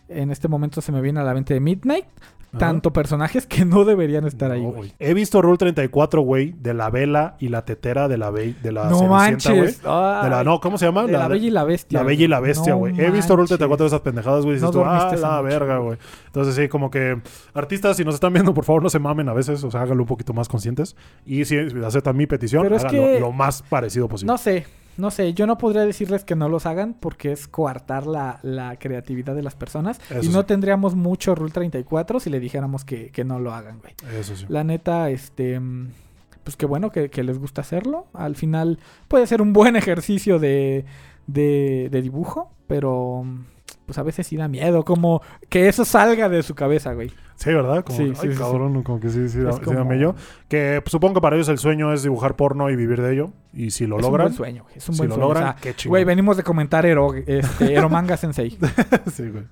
Speaker 2: en este momento se me viene a la mente de Midnight,
Speaker 1: Ajá.
Speaker 2: tanto personajes que no deberían estar
Speaker 1: No,
Speaker 2: ahí,
Speaker 1: güey. He visto Rule 34, güey, de la vela y la tetera de la, be- de la
Speaker 2: No manches. Ay,
Speaker 1: De la, no, ¿cómo se llama?
Speaker 2: de la, Bella y la Bestia.
Speaker 1: La Bella y la Bestia,
Speaker 2: No
Speaker 1: güey. He visto Rule
Speaker 2: manches.
Speaker 1: 34 de esas pendejadas, güey. y Dices
Speaker 2: No
Speaker 1: tú, ah, la
Speaker 2: noche,
Speaker 1: verga,
Speaker 2: güey.
Speaker 1: Entonces, sí, como que artistas, si nos están viendo, por favor, no se mamen a veces. O sea, háganlo un poquito más conscientes. Y si aceptan mi petición,
Speaker 2: Pero es
Speaker 1: lo más parecido posible.
Speaker 2: No sé, no sé. Yo no podría decirles que no los hagan porque es coartar la, la creatividad de las personas.
Speaker 1: Eso
Speaker 2: y no
Speaker 1: sí.
Speaker 2: tendríamos mucho Rule 34 si le dijéramos que, que no lo hagan, güey.
Speaker 1: Eso sí.
Speaker 2: La neta, este. mm, Pues qué bueno que, que les gusta hacerlo. Al final puede ser un buen ejercicio de, de, de dibujo, pero mm, pues a veces sí da miedo, como que eso salga de su cabeza, güey.
Speaker 1: Sí, ¿verdad? Como,
Speaker 2: Sí,
Speaker 1: que,
Speaker 2: sí,
Speaker 1: ay,
Speaker 2: sí, sí.
Speaker 1: cabrón, como que sí, sí, da,
Speaker 2: Es como-
Speaker 1: mello. Que pues, supongo que para ellos el sueño es dibujar porno y vivir de ello. Y si lo
Speaker 2: es
Speaker 1: logran,
Speaker 2: un buen sueño. Es un
Speaker 1: si
Speaker 2: buen
Speaker 1: lo
Speaker 2: sueño.
Speaker 1: logran,
Speaker 2: o sea, güey, venimos de comentar Ero, este, Eromanga Sensei.
Speaker 1: sí, güey.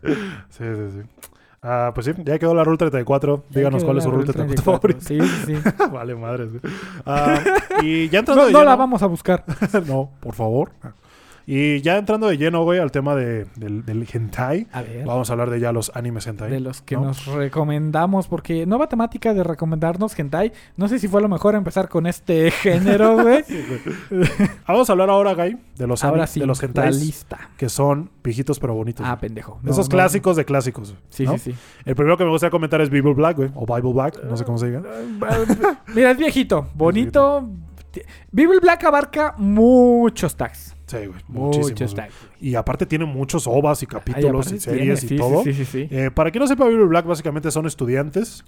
Speaker 1: Sí, sí, sí. Ah, pues sí, ya quedó la Rule 34. Díganos cuál es su Rule
Speaker 2: la
Speaker 1: 34 favorita.
Speaker 2: Sí, sí, sí.
Speaker 1: vale, madre. sí. Ah, y ya entrando
Speaker 2: No, no
Speaker 1: lleno,
Speaker 2: la vamos a buscar.
Speaker 1: no, por favor. Y ya entrando de lleno, güey, al tema de, del, del hentai.
Speaker 2: A ver.
Speaker 1: Vamos a hablar de ya los animes hentai.
Speaker 2: De los que
Speaker 1: ¿no?
Speaker 2: nos recomendamos, porque nueva temática de recomendarnos hentai. No sé si fue lo mejor empezar con este género, güey.
Speaker 1: Vamos a hablar ahora, Guy, de los,
Speaker 2: Ahora sí,
Speaker 1: de los
Speaker 2: la
Speaker 1: hentais
Speaker 2: lista.
Speaker 1: que son viejitos pero bonitos.
Speaker 2: Ah, pendejo. No,
Speaker 1: Esos
Speaker 2: no,
Speaker 1: clásicos de clásicos.
Speaker 2: Sí, sí, sí.
Speaker 1: El primero que me gustaría comentar es Bible Black, güey. O Bible Black, no sé cómo se diga.
Speaker 2: Mira, es viejito, bonito. Bible Black abarca muchos tags.
Speaker 1: Sí, güey. Muchísimos. Y aparte tiene muchos ovas y capítulos y series
Speaker 2: tiene,
Speaker 1: y
Speaker 2: sí,
Speaker 1: todo.
Speaker 2: Sí, sí.
Speaker 1: Eh, para quien no sepa, Bible Black básicamente son estudiantes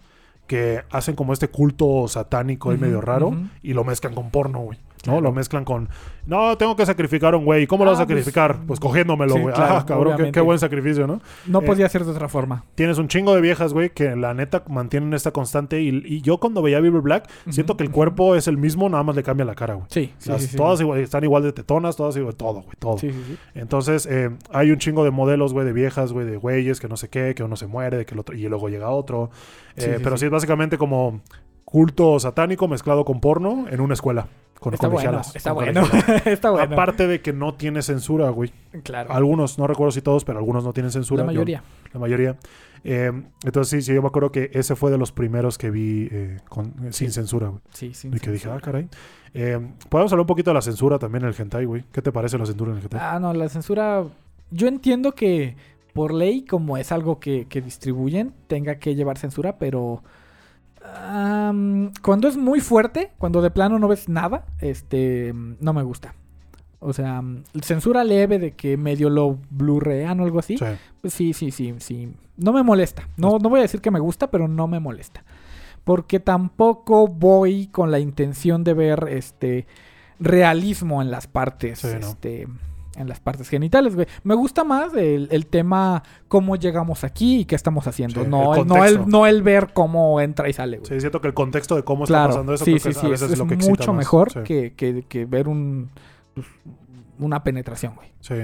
Speaker 1: que hacen como este culto satánico y medio raro y lo mezclan con porno, güey. ¿No? Lo mezclan con, no, tengo que sacrificar a un güey. ¿Cómo lo vas a
Speaker 2: Ah, pues,
Speaker 1: sacrificar? Pues, cogiéndomelo,
Speaker 2: sí,
Speaker 1: güey.
Speaker 2: claro,
Speaker 1: ah, cabrón, qué, buen sacrificio, ¿no?
Speaker 2: No
Speaker 1: Eh,
Speaker 2: podía ser de otra forma.
Speaker 1: Tienes un chingo de viejas, güey, que la neta mantienen esta constante. Y, y yo cuando veía Bible Black, siento que el cuerpo es el mismo, nada más le cambia la cara, güey.
Speaker 2: Sí, sí,
Speaker 1: Las-
Speaker 2: sí, sí.
Speaker 1: todas igual- están igual de tetonas, todas igual, todo, güey, todo.
Speaker 2: Sí, sí, sí.
Speaker 1: Entonces, eh, hay un chingo de modelos, güey, de viejas, güey, de güeyes, que no sé qué, que uno se muere, de que el otro, y luego llega otro.
Speaker 2: Sí,
Speaker 1: Eh,
Speaker 2: sí,
Speaker 1: pero
Speaker 2: sí.
Speaker 1: sí es básicamente como culto satánico mezclado con porno en una escuela. Con
Speaker 2: Está bueno,
Speaker 1: colegialas,
Speaker 2: está
Speaker 1: con
Speaker 2: bueno.
Speaker 1: colegialas.
Speaker 2: está bueno.
Speaker 1: Aparte de que no tiene censura, güey.
Speaker 2: claro.
Speaker 1: Algunos, no recuerdo si todos, pero algunos no tienen censura.
Speaker 2: La
Speaker 1: Yo-
Speaker 2: mayoría.
Speaker 1: la mayoría. Eh, entonces sí, sí, yo me acuerdo que ese fue de los primeros que vi eh, con- eh, sin censura, güey.
Speaker 2: Sí, sí.
Speaker 1: Y que dije, ah, caray. Podemos hablar un poquito de la censura también en el hentai, güey. ¿Qué te parece la censura en el hentai?
Speaker 2: Ah, no, la censura. Yo entiendo que por ley, como es algo que, que distribuyen, tenga que llevar censura, pero. Am, cuando es muy fuerte, cuando de plano no ves nada, este. No me gusta. O sea, censura leve de que medio lo blurrean o algo así.
Speaker 1: Sí.
Speaker 2: Pues sí, sí, sí, sí. No me molesta. No, no voy a decir que me gusta, pero no me molesta. Porque tampoco voy con la intención de ver este realismo en las partes.
Speaker 1: Sí, ¿no?
Speaker 2: En las partes genitales, güey. Me gusta más el, el tema cómo llegamos aquí y qué estamos haciendo.
Speaker 1: Sí,
Speaker 2: no,
Speaker 1: el
Speaker 2: no, el, no el ver cómo entra y sale, güey.
Speaker 1: Sí, siento que el contexto de cómo está pasando eso
Speaker 2: sí,
Speaker 1: creo
Speaker 2: sí,
Speaker 1: que a
Speaker 2: Es,
Speaker 1: veces
Speaker 2: es
Speaker 1: lo que excita
Speaker 2: mucho
Speaker 1: más.
Speaker 2: mejor que- que ver un pues, una penetración, güey.
Speaker 1: sí.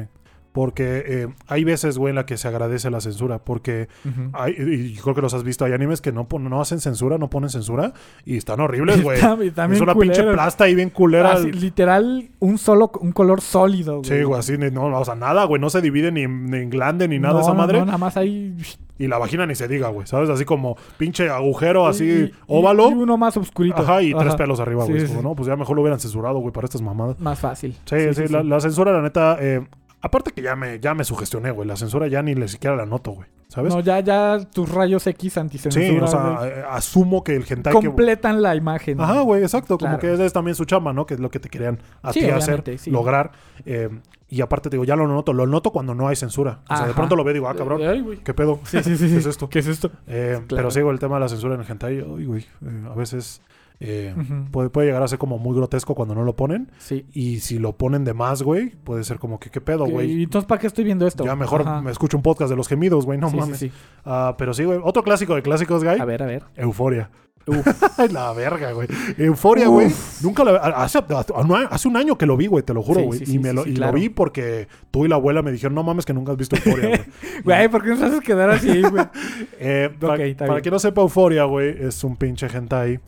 Speaker 1: Porque eh, hay veces, güey, en la que se agradece la censura. Porque hay, y creo que los has visto, hay animes que no, no hacen censura, no ponen censura. Y están horribles, güey. Es una pinche plasta ahí bien culera.
Speaker 2: Así, literal, un solo, un color sólido, güey.
Speaker 1: Sí, güey, así, no, o sea, nada, güey, no se divide ni, ni en glande ni nada de esa
Speaker 2: no,
Speaker 1: madre.
Speaker 2: no, nada más ahí.
Speaker 1: Y la vagina ni se diga, güey, ¿sabes? Así como pinche agujero así
Speaker 2: y- y-
Speaker 1: óvalo.
Speaker 2: Y uno más oscurito.
Speaker 1: ajá, y tres pelos arriba, güey.
Speaker 2: sí,
Speaker 1: no, pues ya mejor lo hubieran censurado, güey, para estas mamadas.
Speaker 2: Más fácil.
Speaker 1: Sí, sí, la, la censura, la neta, eh, aparte que ya me, ya me sugestioné, güey. La censura ya ni le siquiera la noto, güey. ¿Sabes?
Speaker 2: No, ya, ya tus rayos X anticensura.
Speaker 1: sí, o sea, eh, asumo que el hentai que...
Speaker 2: completan la imagen.
Speaker 1: Ajá, güey, exacto.
Speaker 2: Claro.
Speaker 1: Como que es también su chamba, ¿no? Que es lo que te querían a
Speaker 2: Sí,
Speaker 1: ti hacer,
Speaker 2: sí.
Speaker 1: lograr. eh, y aparte te digo, ya lo noto. Lo noto cuando no hay censura. O sea, de pronto lo veo y digo, ah, cabrón,
Speaker 2: Ay.
Speaker 1: ¿qué pedo?
Speaker 2: Sí, sí, sí.
Speaker 1: ¿Qué es esto?
Speaker 2: ¿Qué es esto?
Speaker 1: Eh,
Speaker 2: Claro.
Speaker 1: Pero güey, el tema de la censura en el hentai, ay, güey, eh, a veces eh, puede, puede llegar a ser como muy grotesco cuando no lo ponen.
Speaker 2: Sí.
Speaker 1: Y si lo ponen de más, güey, puede ser como que, ¿qué pedo, güey?
Speaker 2: ¿Y entonces para qué estoy viendo esto?
Speaker 1: Ya mejor
Speaker 2: Ajá.
Speaker 1: me escucho un podcast de los gemidos, güey, no
Speaker 2: Sí,
Speaker 1: mames.
Speaker 2: sí.
Speaker 1: Ah, pero sí, güey, otro clásico de clásicos, güey.
Speaker 2: A ver, a ver.
Speaker 1: Euforia. La verga, güey. Euforia, güey. Nunca la hace, hace un año que lo vi, güey, te lo juro, güey.
Speaker 2: sí,
Speaker 1: y me
Speaker 2: sí,
Speaker 1: lo, y
Speaker 2: claro.
Speaker 1: lo vi porque tú y la abuela me dijeron, no mames, que nunca has visto Euforia, güey.
Speaker 2: Güey, ¿por qué nos haces quedar así, güey?
Speaker 1: Eh, para
Speaker 2: Ok, está
Speaker 1: para
Speaker 2: bien.
Speaker 1: quien no sepa, Euforia, güey, es un pinche hentai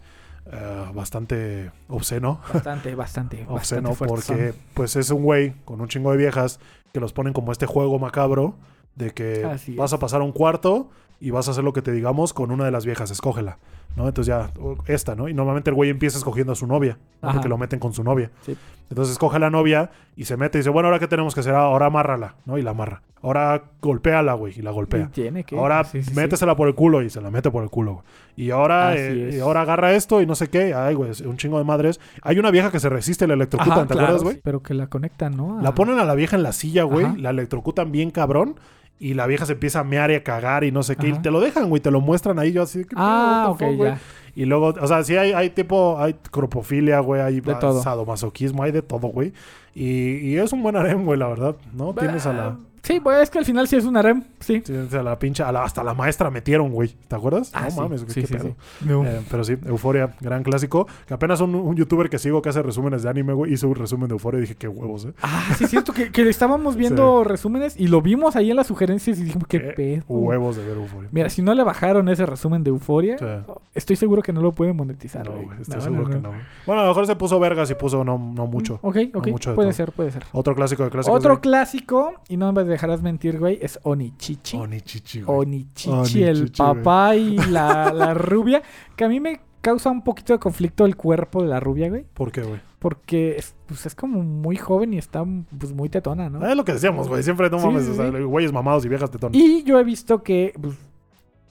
Speaker 1: eh, bastante obsceno.
Speaker 2: Bastante, bastante.
Speaker 1: Obsceno
Speaker 2: bastante
Speaker 1: porque, pues, es un güey con un chingo de viejas que los ponen como este juego macabro de que
Speaker 2: Así
Speaker 1: vas
Speaker 2: es.
Speaker 1: a pasar a un cuarto y vas a hacer lo que te digamos con una de las viejas, escógela, ¿no? Entonces ya, esta, ¿no? Y normalmente el güey empieza escogiendo a su novia, ¿no? Porque lo meten con su novia.
Speaker 2: Sí.
Speaker 1: Entonces escoge a la novia y se mete y dice, bueno, ¿ahora qué tenemos que hacer? Ahora amárrala, ¿no? Y la amarra. Ahora golpéala, güey, y la golpea.
Speaker 2: Tiene que.
Speaker 1: Ahora
Speaker 2: Sí, sí, sí.
Speaker 1: métesela por el culo y se la mete por el culo. güey. Y ahora, eh, y ahora agarra esto y no sé qué. Ay, güey, un chingo de madres. Hay una vieja que se resiste, la electrocutan,
Speaker 2: Ajá,
Speaker 1: ¿te
Speaker 2: claro,
Speaker 1: acuerdas, güey?
Speaker 2: Pero que la conectan, ¿no?
Speaker 1: La ponen a la vieja en la silla, güey. La electrocutan bien cabrón. Y la vieja se empieza a mear y a cagar y no sé qué. Y te lo dejan, güey. Te lo muestran ahí. Yo así. ¿qué
Speaker 2: Ah, ok,
Speaker 1: fuck,
Speaker 2: ya.
Speaker 1: Y luego, o sea, sí hay, hay tipo, hay cropofilia, güey, hay
Speaker 2: De todo.
Speaker 1: sadomasoquismo, hay de todo, güey. Y, y es un buen harem, güey, la verdad, ¿no? Tienes a la,
Speaker 2: Sí, pues es que al final sí es un harem, sí.
Speaker 1: tienes a la pinche, a la- hasta la maestra metieron, güey, ¿te acuerdas?
Speaker 2: Ah,
Speaker 1: no
Speaker 2: sí.
Speaker 1: mames, güey,
Speaker 2: Sí,
Speaker 1: qué
Speaker 2: sí,
Speaker 1: pedo.
Speaker 2: sí. No.
Speaker 1: Eh, pero sí, Euforia, gran clásico. Que apenas un, un youtuber que sigo que hace resúmenes de anime, güey, hizo un resumen de Euforia y dije, qué huevos, ¿eh?
Speaker 2: Ah, sí, es cierto que, que estábamos viendo resúmenes y lo vimos ahí en las sugerencias y dijimos, qué
Speaker 1: Qué
Speaker 2: pedo.
Speaker 1: Huevos de ver Euforia.
Speaker 2: Mira, si no le bajaron ese resumen de Euforia,
Speaker 1: Sí.
Speaker 2: estoy seguro que no lo pueden monetizar.
Speaker 1: No,
Speaker 2: güey.
Speaker 1: estoy
Speaker 2: No,
Speaker 1: seguro que
Speaker 2: no.
Speaker 1: Bueno, a lo mejor se puso vergas y puso no, no mucho.
Speaker 2: Ok, ok,
Speaker 1: mucho de
Speaker 2: puede
Speaker 1: todo.
Speaker 2: ser, puede ser.
Speaker 1: Otro clásico de clásicos.
Speaker 2: Otro clásico, y no me dejarás mentir, güey, es Onichichi.
Speaker 1: Onichichi, güey.
Speaker 2: Onichichi, el
Speaker 1: güey.
Speaker 2: papá y la, la rubia, que a mí me causa un poquito de conflicto el cuerpo de la rubia, güey.
Speaker 1: ¿Por qué, güey?
Speaker 2: Porque es, pues, es como muy joven y está pues, muy tetona, ¿no?
Speaker 1: Es lo que decíamos, güey. Siempre no
Speaker 2: Sí,
Speaker 1: mames,
Speaker 2: sí,
Speaker 1: o sea,
Speaker 2: sí.
Speaker 1: güeyes mamados y viejas tetón.
Speaker 2: Y yo he visto que pues,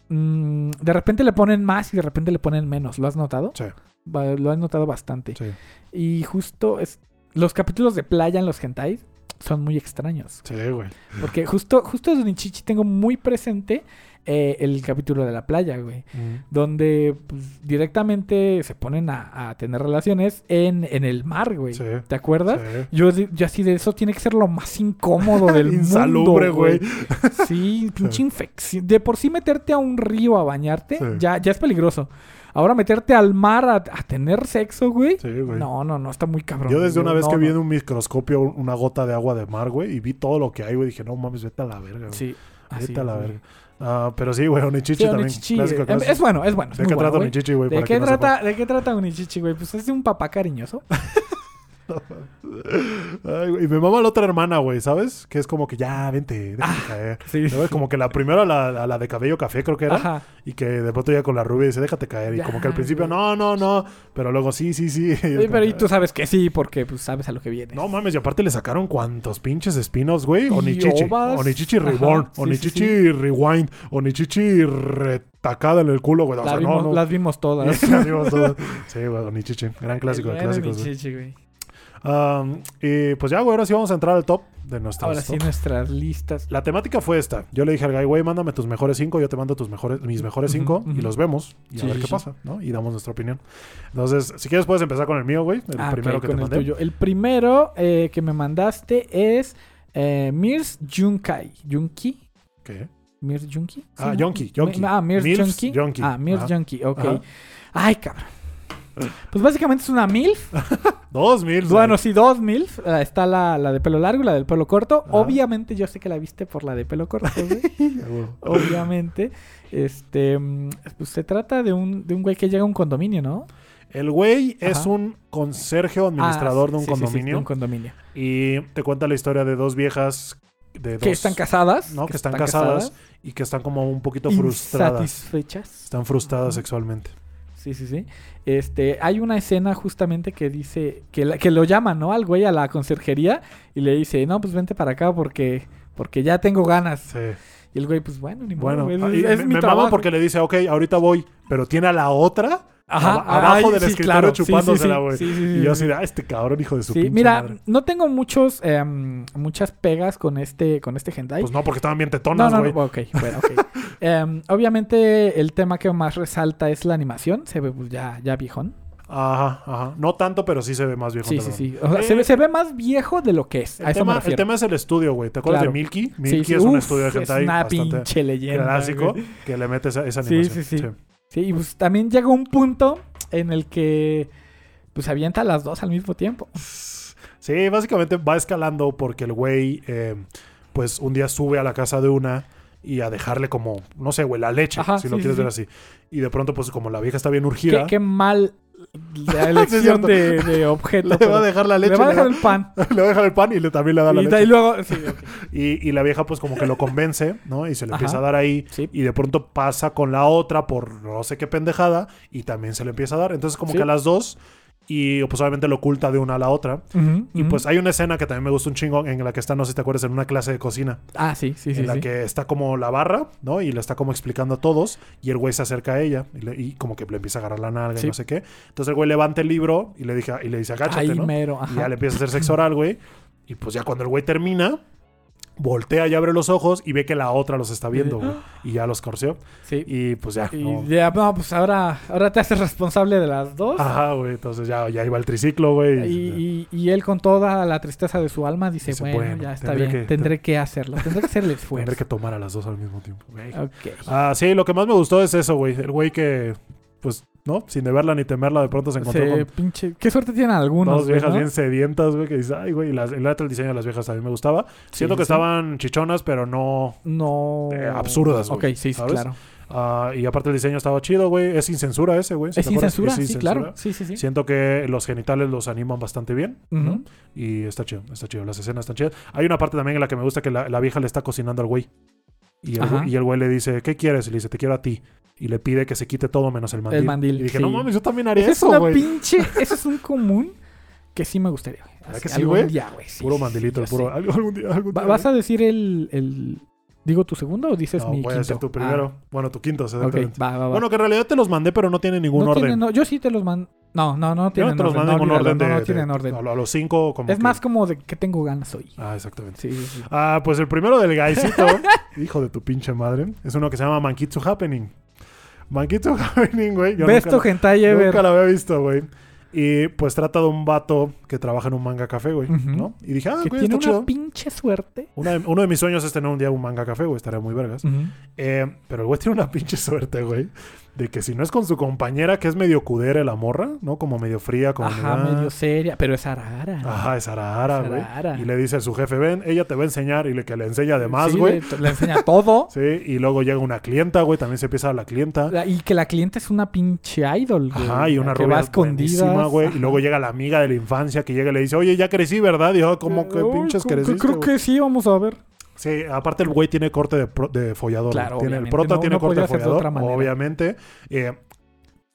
Speaker 2: mm, de repente le ponen más y de repente le ponen menos. ¿Lo has notado?
Speaker 1: Sí,
Speaker 2: Lo has notado bastante.
Speaker 1: sí,
Speaker 2: Y justo es, los capítulos de playa en los hentais son muy extraños.
Speaker 1: sí, güey.
Speaker 2: Porque justo, justo de Onichichi tengo muy presente eh, el capítulo de la playa, güey.
Speaker 1: Mm.
Speaker 2: Donde pues, directamente se ponen a, a tener relaciones en, en el mar, güey.
Speaker 1: Sí.
Speaker 2: ¿Te acuerdas?
Speaker 1: Sí.
Speaker 2: Yo, así de eso tiene que ser lo más incómodo del
Speaker 1: Insalubre,
Speaker 2: mundo,
Speaker 1: güey.
Speaker 2: Sí, pinche infección. De por sí meterte a un río a bañarte ya, ya es peligroso. Ahora meterte al mar a, a tener sexo, güey.
Speaker 1: Sí, güey.
Speaker 2: No, no, no, está muy cabrón.
Speaker 1: Yo desde una vez
Speaker 2: no,
Speaker 1: que vi en un microscopio un- una gota de agua de mar, güey, y vi todo lo que hay, güey, dije, no mames, vete a la verga, güey.
Speaker 2: Sí, así
Speaker 1: vete a la
Speaker 2: güey.
Speaker 1: verga. Ah, pero sí, güey, Onichichi
Speaker 2: Sí,
Speaker 1: también. Clásico, clásico.
Speaker 2: Es bueno, es bueno. es
Speaker 1: ¿De qué
Speaker 2: bueno,
Speaker 1: trata
Speaker 2: güey.
Speaker 1: Onichichi, güey?
Speaker 2: ¿De qué,
Speaker 1: no
Speaker 2: trata, ¿De qué trata Unichichi, güey? Pues es de un papá cariñoso.
Speaker 1: Ay, güey, y me mama la otra hermana, güey, ¿sabes? Que es como que ya, vente, déjame caer.
Speaker 2: Sí.
Speaker 1: ¿No? Como que la primera, la, la, la de cabello café, creo que era.
Speaker 2: Ajá.
Speaker 1: Y que de pronto ya con la rubia dice, déjate caer. Y
Speaker 2: Ya,
Speaker 1: como que al principio,
Speaker 2: güey.
Speaker 1: no, no, no. Pero luego, sí, sí, sí. Y
Speaker 2: Sí,
Speaker 1: como
Speaker 2: pero y tú sabes que sí, porque pues sabes a lo que viene.
Speaker 1: No mames, y aparte le sacaron cuantos pinches espinos, güey.
Speaker 2: Y
Speaker 1: Onichichi.
Speaker 2: ovas.
Speaker 1: Onichichi Reborn.
Speaker 2: sí,
Speaker 1: Onichichi Rewind. Onichichi retacada en el culo, güey. O
Speaker 2: La
Speaker 1: sea,
Speaker 2: vimos-
Speaker 1: no, no.
Speaker 2: Las vimos todas.
Speaker 1: Las vimos todas. Sí, güey, Onichichi. Gran clásico de clásicos, güey. Um, y pues ya, güey, ahora sí vamos a entrar al top de nuestras
Speaker 2: Ahora sí,
Speaker 1: top.
Speaker 2: nuestras listas.
Speaker 1: La temática fue esta. Yo le dije al guy, güey, mándame tus mejores cinco, yo te mando tus mejores, mis mejores cinco y los vemos y
Speaker 2: Sí,
Speaker 1: a ver
Speaker 2: sí,
Speaker 1: qué
Speaker 2: sí.
Speaker 1: pasa, ¿no? Y damos nuestra opinión. Entonces, si quieres puedes empezar con el mío, güey, el
Speaker 2: Ah,
Speaker 1: primero que te
Speaker 2: el
Speaker 1: mandé.
Speaker 2: tuyo. El primero eh, que me mandaste es eh, Mirs Junkai. ¿Junki?
Speaker 1: ¿Qué?
Speaker 2: ¿Mirs Junki?
Speaker 1: Ah,
Speaker 2: ¿no?
Speaker 1: Yonki, Yonki.
Speaker 2: Ah, Mirs Junki. Ah, Mirs. Junki, ok.
Speaker 1: Ajá.
Speaker 2: Ay, cabrón. Pues básicamente es una MILF.
Speaker 1: Dos mil.
Speaker 2: Bueno, sí, dos MILF. Ah, Está la, la de pelo largo y la del pelo corto. Obviamente, yo sé que la viste por la de pelo corto, güey. Obviamente. Este. mm, Pues se trata de un, de un güey que llega a un condominio, ¿no?
Speaker 1: El güey es un conserje o administrador
Speaker 2: Ah,
Speaker 1: de un
Speaker 2: sí, sí, sí,
Speaker 1: condominio
Speaker 2: de un condominio.
Speaker 1: y te cuenta la historia de dos viejas de dos
Speaker 2: Que están casadas.
Speaker 1: no, que, están, casadas, y que están como un poquito frustradas.
Speaker 2: Insatisfechas.
Speaker 1: Están frustradas sexualmente.
Speaker 2: Sí, sí, sí. Este, hay una escena justamente que dice, que, la- que lo llama, ¿no? Al güey a la conserjería y le dice, no, pues vente para acá porque, porque ya tengo ganas.
Speaker 1: Sí.
Speaker 2: Y el güey, pues bueno, ni modo,
Speaker 1: Bueno, ah,
Speaker 2: es,
Speaker 1: me,
Speaker 2: mi
Speaker 1: me
Speaker 2: trabajo.
Speaker 1: mama porque le dice, ok, ahorita voy, pero tiene a la otra
Speaker 2: Ajá,
Speaker 1: aba- abajo
Speaker 2: ay,
Speaker 1: del
Speaker 2: sí,
Speaker 1: escritorio
Speaker 2: claro,
Speaker 1: chupándosela, güey.
Speaker 2: sí, sí, sí,
Speaker 1: y yo
Speaker 2: sí.
Speaker 1: así ah, este cabrón, hijo de su pinche
Speaker 2: mira,
Speaker 1: madre".
Speaker 2: no tengo muchos, em, muchas pegas con este, con este hentai.
Speaker 1: Pues no, porque estaban bien tetonas,
Speaker 2: no,
Speaker 1: güey.
Speaker 2: no, ok, bueno, ok. Em, obviamente el tema que más resalta es la animación, se ve pues, ya, ya viejón.
Speaker 1: Ajá, ajá. No tanto, pero sí se ve más viejo.
Speaker 2: Sí, sí, sí. O sea,
Speaker 1: Eh,
Speaker 2: se, ve, se ve más viejo de lo que es.
Speaker 1: El tema, el tema es el estudio, güey. ¿Te acuerdas
Speaker 2: Claro.
Speaker 1: de Milky? Milky
Speaker 2: sí,
Speaker 1: es un estudio de
Speaker 2: Es
Speaker 1: hentai
Speaker 2: una
Speaker 1: bastante
Speaker 2: pinche leyenda.
Speaker 1: clásico
Speaker 2: güey.
Speaker 1: que le mete esa, esa animación.
Speaker 2: sí, sí. Sí, y pues también llega un punto en el que pues avienta las dos al mismo tiempo.
Speaker 1: Sí, básicamente va escalando porque el güey, eh, pues un día sube a la casa de una y a dejarle como, no sé, güey, la leche,
Speaker 2: Ajá,
Speaker 1: si
Speaker 2: sí,
Speaker 1: lo
Speaker 2: sí,
Speaker 1: quieres
Speaker 2: sí.
Speaker 1: ver así. Y de pronto, pues como la vieja está bien
Speaker 2: Qué,
Speaker 1: urgida,
Speaker 2: qué mal la elección de, de objeto.
Speaker 1: le va a dejar la
Speaker 2: le
Speaker 1: leche,
Speaker 2: va a
Speaker 1: le
Speaker 2: dejar el pan.
Speaker 1: le va a dejar el pan y le, también le da la
Speaker 2: Y,
Speaker 1: leche.
Speaker 2: y luego, sí.
Speaker 1: Y, y la vieja pues como que lo convence, ¿no? Y se le
Speaker 2: Ajá.
Speaker 1: empieza a dar ahí.
Speaker 2: Sí.
Speaker 1: Y de pronto pasa con la otra por no sé qué pendejada y también se le empieza a dar. Entonces como
Speaker 2: Sí.
Speaker 1: que a las dos y pues obviamente lo oculta de una a la otra. Y pues hay una escena que también me gusta un chingo en la que está, no sé si te acuerdas, en una clase de cocina.
Speaker 2: Ah, sí, sí, sí.
Speaker 1: en la
Speaker 2: sí.
Speaker 1: que está como la barra, ¿no? Y le está como explicando a todos. Y el güey se acerca a ella y, le- y como que le empieza a agarrar la nalga
Speaker 2: Sí.
Speaker 1: y no sé qué. Entonces el güey levanta el libro y le, dije, y le dice, agáchate,
Speaker 2: Ahí
Speaker 1: ¿no?
Speaker 2: mero,
Speaker 1: Y ya le empieza a hacer sexo oral, güey. Y pues ya cuando el güey termina, voltea y abre los ojos y ve que la otra los está viendo, güey. Y ya los corció.
Speaker 2: Sí.
Speaker 1: Y pues ya.
Speaker 2: Y
Speaker 1: no.
Speaker 2: ya, no, pues ahora, ahora te haces responsable de las dos.
Speaker 1: Ajá, güey. Entonces ya, ya iba el triciclo, güey.
Speaker 2: Y, y- y él con toda la tristeza de su alma dice,
Speaker 1: Dice,
Speaker 2: bueno,
Speaker 1: bueno,
Speaker 2: ya está bien,
Speaker 1: que-
Speaker 2: tendré que hacerlo, tendré que hacer el esfuerzo.
Speaker 1: Tendré que tomar a las dos al mismo tiempo, güey.
Speaker 2: Ok.
Speaker 1: Ah, sí, lo que más me gustó es eso, güey. El güey que, pues, ¿no? Sin deberla ni temerla, de pronto se encontró
Speaker 2: Se
Speaker 1: con
Speaker 2: pinche... Qué suerte tienen algunos,
Speaker 1: dos viejas
Speaker 2: ¿no?
Speaker 1: bien sedientas, güey, que dice, ay, güey. Y las- el el diseño de las viejas también me gustaba. Siento
Speaker 2: Sí,
Speaker 1: que
Speaker 2: sí.
Speaker 1: estaban chichonas, pero no.
Speaker 2: No...
Speaker 1: Eh, absurdas, güey,
Speaker 2: Ok, sí, sí,
Speaker 1: ¿sabes?
Speaker 2: claro.
Speaker 1: ah, y aparte el diseño estaba chido, güey. Es sin censura ese, güey. ¿sí
Speaker 2: Es sin censura,
Speaker 1: Es sin
Speaker 2: sí,
Speaker 1: censura.
Speaker 2: claro. Sí, sí, sí.
Speaker 1: Siento que los genitales los animan bastante bien. Y está chido, está chido. Las escenas están chidas. Hay una parte también en la que me gusta que la, la vieja le está cocinando al güey. Y el,
Speaker 2: Ajá.
Speaker 1: güey- y el güey le dice, ¿qué quieres? Y le dice, te quiero a ti. Y le pide que se quite todo menos el mandil.
Speaker 2: mandil,
Speaker 1: Y dije,
Speaker 2: sí.
Speaker 1: no mames, yo también haría
Speaker 2: Esa es
Speaker 1: eso,
Speaker 2: una
Speaker 1: güey.
Speaker 2: pinche... Eso es un común que sí me gustaría, güey.
Speaker 1: ¿Verdad que sí,
Speaker 2: algún
Speaker 1: güey?
Speaker 2: día, güey. sí,
Speaker 1: Puro mandilito, el puro. algo- Algún día, algún día,
Speaker 2: ¿Vas a
Speaker 1: güey.
Speaker 2: decir el, el... ¿Digo tu segundo o dices
Speaker 1: No,
Speaker 2: mi
Speaker 1: voy a
Speaker 2: quinto?
Speaker 1: decir tu primero. Bueno, tu quinto,
Speaker 2: Ah,
Speaker 1: exactamente.
Speaker 2: va, va, va.
Speaker 1: Bueno, que en realidad te los mandé, pero no tiene ningún
Speaker 2: no
Speaker 1: orden.
Speaker 2: tiene- no, yo sí te los mando. No, no, no tienen
Speaker 1: no
Speaker 2: orden. no,
Speaker 1: orden de,
Speaker 2: no,
Speaker 1: de-
Speaker 2: tienen orden.
Speaker 1: A, lo- a los cinco como
Speaker 2: es
Speaker 1: que-
Speaker 2: más como de que tengo ganas hoy.
Speaker 1: Ah, exactamente.
Speaker 2: Sí, sí, sí.
Speaker 1: Ah, pues el primero del gaisito, hijo de tu pinche madre, es uno que se llama Mankitsu Happening. Mankitsu Happening, güey. yo
Speaker 2: Best
Speaker 1: nunca-
Speaker 2: hentai ever.
Speaker 1: Nunca lo había visto, güey. Y pues trata de un vato que trabaja en un manga café, güey,
Speaker 2: Ujú.
Speaker 1: ¿no? Y dije, ah,
Speaker 2: que
Speaker 1: güey,
Speaker 2: tiene
Speaker 1: está
Speaker 2: una
Speaker 1: chido.
Speaker 2: pinche suerte.
Speaker 1: Una de- uno de mis sueños es tener un día un manga café, güey, estaría muy vergas.
Speaker 2: Ujú.
Speaker 1: Eh, pero el güey tiene una pinche suerte, güey, de que si no es con su compañera, que es medio cudere la morra, ¿no? Como medio fría, como
Speaker 2: Ajá, medio seria. Pero es arara.
Speaker 1: Ajá, es arara, güey. Y le dice a su jefe, ven, ella te va a enseñar y le que le enseña además,
Speaker 2: Sí,
Speaker 1: güey.
Speaker 2: Le, le enseña todo.
Speaker 1: Sí, y luego llega una clienta, güey, también se empieza la clienta.
Speaker 2: La- Y que la cliente es una pinche idol, güey.
Speaker 1: Ajá, y una rubia
Speaker 2: escondida.
Speaker 1: güey. Y luego llega la amiga de la infancia que llega y le dice, oye, ya crecí, ¿verdad? Y yo, ¿cómo que pinches creciste?
Speaker 2: Creo
Speaker 1: güey?"
Speaker 2: que sí, vamos a ver.
Speaker 1: Sí, aparte el güey tiene corte de, pro- de follador.
Speaker 2: Claro,
Speaker 1: tiene, el prota
Speaker 2: no-
Speaker 1: tiene
Speaker 2: no
Speaker 1: corte de follador, obviamente. Eh,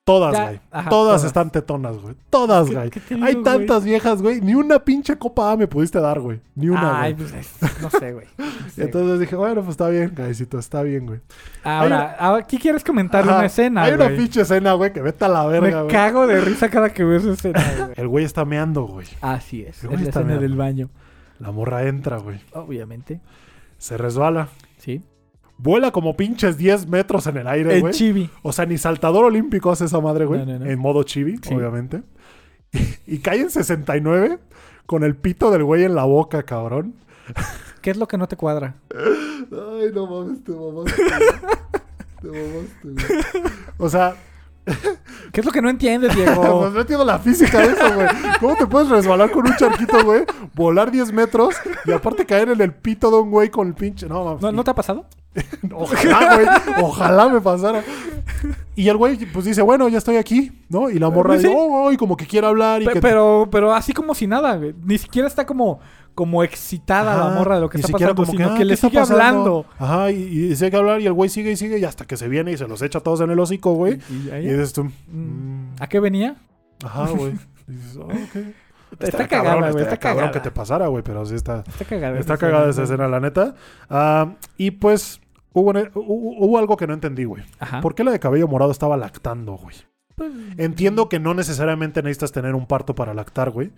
Speaker 1: todas, güey. todas,
Speaker 2: todas.
Speaker 1: están tetonas, güey. Todas,
Speaker 2: ¿Qué-
Speaker 1: güey. Hay tantas viejas, güey. Ni una pinche copa A me pudiste dar, güey. Ni una,
Speaker 2: Ay, pues es- no sé, güey. No sé, güey.
Speaker 1: Entonces dije, bueno, pues está bien, cabecito, está bien, güey.
Speaker 2: Ahora, ahora, ¿qué quieres comentar
Speaker 1: Ajá,
Speaker 2: una escena,
Speaker 1: Hay una pinche escena, güey, que vete a la
Speaker 2: Me
Speaker 1: verga, güey.
Speaker 2: cago de risa cada que veo esa escena, güey.
Speaker 1: El güey está meando, güey.
Speaker 2: Así es,
Speaker 1: Qué
Speaker 2: es la escena
Speaker 1: mierda.
Speaker 2: del baño.
Speaker 1: La morra entra, güey.
Speaker 2: Obviamente,
Speaker 1: Se resbala.
Speaker 2: sí.
Speaker 1: Vuela como pinches 10 metros en el aire, güey.
Speaker 2: chibi.
Speaker 1: O sea, ni saltador olímpico hace esa madre, güey.
Speaker 2: No, no, no.
Speaker 1: En modo chibi,
Speaker 2: Sí.
Speaker 1: obviamente. Y, cae en 69 con el pito del güey en la boca, cabrón.
Speaker 2: ¿Qué es lo que no te cuadra?
Speaker 1: Ay, no mames, te mamaste. güey. Te mamaste, güey. O sea,
Speaker 2: ¿Qué es lo que no entiendes,
Speaker 1: pues
Speaker 2: Diego?
Speaker 1: no entiendo la física de eso, güey. ¿Cómo te puedes resbalar con un charquito, güey? Volar 10 metros y aparte caer en el pito de un güey con el pinche. No, mames.
Speaker 2: ¿No, ¿No te ha pasado?
Speaker 1: Ojalá, güey. Ojalá me pasara. Y el güey, pues dice, bueno, ya estoy aquí, ¿no? Y la morra
Speaker 2: Pues sí.
Speaker 1: dice, oh, oh, y como que quiere hablar y
Speaker 2: Pe-
Speaker 1: que.
Speaker 2: Pero, pero así como si nada, güey. Ni siquiera está como, como excitada
Speaker 1: Ajá,
Speaker 2: la morra de lo que está pasando,
Speaker 1: como
Speaker 2: sino
Speaker 1: ah,
Speaker 2: que,
Speaker 1: ¿qué
Speaker 2: le
Speaker 1: está
Speaker 2: sigue hablando.
Speaker 1: Ajá, y, y sigue hablar y el güey sigue y sigue y hasta que se viene y se los echa todos en el hocico, güey.
Speaker 2: Y
Speaker 1: Y dices tú,
Speaker 2: Mm.
Speaker 1: mm,
Speaker 2: ¿A qué venía?
Speaker 1: ajá, güey. Dices, oh, ok.
Speaker 2: Está,
Speaker 1: Estaría
Speaker 2: cagada, güey. Está
Speaker 1: cabrón
Speaker 2: cagada.
Speaker 1: que te pasara, güey, pero sí está.
Speaker 2: Está cagada.
Speaker 1: Está cagada esa escena, la neta. Ah, y pues hubo, hubo, hubo algo que no entendí, güey.
Speaker 2: Ajá.
Speaker 1: ¿Por qué la de cabello morado estaba lactando, güey?
Speaker 2: Pues,
Speaker 1: Entiendo que no necesariamente necesitas tener un parto para lactar, güey.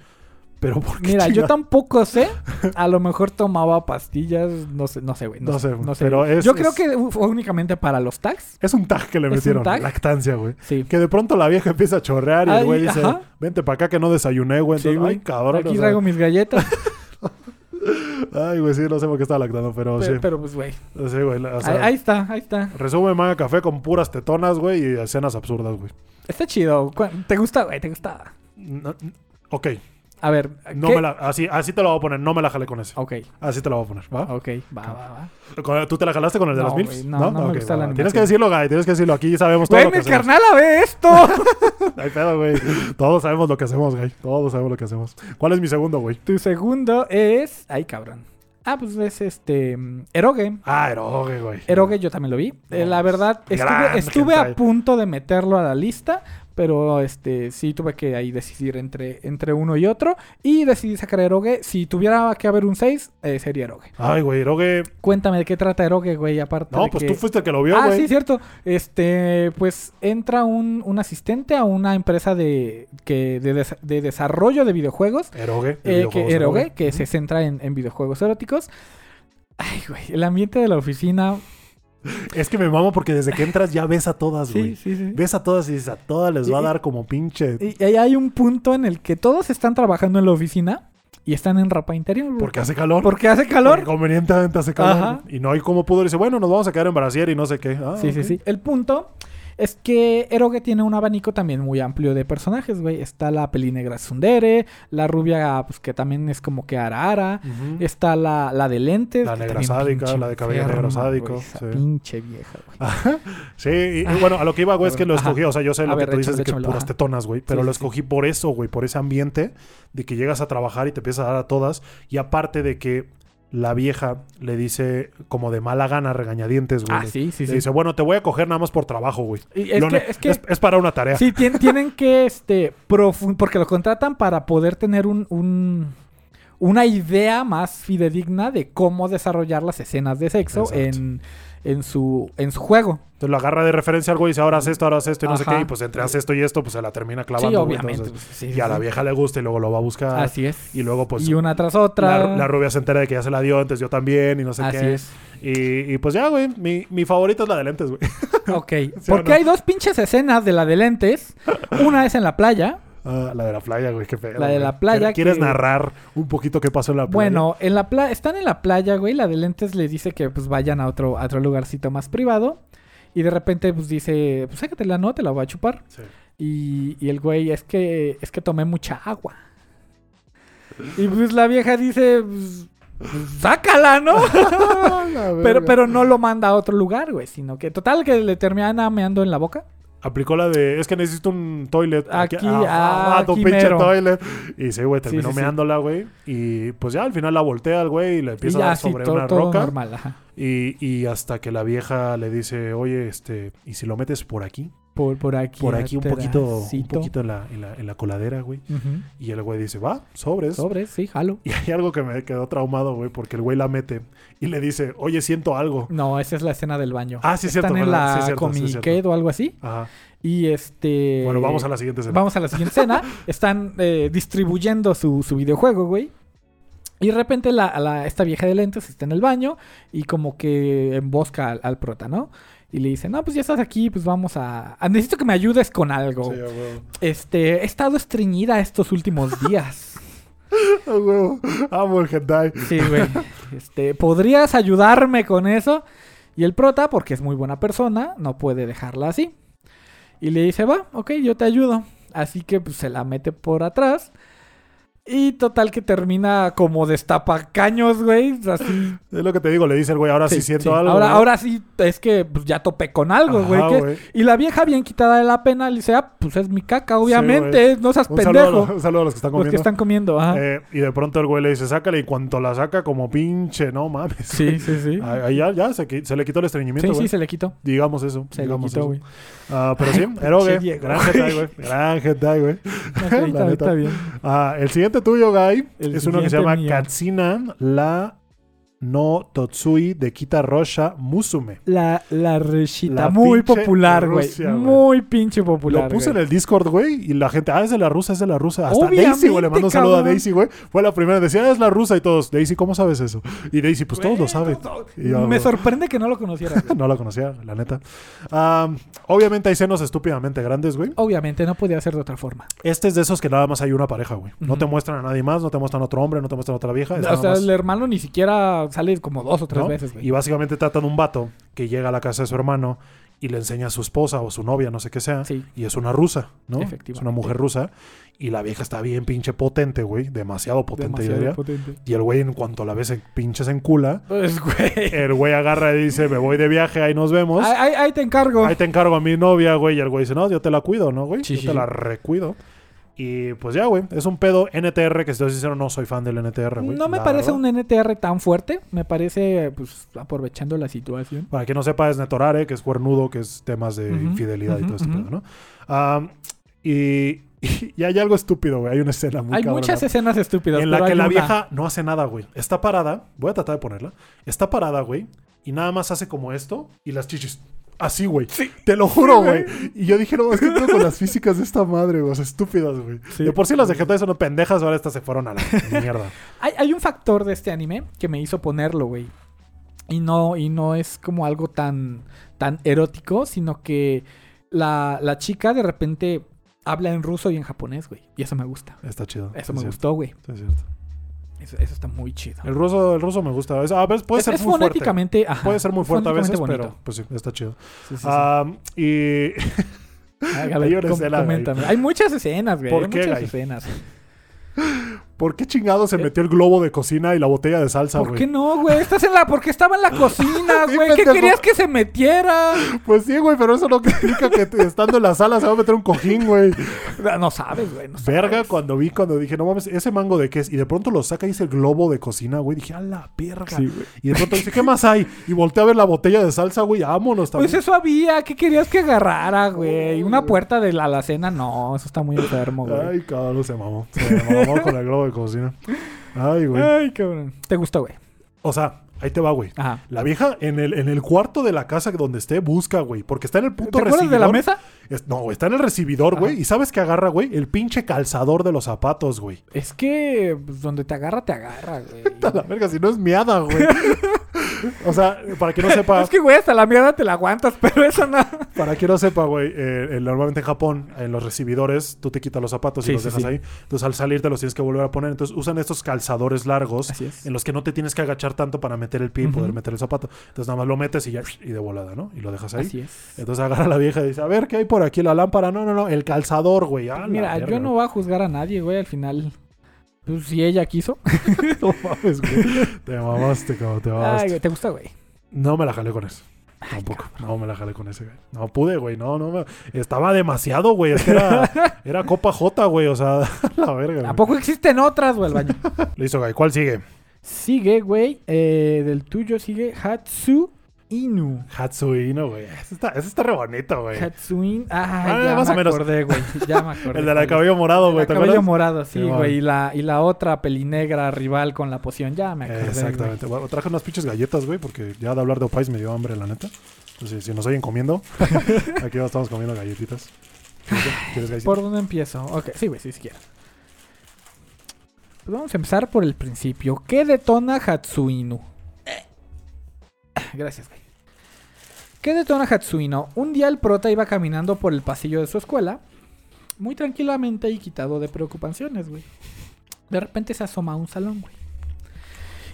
Speaker 1: Pero ¿por qué
Speaker 2: Mira, yo tampoco sé. A lo mejor tomaba pastillas. No sé, no sé, güey.
Speaker 1: No sé, pero es-
Speaker 2: Yo creo que fue únicamente para los tags.
Speaker 1: Es un tag que le
Speaker 2: ¿Es un
Speaker 1: metieron.
Speaker 2: tag?
Speaker 1: Lactancia, güey.
Speaker 2: Sí.
Speaker 1: Que de pronto la vieja empieza a chorrear y el güey dice,
Speaker 2: ajá.
Speaker 1: vente para acá que no desayuné, güey.
Speaker 2: Sí,
Speaker 1: Entonces,
Speaker 2: güey.
Speaker 1: ay, cabrón.
Speaker 2: Aquí traigo mis galletas.
Speaker 1: Ay, güey, sí, no sé por qué estaba lactando, pero,
Speaker 2: pero,
Speaker 1: sí.
Speaker 2: pero, pues, güey.
Speaker 1: Sí, güey. o sea,
Speaker 2: ahí, ahí está, ahí está.
Speaker 1: Resume manga café con puras tetonas, güey, y escenas absurdas, güey.
Speaker 2: Está chido. ¿Te gusta, güey? ¿Te gusta?
Speaker 1: No- ok,
Speaker 2: A ver.
Speaker 1: no me la, así, así te lo voy a poner, no me la jalé con ese.
Speaker 2: Ok,
Speaker 1: Así te lo voy a poner, ¿va?
Speaker 2: ok. Va, va, va.
Speaker 1: ¿Tú te la jalaste con el de
Speaker 2: No,
Speaker 1: las MILFs?
Speaker 2: no, no me
Speaker 1: Ok,
Speaker 2: gusta la.
Speaker 1: Tienes que decirlo, Guy, tienes que decirlo. Aquí sabemos todo
Speaker 2: Güey, mi
Speaker 1: hacemos.
Speaker 2: carnala ve esto.
Speaker 1: Ay, pedo, güey. Todos sabemos lo que hacemos, güey. Todos sabemos lo que hacemos. ¿Cuál es mi segundo, güey?
Speaker 2: tu segundo es. Ay, cabrón. Ah, pues es este. Eroge.
Speaker 1: Ah, Eroge, güey.
Speaker 2: Eroge yo también lo vi. Eh,
Speaker 1: No,
Speaker 2: la verdad, estuve, a punto de meterlo a la lista, pero este sí tuve que ahí decidir entre, entre uno y otro. Y decidí sacar Eroge. Si tuviera que haber un 6, eh, sería Eroge.
Speaker 1: Ay, güey, Eroge.
Speaker 2: Cuéntame de qué trata Eroge, güey, aparte
Speaker 1: No,
Speaker 2: de
Speaker 1: pues
Speaker 2: que...
Speaker 1: tú fuiste el que lo vio,
Speaker 2: Ah,
Speaker 1: güey.
Speaker 2: sí, cierto. Este, pues entra un, un asistente a una empresa de, que, de, des- de desarrollo de videojuegos
Speaker 1: Eroge. de
Speaker 2: eh,
Speaker 1: videojuegos
Speaker 2: que, Eroge, que se centra en, en videojuegos eróticos. Ay, güey, el ambiente de la oficina.
Speaker 1: Es que me mamo porque desde que entras ya ves a todas, güey.
Speaker 2: Sí, sí, sí.
Speaker 1: Ves a todas y dices, a todas les va a
Speaker 2: Y-
Speaker 1: dar como pinche.
Speaker 2: Y ahí hay un punto en el que todos están trabajando en la oficina y están en ropa interior. güey.
Speaker 1: Porque hace calor.
Speaker 2: Porque hace calor.
Speaker 1: Porque convenientemente hace calor.
Speaker 2: Ajá.
Speaker 1: Y no hay como pudo. Dice, bueno, nos vamos a quedar en brasier y no sé qué. Ah,
Speaker 2: Sí, sí, sí. El punto es que Eroge tiene un abanico también muy amplio de personajes, güey. Está la pelinegra Sundere, la rubia, pues que también es como que Ara.
Speaker 1: Ujú.
Speaker 2: Está la, la de lentes.
Speaker 1: La negra sádica, la de cabello
Speaker 2: enferma,
Speaker 1: negro sádico,
Speaker 2: güey, esa
Speaker 1: sí.
Speaker 2: Pinche vieja, güey.
Speaker 1: Sí, y, y bueno, a lo que iba, güey, es que lo
Speaker 2: Ajá.
Speaker 1: escogí. O sea, yo sé
Speaker 2: A
Speaker 1: lo
Speaker 2: ver,
Speaker 1: que tú dices de que puras
Speaker 2: ajá.
Speaker 1: tetonas, güey. Pero
Speaker 2: Sí,
Speaker 1: lo
Speaker 2: sí,
Speaker 1: escogí por eso, güey. Por ese ambiente de que llegas a trabajar y te empiezas a dar a todas. Y aparte de que la vieja le dice como de mala gana, regañadientes, güey.
Speaker 2: Ah, sí, sí,
Speaker 1: le
Speaker 2: sí.
Speaker 1: dice, bueno, te voy a coger nada más por trabajo, güey.
Speaker 2: Es,
Speaker 1: Lo
Speaker 2: que,
Speaker 1: ne-
Speaker 2: es que
Speaker 1: es, es para una tarea.
Speaker 2: sí, tien- tienen que, este, porque lo contratan para poder tener un, un, una idea más fidedigna de cómo desarrollar las escenas de sexo
Speaker 1: Exacto.
Speaker 2: en, en, su, en su juego.
Speaker 1: Entonces lo agarra de referencia algo y dice, ahora haz esto, ahora haz esto y no sé qué. Y pues entre haz esto y esto, pues se la termina clavando.
Speaker 2: sí,
Speaker 1: güey.
Speaker 2: obviamente.
Speaker 1: Entonces,
Speaker 2: pues, sí,
Speaker 1: y a la vieja le gusta y luego lo va a buscar.
Speaker 2: Así es.
Speaker 1: Y luego pues
Speaker 2: y una tras otra.
Speaker 1: la, la rubia se entera de que ya se la dio, entonces yo también y no sé
Speaker 2: Así
Speaker 1: qué.
Speaker 2: es.
Speaker 1: Y, y pues ya, güey, mi, mi favorita es la de lentes, güey.
Speaker 2: Ok.
Speaker 1: ¿Sí o
Speaker 2: Porque
Speaker 1: no?
Speaker 2: hay dos pinches escenas de la de lentes. Una es en la playa.
Speaker 1: Ah, la de la playa, güey, qué feo.
Speaker 2: La de la playa
Speaker 1: ¿Quieres
Speaker 2: que-
Speaker 1: narrar un poquito qué pasó en la playa?
Speaker 2: Bueno, en la playa, están en la playa, güey. La de lentes les dice que pues vayan a otro, a otro lugarcito más privado. Y de repente, pues dice, pues sácatela, no, te la voy a chupar.
Speaker 1: Sí.
Speaker 2: Y, y el güey, es que, es que tomé mucha agua. Y pues la vieja dice, pues, pues, sácala, ¿no? Pero, pero no lo manda a otro lugar, güey. Sino que total que le termina meando en la boca.
Speaker 1: Aplicó la de, es que necesito un toilet.
Speaker 2: Aquí,
Speaker 1: ah, tu
Speaker 2: aquí
Speaker 1: pinche
Speaker 2: mero.
Speaker 1: toilet. Y sí, güey, terminó
Speaker 2: sí, sí.
Speaker 1: meándola, güey. Y pues ya al final la voltea al güey y le
Speaker 2: Y
Speaker 1: empieza a dar sobre
Speaker 2: todo,
Speaker 1: una
Speaker 2: todo
Speaker 1: roca.
Speaker 2: normal, ajá.
Speaker 1: Y, y hasta que la vieja le dice, oye, este, ¿y si lo metes por aquí?
Speaker 2: Por, por aquí.
Speaker 1: Por aquí un poquito, un poquito en la, en la, en la coladera, güey. Y el güey dice, va, sobres.
Speaker 2: Sobres, sí, jalo.
Speaker 1: Y hay algo que me quedó traumado, güey, porque el güey la mete y le dice, oye, siento algo.
Speaker 2: No, esa es la escena del baño.
Speaker 1: Ah, sí,
Speaker 2: Están
Speaker 1: cierto,
Speaker 2: en
Speaker 1: ¿verdad?
Speaker 2: la
Speaker 1: Sí, cierto,
Speaker 2: o algo así.
Speaker 1: Ajá.
Speaker 2: Y este.
Speaker 1: Bueno, vamos a la siguiente escena.
Speaker 2: Vamos a la siguiente escena. Están eh, distribuyendo su, su videojuego, güey. Y de repente la, la- esta vieja de lentes está en el baño y como que embosca al, al prota, ¿no? Y le dice, no, pues ya estás aquí, pues vamos a... a- Necesito que me ayudes con algo.
Speaker 1: Sí.
Speaker 2: Este, he estado estreñida estos últimos días.
Speaker 1: Amo el hentai.
Speaker 2: Sí, güey. Este, ¿podrías ayudarme con eso? Y el prota, porque es muy buena persona, no puede dejarla así. Y le dice, va, ok, yo te ayudo. Así que pues, se la mete por atrás. Y total que termina como destapacaños, güey. Así.
Speaker 1: Es lo que te digo, le dice el güey, ahora sí, siento
Speaker 2: sí.
Speaker 1: algo.
Speaker 2: Ahora, ahora sí, es que pues, ya topé con algo,
Speaker 1: Ajá,
Speaker 2: güey. que-
Speaker 1: güey.
Speaker 2: Y la vieja bien quitada de la pena le dice, ah, pues es mi caca, obviamente. no seas
Speaker 1: Un saludo, a
Speaker 2: pendejo.
Speaker 1: los, un saludo a los que están
Speaker 2: Los
Speaker 1: comiendo.
Speaker 2: que están comiendo, ajá.
Speaker 1: Eh, y de pronto el güey le dice, sácale. Y cuanto la saca, como pinche, no mames.
Speaker 2: sí, sí, sí.
Speaker 1: Ahí ahí ya, ya se, se le quitó el estreñimiento,
Speaker 2: Sí,
Speaker 1: güey.
Speaker 2: sí, se le quitó.
Speaker 1: Digamos eso.
Speaker 2: Se le
Speaker 1: digamos
Speaker 2: quitó,
Speaker 1: eso.
Speaker 2: güey.
Speaker 1: Ah, pero sí, eroge. Gran
Speaker 2: güey.
Speaker 1: hentai, güey. Gran hentai, güey. La neta.
Speaker 2: está bien.
Speaker 1: Ah, el siguiente tuyo, Guy,
Speaker 2: El
Speaker 1: es uno que se llama
Speaker 2: mío.
Speaker 1: Katsina la no Totsui de Kita Rosha Musume.
Speaker 2: La, la Muy popular, güey. Muy pinche popular.
Speaker 1: Lo puse en el Discord, güey, y la gente, ah, es de la rusa, es de la rusa. Hasta
Speaker 2: Obviamente,
Speaker 1: Daisy, güey, le mando un saludo a. Daisy, güey. Fue la primera, decía, ah, es la rusa y todos. Daisy, ¿cómo sabes eso? Y Daisy, pues todos lo saben. Yo,
Speaker 2: Me
Speaker 1: güey,
Speaker 2: sorprende que no lo conociera.
Speaker 1: No la conocía, la neta. Ah, obviamente hay senos estúpidamente grandes, güey.
Speaker 2: Obviamente, no podía ser de otra forma.
Speaker 1: Este es de esos que nada más hay una pareja, güey. No te muestran a nadie más, no te muestran a otro hombre, no te muestran a otra vieja.
Speaker 2: O sea,
Speaker 1: más-
Speaker 2: el hermano ni siquiera sale como dos o tres
Speaker 1: ¿no?
Speaker 2: veces, güey.
Speaker 1: Y básicamente tratan un vato que llega a la casa de su hermano y le enseña a su esposa o su novia, no sé qué sea.
Speaker 2: Sí.
Speaker 1: Y es una rusa, ¿no?
Speaker 2: Efectivamente.
Speaker 1: Es una mujer rusa. Y la vieja está bien pinche potente, güey. Demasiado potente,
Speaker 2: Demasiado
Speaker 1: diría.
Speaker 2: potente.
Speaker 1: Y el güey, en cuanto la ves en pinches en cula,
Speaker 2: Pues, güey.
Speaker 1: el güey agarra y dice, me voy de viaje, ahí nos vemos.
Speaker 2: Ahí, ahí- ahí te encargo.
Speaker 1: Ahí te encargo a mi novia, güey. Y el güey dice, no, yo te la cuido, ¿no, güey?
Speaker 2: Sí,
Speaker 1: yo
Speaker 2: sí,
Speaker 1: te la recuido. Y pues ya, güey. Es un pedo NTR, que si te soy sincero, no soy fan del NTR, güey.
Speaker 2: no me parece
Speaker 1: verdad.
Speaker 2: un NTR tan fuerte. Me parece, pues, aprovechando la situación.
Speaker 1: Para quien no sepa, es Netorare, que es cuernudo, que es temas de infidelidad y todo este pedo, ¿no? Y, y hay algo estúpido, güey. Hay una escena muy
Speaker 2: Hay muchas escenas estúpidas.
Speaker 1: en la que la
Speaker 2: una-
Speaker 1: vieja no hace nada, güey. Está parada. Voy a tratar de ponerla. Está parada, güey. Y nada más hace como esto y las chichis. Así, güey. Te lo juro, güey. Y yo dije, no, es que con las físicas de esta madre, güey. O sea, estúpidas, güey.
Speaker 2: Sí.
Speaker 1: De por sí las de Hentai son pendejas, ahora estas se fueron a la mierda.
Speaker 2: Hay, hay un factor de este anime que me hizo ponerlo, güey. Y no, y no es como algo tan, tan erótico, sino que la, la chica de repente habla en ruso y en japonés, güey. Y eso me gusta.
Speaker 1: Está chido.
Speaker 2: Eso
Speaker 1: es
Speaker 2: me
Speaker 1: cierto,
Speaker 2: gustó, güey.
Speaker 1: es cierto.
Speaker 2: Eso, eso está muy chido.
Speaker 1: El ruso, el ruso me gusta. Es- A veces puede
Speaker 2: es,
Speaker 1: ser
Speaker 2: es
Speaker 1: muy fuerte.
Speaker 2: fonéticamente, ajá,
Speaker 1: Puede ser muy fuerte a veces,
Speaker 2: fonéticamente
Speaker 1: pero
Speaker 2: bonito.
Speaker 1: pues sí, está chido.
Speaker 2: Sí, sí.
Speaker 1: Am, y
Speaker 2: com-
Speaker 1: escena,
Speaker 2: coméntame. Hay muchas escenas, güey.
Speaker 1: ¿Por
Speaker 2: hay
Speaker 1: qué,
Speaker 2: muchas escenas.
Speaker 1: ¿por qué chingado se metió el globo de cocina y la botella de salsa,
Speaker 2: Eh. ¿Por
Speaker 1: güey?
Speaker 2: qué no, güey? Estás en la... Porque estaba en la cocina, güey. ¿Qué querías que se metiera?
Speaker 1: Pues sí, güey, pero eso no significa que estando en la sala se va a meter un cojín, güey.
Speaker 2: No sabes, güey. No
Speaker 1: Verga, cuando vi, cuando dije, no mames, ese mango de qué es. Y de pronto lo saca y dice el globo de cocina, güey. Dije, a la verga.
Speaker 2: Sí, güey.
Speaker 1: y de pronto dice, ¿qué más hay? Y volteé a ver la botella de salsa, güey. Vámonos también.
Speaker 2: Pues eso había, ¿qué querías que agarrara, güey? Una puerta de la alacena, no, eso está muy enfermo, güey.
Speaker 1: Ay, cabrón, se mamó. Se mamó con el globo de cocina. Ay, güey.
Speaker 2: Ay, cabrón. ¿Te gustó, güey?
Speaker 1: O sea, ahí te va, güey.
Speaker 2: Ajá.
Speaker 1: La vieja en el, en el cuarto de la casa donde esté busca, güey. Porque está en el
Speaker 2: ¿Te
Speaker 1: puto
Speaker 2: acuerdas
Speaker 1: recibidor.
Speaker 2: de la mesa?
Speaker 1: Es- no, güey, está en el recibidor, güey. Y ¿sabes qué agarra, güey? El pinche calzador de los zapatos, güey.
Speaker 2: Es que pues, donde te agarra, te agarra, güey.
Speaker 1: La verga, si no es miada, güey. o sea, para que no sepa,
Speaker 2: Es que, güey, hasta la mierda te la aguantas, pero eso no.
Speaker 1: para que no sepa, güey, eh, eh, normalmente en Japón, en los recibidores, tú te quitas los zapatos y los
Speaker 2: sí,
Speaker 1: dejas
Speaker 2: sí.
Speaker 1: ahí. Entonces, al salir te los tienes que volver a poner. Entonces, usan estos calzadores largos en los que no te tienes que agachar tanto para meter el pie y poder meter el zapato. Entonces, nada más lo metes y ya, y de volada, ¿no? Y lo dejas ahí.
Speaker 2: Así es.
Speaker 1: Entonces agarra la vieja y dice, a ver, ¿qué hay por aquí? La lámpara. No, no, no, el calzador, güey. Ah,
Speaker 2: Mira,
Speaker 1: verga,
Speaker 2: yo no voy a juzgar a nadie, güey, al final. Pues si ella quiso.
Speaker 1: No mames, güey. Te mamaste, cabrón, te
Speaker 2: Ay,
Speaker 1: mamaste.
Speaker 2: güey, ¿te gusta, güey?
Speaker 1: No me la jalé con eso. Tampoco. No me la jalé con ese, güey. No pude, güey. No, no me... Estaba demasiado, güey. Es que era, era Copa J, güey. O sea, la verga.
Speaker 2: ¿A
Speaker 1: güey.
Speaker 2: poco existen otras, güey, el baño?
Speaker 1: Listo, güey. ¿Cuál sigue?
Speaker 2: Sigue, güey, eh, del tuyo sigue Hatsu Inu.
Speaker 1: Hatsuino, güey. Ese está, ese está re bonito, güey.
Speaker 2: Hatsuin. Ah,
Speaker 1: Ah,
Speaker 2: ya
Speaker 1: más
Speaker 2: me
Speaker 1: o menos.
Speaker 2: acordé, güey. Ya me acordé.
Speaker 1: El de la cabello morado, güey.
Speaker 2: El
Speaker 1: ¿Te
Speaker 2: cabello
Speaker 1: acuerdas?
Speaker 2: morado, sí, güey. y, la, y la otra pelinegra rival con la poción. Ya me acordé.
Speaker 1: Exactamente. Bueno, traje unas pinches galletas, güey, porque ya de hablar de Opais me dio hambre, la neta. Entonces, si nos oyen comiendo, aquí estamos comiendo galletitas. ¿Quieres, quieres galletitas?
Speaker 2: ¿Por dónde empiezo? Ok, sí, güey, sí, si quieres. Pues vamos a empezar por el principio. ¿Qué detona Hatsuinu? Gracias, güey. ¿Qué detona Hatsuino? Un día el prota iba caminando por el pasillo de su escuela, muy tranquilamente y quitado de preocupaciones, güey. De repente se asoma a un salón, güey.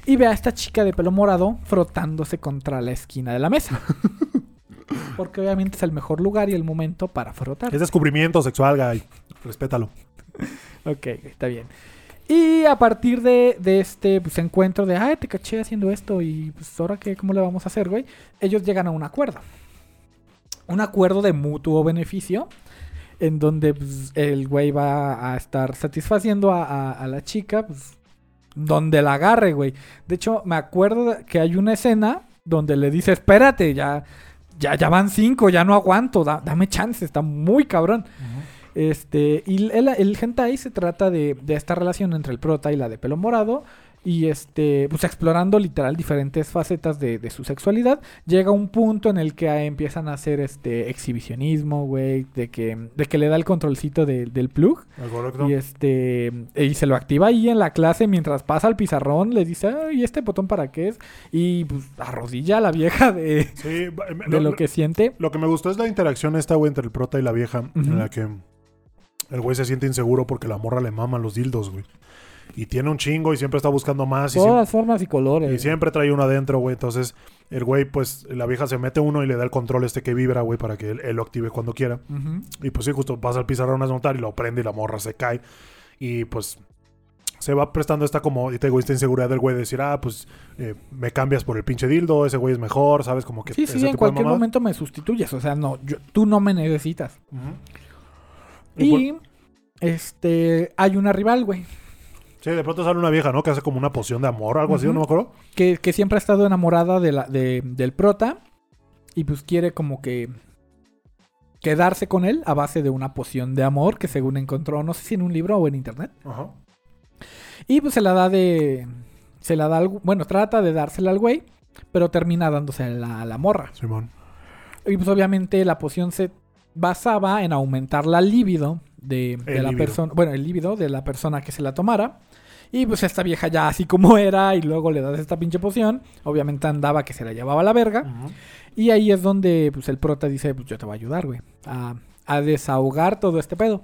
Speaker 2: Y ve a esta chica de pelo morado frotándose contra la esquina de la mesa. Porque obviamente es el mejor lugar y el momento para frotar.
Speaker 1: Es descubrimiento sexual, güey. Respétalo.
Speaker 2: Ok, está bien. Y a partir de, de este pues, encuentro de, ay, te caché haciendo esto y pues ahora qué, ¿cómo le vamos a hacer, güey? Ellos llegan a un acuerdo. Un acuerdo de mutuo beneficio en donde pues, el güey va a estar satisfaciendo a, la chica, pues, donde la agarre, güey. De hecho, me acuerdo que hay una escena donde le dice, espérate, ya, ya, ya van cinco, ya no aguanto, da- dame chance, está muy cabrón. Este, y el, el hentai se trata de, de esta relación entre el prota y la de pelo morado. Y este, pues explorando literal diferentes facetas de, de su sexualidad. Llega un punto en el que empiezan a hacer este exhibicionismo, güey. De que, de que le da el controlcito de- del plug.
Speaker 1: Correcto.
Speaker 2: Y este. Y se lo activa ahí en la clase mientras pasa al pizarrón. Le dice, ¿y este botón para qué es? Y pues arrodilla a la vieja de,
Speaker 1: Sí,
Speaker 2: de lo que siente.
Speaker 1: Lo que me gustó es la interacción esta, güey, entre el prota y la vieja, en la que el güey se siente inseguro porque la morra le mama los dildos, güey. Y tiene un chingo y siempre está buscando más y, siempre,
Speaker 2: Todas formas y colores.
Speaker 1: y siempre trae uno adentro, güey. Entonces, el güey, pues, la vieja se mete uno y le da el control este que vibra, güey, para que él, él lo active cuando quiera. Y pues sí, justo pasa al pizarrón a desmontar y lo prende y la morra se cae. Y pues se va prestando esta como, y te digo, esta inseguridad del güey de decir, ah, pues eh, me cambias por el pinche dildo, ese güey es mejor, ¿sabes? Como que
Speaker 2: Sí,
Speaker 1: ese
Speaker 2: sí, en
Speaker 1: tipo de
Speaker 2: cualquier momento me sustituyes. O sea, no, yo- tú no me necesitas.
Speaker 1: Y
Speaker 2: este hay una rival, güey.
Speaker 1: Sí, de pronto sale una vieja, ¿no? Que hace como una poción de amor, algo así,
Speaker 2: Ujú.
Speaker 1: no me acuerdo.
Speaker 2: Que, que siempre ha estado enamorada de la, de- del prota. Y pues quiere como que quedarse con él a base de una poción de amor que según encontró, no sé si en un libro o en internet.
Speaker 1: Ajá.
Speaker 2: Y pues se la da de. Se la da al. Bueno, trata de dársela al güey. Pero termina dándosela a la morra.
Speaker 1: Simón.
Speaker 2: Y pues obviamente la poción se basaba en aumentar la libido de, la persona. Bueno, el líbido de la persona que se la tomara. Y pues esta vieja ya así como era. Y luego le das esta pinche poción. Obviamente andaba que se la llevaba a la verga. Y ahí es donde pues el prota dice, pues yo te voy a ayudar, güey. A, a desahogar todo este pedo.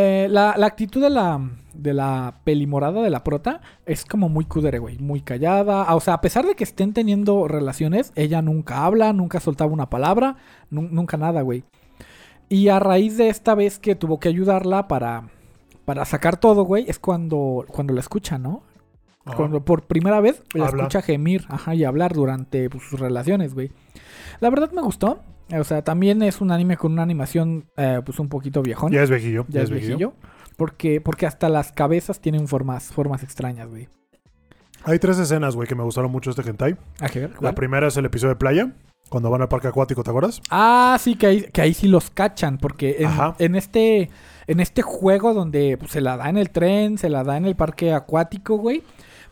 Speaker 2: Eh, la, la actitud de la, de la pelimorada de la prota es como muy cudere, güey. Muy callada. Ah, O sea, a pesar de que estén teniendo relaciones, ella nunca habla, nunca soltaba una palabra, nu- nunca nada, güey. Y a raíz de esta vez que tuvo que ayudarla para, para sacar todo, güey, es cuando, cuando la escucha, ¿no?
Speaker 1: Ajá.
Speaker 2: Cuando por primera vez la escucha gemir ajá, y hablar durante pues, sus relaciones, güey. La verdad me gustó. O sea, también es un anime con una animación eh, pues un poquito viejón.
Speaker 1: Ya es viejillo.
Speaker 2: ya es viejillo. Porque, porque hasta las cabezas tienen formas, formas extrañas, güey.
Speaker 1: Hay tres escenas, güey, que me gustaron mucho este hentai.
Speaker 2: ¿A qué ver?
Speaker 1: La primera es el episodio de playa, Cuando van al parque acuático, ¿te acuerdas?
Speaker 2: Ah, sí, que ahí, que ahí sí los cachan, porque en este en este juego donde pues, se la da en el tren, se la da en el parque acuático, güey.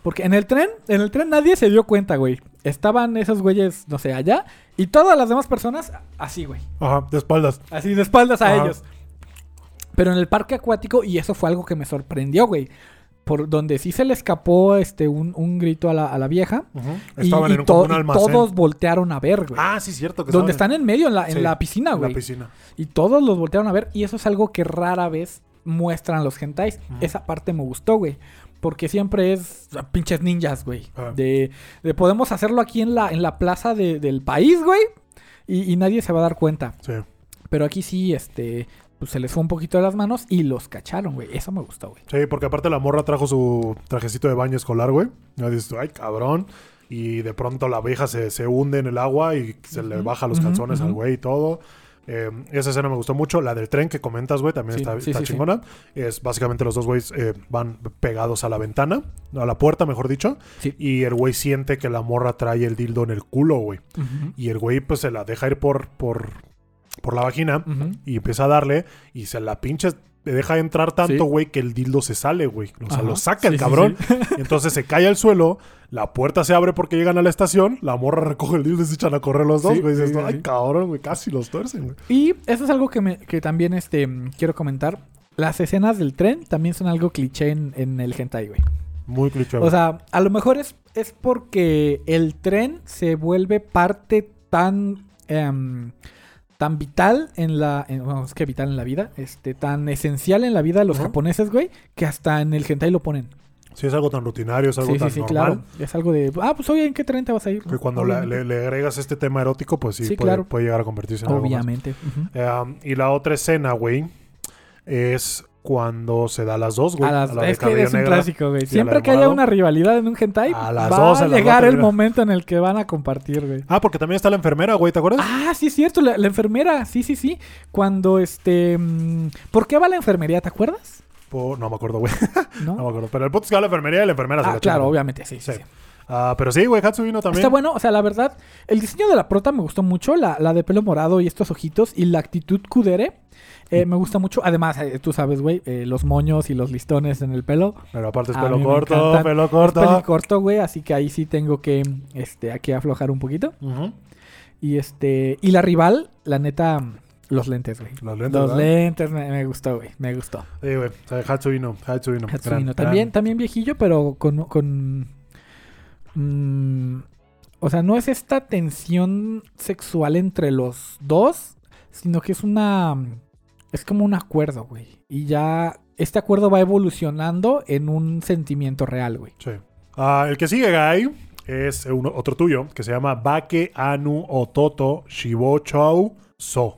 Speaker 2: Porque en el tren, en el tren nadie se dio cuenta, güey. Estaban esos güeyes, no sé, allá, y todas las demás personas así, güey.
Speaker 1: Ajá, de espaldas.
Speaker 2: Así de espaldas a
Speaker 1: Ajá.
Speaker 2: ellos. Pero en el parque acuático, y eso fue algo que me sorprendió, güey. Por donde sí se le escapó este un, un grito a la, a la vieja.
Speaker 1: Ujú.
Speaker 2: Y,
Speaker 1: Estaban
Speaker 2: y
Speaker 1: en
Speaker 2: to-
Speaker 1: un almacén.
Speaker 2: todos voltearon a ver, güey.
Speaker 1: Ah, sí, cierto. Que
Speaker 2: donde
Speaker 1: estaban
Speaker 2: están en medio, en la, en
Speaker 1: Sí,
Speaker 2: la piscina,
Speaker 1: en la
Speaker 2: güey.
Speaker 1: piscina.
Speaker 2: Y todos los voltearon a ver. Y eso es algo que rara vez muestran los hentais.
Speaker 1: Ujú.
Speaker 2: Esa parte me gustó, güey. Porque siempre es ah, pinches ninjas, güey.
Speaker 1: Ah.
Speaker 2: De, de podemos hacerlo aquí en la, en la plaza de- del país, güey. Y, y nadie se va a dar cuenta.
Speaker 1: Sí.
Speaker 2: Pero aquí sí, este, pues se les fue un poquito de las manos y los cacharon, güey. Eso me gustó, güey.
Speaker 1: Sí, porque aparte la morra trajo su trajecito de baño escolar, güey. Ya dices, ay, cabrón. Y de pronto la vieja se, se hunde en el agua y se le baja los calzones al güey y todo. Eh, esa escena me gustó mucho. La del tren que comentas, güey, también
Speaker 2: Sí,
Speaker 1: está,
Speaker 2: sí,
Speaker 1: está
Speaker 2: sí, sí.
Speaker 1: chingona. Es básicamente los dos güeyes eh, van pegados a la ventana, a la puerta, mejor dicho. Y el güey siente que la morra trae el dildo en el culo, güey. Y el güey, pues se la deja ir por, por, por la vagina y empieza a darle y se la pinche. Le deja entrar tanto,
Speaker 2: Sí.
Speaker 1: güey, que el dildo se sale, güey. O sea,
Speaker 2: Ajá.
Speaker 1: lo saca el
Speaker 2: Sí,
Speaker 1: cabrón.
Speaker 2: sí.
Speaker 1: Y entonces se cae al suelo, la puerta se abre porque llegan a la estación, la morra recoge el dildo y se echan a correr los dos, güey. Dices, ay, cabrón, güey, casi los tuercen, güey.
Speaker 2: Y eso es algo que, me, que también este, quiero comentar. Las escenas del tren también son algo cliché en, en el hentai, güey.
Speaker 1: Muy cliché.
Speaker 2: O sea, a lo mejor es, es porque el tren se vuelve parte tan... em, tan vital en la... En, bueno, es que vital en la vida. Este, tan esencial en la vida de los
Speaker 1: Ujú.
Speaker 2: japoneses, güey. Que hasta en el hentai lo ponen.
Speaker 1: Sí, es algo tan rutinario, es algo
Speaker 2: Sí, sí,
Speaker 1: tan
Speaker 2: sí,
Speaker 1: normal.
Speaker 2: claro. Es algo de... Ah, pues oye, ¿en qué tren te vas a ir?
Speaker 1: Que cuando la-
Speaker 2: Obviamente.
Speaker 1: le, le agregas este tema erótico, pues sí,
Speaker 2: Sí,
Speaker 1: puede,
Speaker 2: claro.
Speaker 1: puede llegar a convertirse en algo más.
Speaker 2: Obviamente.
Speaker 1: Eh, y la otra escena, güey, es cuando se da a las dos, güey.
Speaker 2: A las-
Speaker 1: la de
Speaker 2: es que es un
Speaker 1: negra
Speaker 2: clásico, güey.
Speaker 1: a la
Speaker 2: Siempre que haya una rivalidad en un hentai,
Speaker 1: A las
Speaker 2: va
Speaker 1: dos se
Speaker 2: a
Speaker 1: a
Speaker 2: llegar el momento en el que van a compartir, güey.
Speaker 1: Ah, porque también está la enfermera, güey, ¿te acuerdas?
Speaker 2: Ah, sí es cierto, la, la enfermera, sí, sí, sí. Cuando este... mm, ¿Por qué va la enfermería? ¿Te acuerdas?
Speaker 1: Po- no me acuerdo, güey.
Speaker 2: ¿No?
Speaker 1: no me acuerdo. Pero el punto es que va a la enfermería y la enfermera se
Speaker 2: ah,
Speaker 1: la
Speaker 2: claro, obviamente, sí, sí.
Speaker 1: Sí.
Speaker 2: sí.
Speaker 1: Ah, pero sí, güey, Hatsubino también.
Speaker 2: Está bueno, o sea, la verdad, el diseño de la prota me gustó mucho, la, la de pelo morado y estos ojitos, y la actitud kudere. eh, me gusta mucho. Además, eh, tú sabes, güey, eh, los moños y los listones en el pelo.
Speaker 1: Pero aparte es pelo corto, pelo
Speaker 2: Es
Speaker 1: corto.
Speaker 2: pelo corto, güey, así que ahí sí tengo que, este, aquí aflojar un poquito. Y este, y la rival, la neta, los lentes, güey.
Speaker 1: Los lentes,
Speaker 2: Los
Speaker 1: ¿verdad?
Speaker 2: lentes me, me gustó, güey, me gustó.
Speaker 1: Sí, güey. O sea, Hatsubino, Hatsubino.
Speaker 2: Hatsubino.
Speaker 1: Gran-
Speaker 2: También,
Speaker 1: gran-
Speaker 2: también viejillo, pero con. con mm, o sea, no es esta tensión sexual entre los dos, sino que es una. Es como un acuerdo, güey. Y ya. Este acuerdo va evolucionando en un sentimiento real, güey.
Speaker 1: Sí. Ah, el que sigue, Guy, es uno- otro tuyo, que se llama Bake Anu Ototo Shibo Chou So.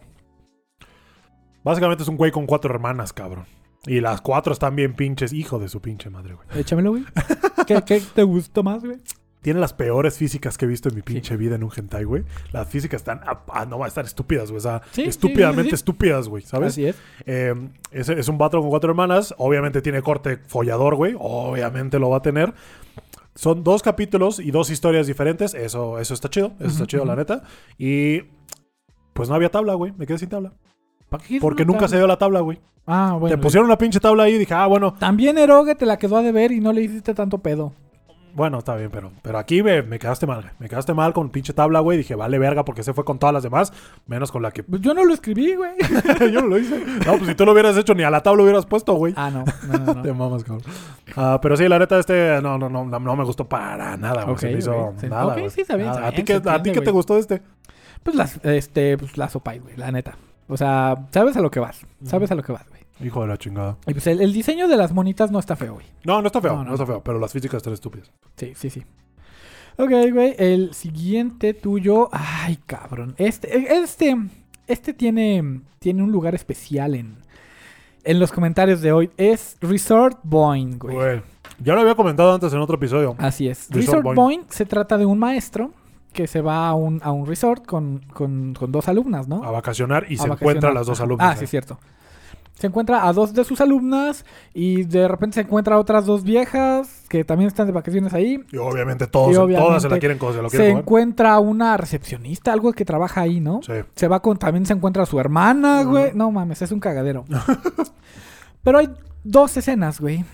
Speaker 1: Básicamente es un güey con cuatro hermanas, cabrón. Y las cuatro están bien pinches, hijo de su pinche madre, güey.
Speaker 2: Échamelo, güey. ¿Qué, qué te gustó más, güey?
Speaker 1: Tiene las peores físicas que he visto en mi pinche vida en un hentai, güey. Las físicas están, ah, no, estar estúpidas, güey. O sea,
Speaker 2: Sí, sí,
Speaker 1: estúpidamente
Speaker 2: sí,
Speaker 1: estúpidas, güey, ¿sabes?
Speaker 2: Así es.
Speaker 1: Eh, es, es un vato con cuatro hermanas. Obviamente tiene corte follador, güey. Obviamente lo va a tener. Son dos capítulos y dos historias diferentes. Eso, eso está chido. Eso está chido, la neta. Y pues no había tabla, güey. Me quedé sin tabla.
Speaker 2: ¿Para qué
Speaker 1: Porque nunca se dio la tabla, güey.
Speaker 2: Ah, bueno.
Speaker 1: Te pusieron una pinche tabla ahí y dije, ah, bueno,
Speaker 2: También Eroge te la quedó a deber y no le hiciste tanto pedo.
Speaker 1: Bueno, está bien, pero, pero aquí me, me quedaste mal, güey. Me quedaste mal con pinche tabla, güey. Dije, vale, verga, porque se fue con todas las demás, menos con la que
Speaker 2: Pues yo no lo escribí, güey.
Speaker 1: yo no lo hice. No, pues si tú lo hubieras hecho, ni a la tabla hubieras puesto, güey.
Speaker 2: ah, no. No, no, no.
Speaker 1: Te mamas, cabrón. Ah, pero sí, la neta, este no, no, no, no, me gustó para nada, güey.
Speaker 2: Ok,
Speaker 1: se me hizo nada.
Speaker 2: ok,
Speaker 1: güey.
Speaker 2: sí, está bien,
Speaker 1: Nada.
Speaker 2: está
Speaker 1: ¿A ti qué, a ti qué te gustó de este?
Speaker 2: Pues las, este, pues la sopa, güey, la neta. O sea, sabes a lo que vas. Sabes a lo que vas, güey.
Speaker 1: Hijo de la chingada.
Speaker 2: Y pues el, el diseño de las monitas no está feo, güey.
Speaker 1: No, no está feo,
Speaker 2: No,
Speaker 1: no,
Speaker 2: no.
Speaker 1: está feo, pero las físicas están estúpidas.
Speaker 2: Sí, sí, sí. Ok, güey. El siguiente tuyo. Ay, cabrón. Este, este, este tiene, tiene un lugar especial en, en los comentarios de hoy. Es Resort Boeing, güey.
Speaker 1: Güey. Ya lo había comentado antes en otro episodio.
Speaker 2: Así es.
Speaker 1: Resort
Speaker 2: Resort se trata de un maestro que se va a un, a un resort con, con, con dos alumnas, ¿no?
Speaker 1: A vacacionar y
Speaker 2: A
Speaker 1: se
Speaker 2: vacacionar.
Speaker 1: encuentran las dos alumnas.
Speaker 2: Ah, sí, es cierto. Se encuentra a dos de sus alumnas y de repente se encuentra a otras dos viejas que también están de vacaciones ahí.
Speaker 1: Y obviamente todos,
Speaker 2: Y
Speaker 1: todas se la quieren, se lo
Speaker 2: Se
Speaker 1: quieren comer.
Speaker 2: encuentra una recepcionista, algo que trabaja ahí, ¿no?
Speaker 1: Sí.
Speaker 2: Se va con, también se encuentra a su hermana, güey. No mames, es un cagadero. Pero hay dos escenas, güey,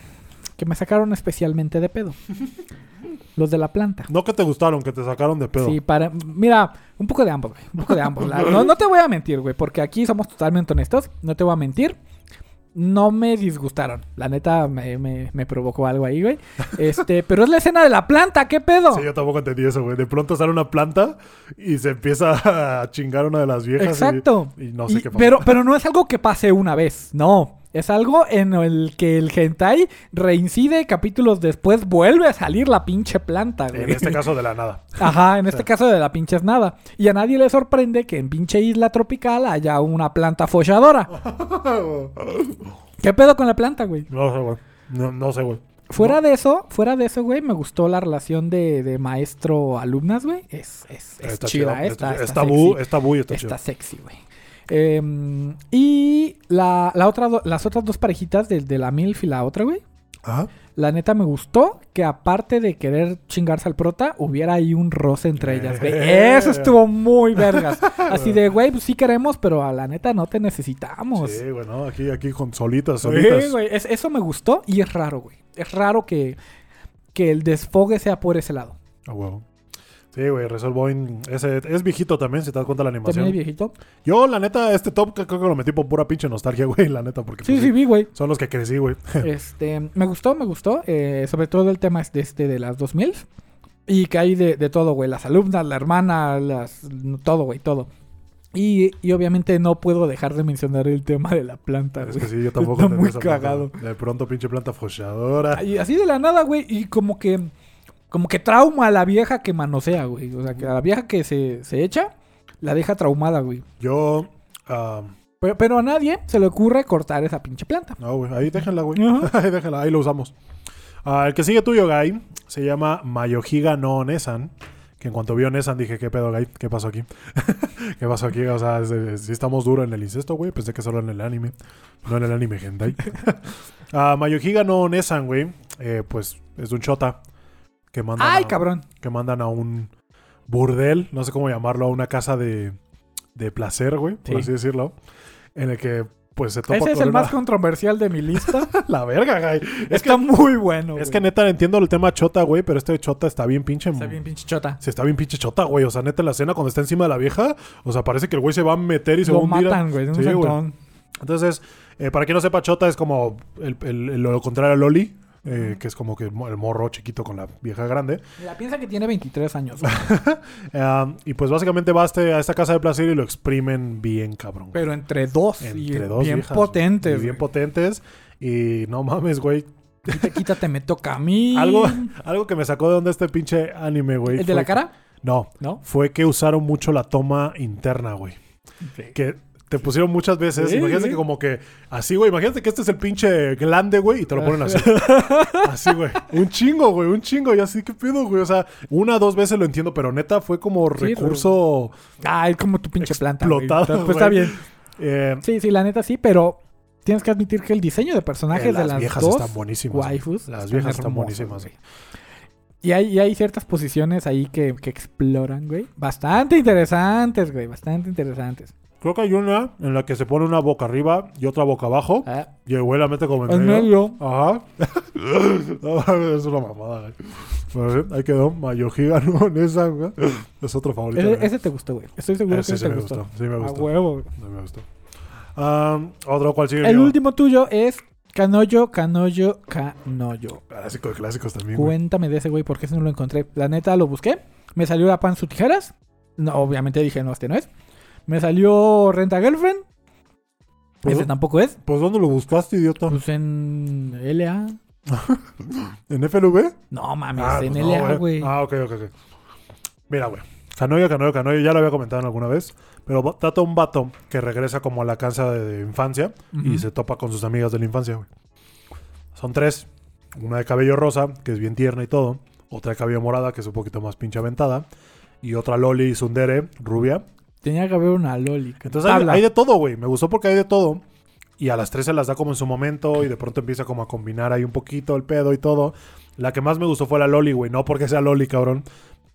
Speaker 2: que me sacaron especialmente de pedo. Los de la planta.
Speaker 1: No que te gustaron, que te sacaron de pedo.
Speaker 2: Sí, para. Mira, un poco de ambos, güey. Un poco de ambos. La- no, no te voy a mentir, güey, porque aquí somos totalmente honestos. No te voy a mentir. No me disgustaron. La neta me, me- me provocó algo ahí, güey. Este, pero es la escena de la planta, ¿qué pedo?
Speaker 1: Sí, yo tampoco entendí eso, güey. De pronto sale una planta y se empieza a chingar una de las viejas.
Speaker 2: Exacto.
Speaker 1: Y, no sé
Speaker 2: Y-
Speaker 1: qué pasó.
Speaker 2: pero, pero no es algo que pase una vez, no. Es algo en el que el hentai reincide capítulos después, vuelve a salir la pinche planta, güey.
Speaker 1: En este caso, de la nada.
Speaker 2: Ajá, en este caso de la pinche es nada. Y a nadie le sorprende que en pinche isla tropical haya una planta folladora. ¿Qué pedo con la planta, güey?
Speaker 1: No sé, güey. No, no sé, güey.
Speaker 2: Fuera de eso, fuera de eso, güey, me gustó la relación de, de maestro-alumnas, güey. Es, es, es
Speaker 1: Está
Speaker 2: chida, está,
Speaker 1: Está,
Speaker 2: está
Speaker 1: tabú,
Speaker 2: sexy.
Speaker 1: es tabú y está,
Speaker 2: Está sexy, güey. Em, y la, la otra, do- las otras dos parejitas de, de la MILF y la otra, güey.
Speaker 1: Ajá.
Speaker 2: La neta me gustó que aparte de querer chingarse al prota, hubiera ahí un roce entre ellas, güey.
Speaker 1: Eh.
Speaker 2: Eso estuvo muy vergas. Así de, güey, pues sí queremos, pero a la neta no te necesitamos.
Speaker 1: Sí, güey, no. Aquí, aquí con solitas,
Speaker 2: Sí,
Speaker 1: solitas.
Speaker 2: güey. Es- eso me gustó y es raro, güey. Es raro que, que el desfogue sea por ese lado.
Speaker 1: A huevo. Sí, güey, Resolve Boy ese es viejito también, si te das cuenta de la
Speaker 2: También
Speaker 1: animación.
Speaker 2: el viejito.
Speaker 1: Yo, la neta, este top creo que lo metí por pura pinche nostalgia, güey, la neta, porque
Speaker 2: Sí,
Speaker 1: pues,
Speaker 2: sí, vi, güey.
Speaker 1: son los que crecí, güey.
Speaker 2: Este, me gustó, me gustó. eh, sobre todo el tema de este de las 2000 Y que hay de, de todo, güey. Las alumnas, la hermana, las todo, güey, todo. Y, y obviamente no puedo dejar de mencionar el tema de la planta,
Speaker 1: Es
Speaker 2: güey.
Speaker 1: que sí, yo tampoco
Speaker 2: Está muy
Speaker 1: esa
Speaker 2: cagado.
Speaker 1: De pronto, pinche planta folladora.
Speaker 2: Y así de la nada, güey. Y como que. Como que trauma a la vieja que manosea, güey. O sea, que a la vieja que se, se echa, la deja traumada, güey.
Speaker 1: Yo.
Speaker 2: Pero, pero a nadie se le ocurre cortar esa pinche planta.
Speaker 1: no, güey, ahí déjenla, güey.
Speaker 2: Ajá.
Speaker 1: ahí déjenla, ahí lo usamos. Ah, el que sigue tuyo, Guy, se llama Mayohiga no Nesan. Que en cuanto vio Nesan dije, ¿qué pedo, Guy? ¿Qué pasó aquí? ¿Qué pasó aquí? O sea, si estamos duros en el incesto, güey. Pensé que solo en el anime. No en el anime hentai. Mayohiga no Nesan, güey. eh, pues es un chota. Que mandan
Speaker 2: ¡Ay,
Speaker 1: a-
Speaker 2: cabrón!
Speaker 1: que mandan a un burdel, no sé cómo llamarlo, a una casa de, de placer, güey, por
Speaker 2: Sí.
Speaker 1: así decirlo, en el que pues se topa
Speaker 2: Ese es el
Speaker 1: una-
Speaker 2: más controversial de mi lista.
Speaker 1: la verga, güey. Es que,
Speaker 2: Está muy bueno.
Speaker 1: es
Speaker 2: güey.
Speaker 1: que neta entiendo el tema chota, güey, pero este chota está bien pinche...
Speaker 2: Está bien pinche chota.
Speaker 1: Se está bien pinche chota, güey. O sea, neta, en la escena cuando está encima de la vieja, o sea, parece que el güey se va a meter y se va a
Speaker 2: Lo
Speaker 1: hundir.
Speaker 2: matan, güey. de un
Speaker 1: Sí, güey. Entonces, eh, para quien no sepa, chota es como el, el- el- lo contrario a Loli, eh, que es como que el mo- el morro chiquito con la vieja grande.
Speaker 2: Mira, piensa que tiene 23 años.
Speaker 1: Ah, y pues básicamente va a, este- a esta casa de placer y lo exprimen bien, cabrón.
Speaker 2: Pero entre dos. y
Speaker 1: Entre dos
Speaker 2: bien
Speaker 1: viejas,
Speaker 2: potentes.
Speaker 1: y bien
Speaker 2: güey.
Speaker 1: potentes. Y no mames, güey.
Speaker 2: Quita, quítate, me toca a mí.
Speaker 1: Algo, algo que me sacó de onda este pinche anime, güey.
Speaker 2: ¿El de la cara?
Speaker 1: No.
Speaker 2: ¿No?
Speaker 1: Fue que usaron mucho la toma interna, güey. Que te pusieron muchas veces.
Speaker 2: Sí,
Speaker 1: imagínate
Speaker 2: sí.
Speaker 1: que como que así, güey. Imagínate que este es el pinche glande, güey, y te lo ponen así. así, güey. Un chingo, güey. Un chingo. Y así, ¿qué pedo, güey? O sea, una dos veces lo entiendo, pero neta fue como
Speaker 2: Sí,
Speaker 1: recurso.
Speaker 2: Ah, es como tu pinche planta. güey.
Speaker 1: Explotado,
Speaker 2: Pues está bien.
Speaker 1: eh,
Speaker 2: Sí, sí, la neta sí, pero tienes que admitir que el diseño de personajes
Speaker 1: eh,
Speaker 2: de
Speaker 1: las
Speaker 2: las
Speaker 1: viejas
Speaker 2: dos
Speaker 1: están buenísimas.
Speaker 2: waifus
Speaker 1: Las viejas están buenísimas.
Speaker 2: güey. Y hay, y hay ciertas posiciones ahí que, que exploran, güey. Bastante interesantes, güey. Bastante interesantes.
Speaker 1: Creo que hay una en la que se pone una boca arriba y otra boca abajo.
Speaker 2: Ah,
Speaker 1: Y el güey la mete como en
Speaker 2: en
Speaker 1: medio.
Speaker 2: medio.
Speaker 1: Ajá. Es una mamada, güey. Pero sí, ahí quedó. Mayohiga no esa, güey. Es otro favorito.
Speaker 2: Ese, te gustó, güey. Estoy seguro
Speaker 1: Ese
Speaker 2: que
Speaker 1: sí
Speaker 2: ese te
Speaker 1: me
Speaker 2: gustó.
Speaker 1: gustó. Sí me
Speaker 2: A
Speaker 1: gustó.
Speaker 2: huevo, güey.
Speaker 1: Sí me gustó. Otro cual sigue.
Speaker 2: El
Speaker 1: mío?
Speaker 2: último tuyo es Canoyo, Canoyo, Canoyo.
Speaker 1: Clásico de clásicos también. güey.
Speaker 2: Cuéntame de ese güey porque ese no lo encontré. La neta lo busqué. Me salió la pan su tijeras. No, obviamente dije, no, este no es. Me salió Renta Girlfriend.
Speaker 1: Pues,
Speaker 2: Ese tampoco es.
Speaker 1: pues, ¿dónde lo buscaste, idiota?
Speaker 2: Pues en LA.
Speaker 1: ¿En FLV?
Speaker 2: No mames,
Speaker 1: Ah,
Speaker 2: en
Speaker 1: pues
Speaker 2: LA, güey.
Speaker 1: Ah, ok, ok, ok. Mira, güey. Canoyo, Canoyo, Canoyo, ya lo había comentado alguna vez. Pero trata un vato que regresa como a la casa de, de infancia y se topa con sus amigas de la infancia, güey. Son tres. Una de cabello rosa, que es bien tierna y todo. Otra de cabello morada, que es un poquito más pinche aventada. Y otra Loli Sundere, rubia.
Speaker 2: Tenía que haber una Loli.
Speaker 1: Entonces hay, de todo, güey. Me gustó porque hay de todo. y a las tres se las da como en su momento y de pronto empieza como a combinar ahí un poquito el pedo y todo. La que más me gustó fue la Loli, güey. No porque sea Loli, cabrón,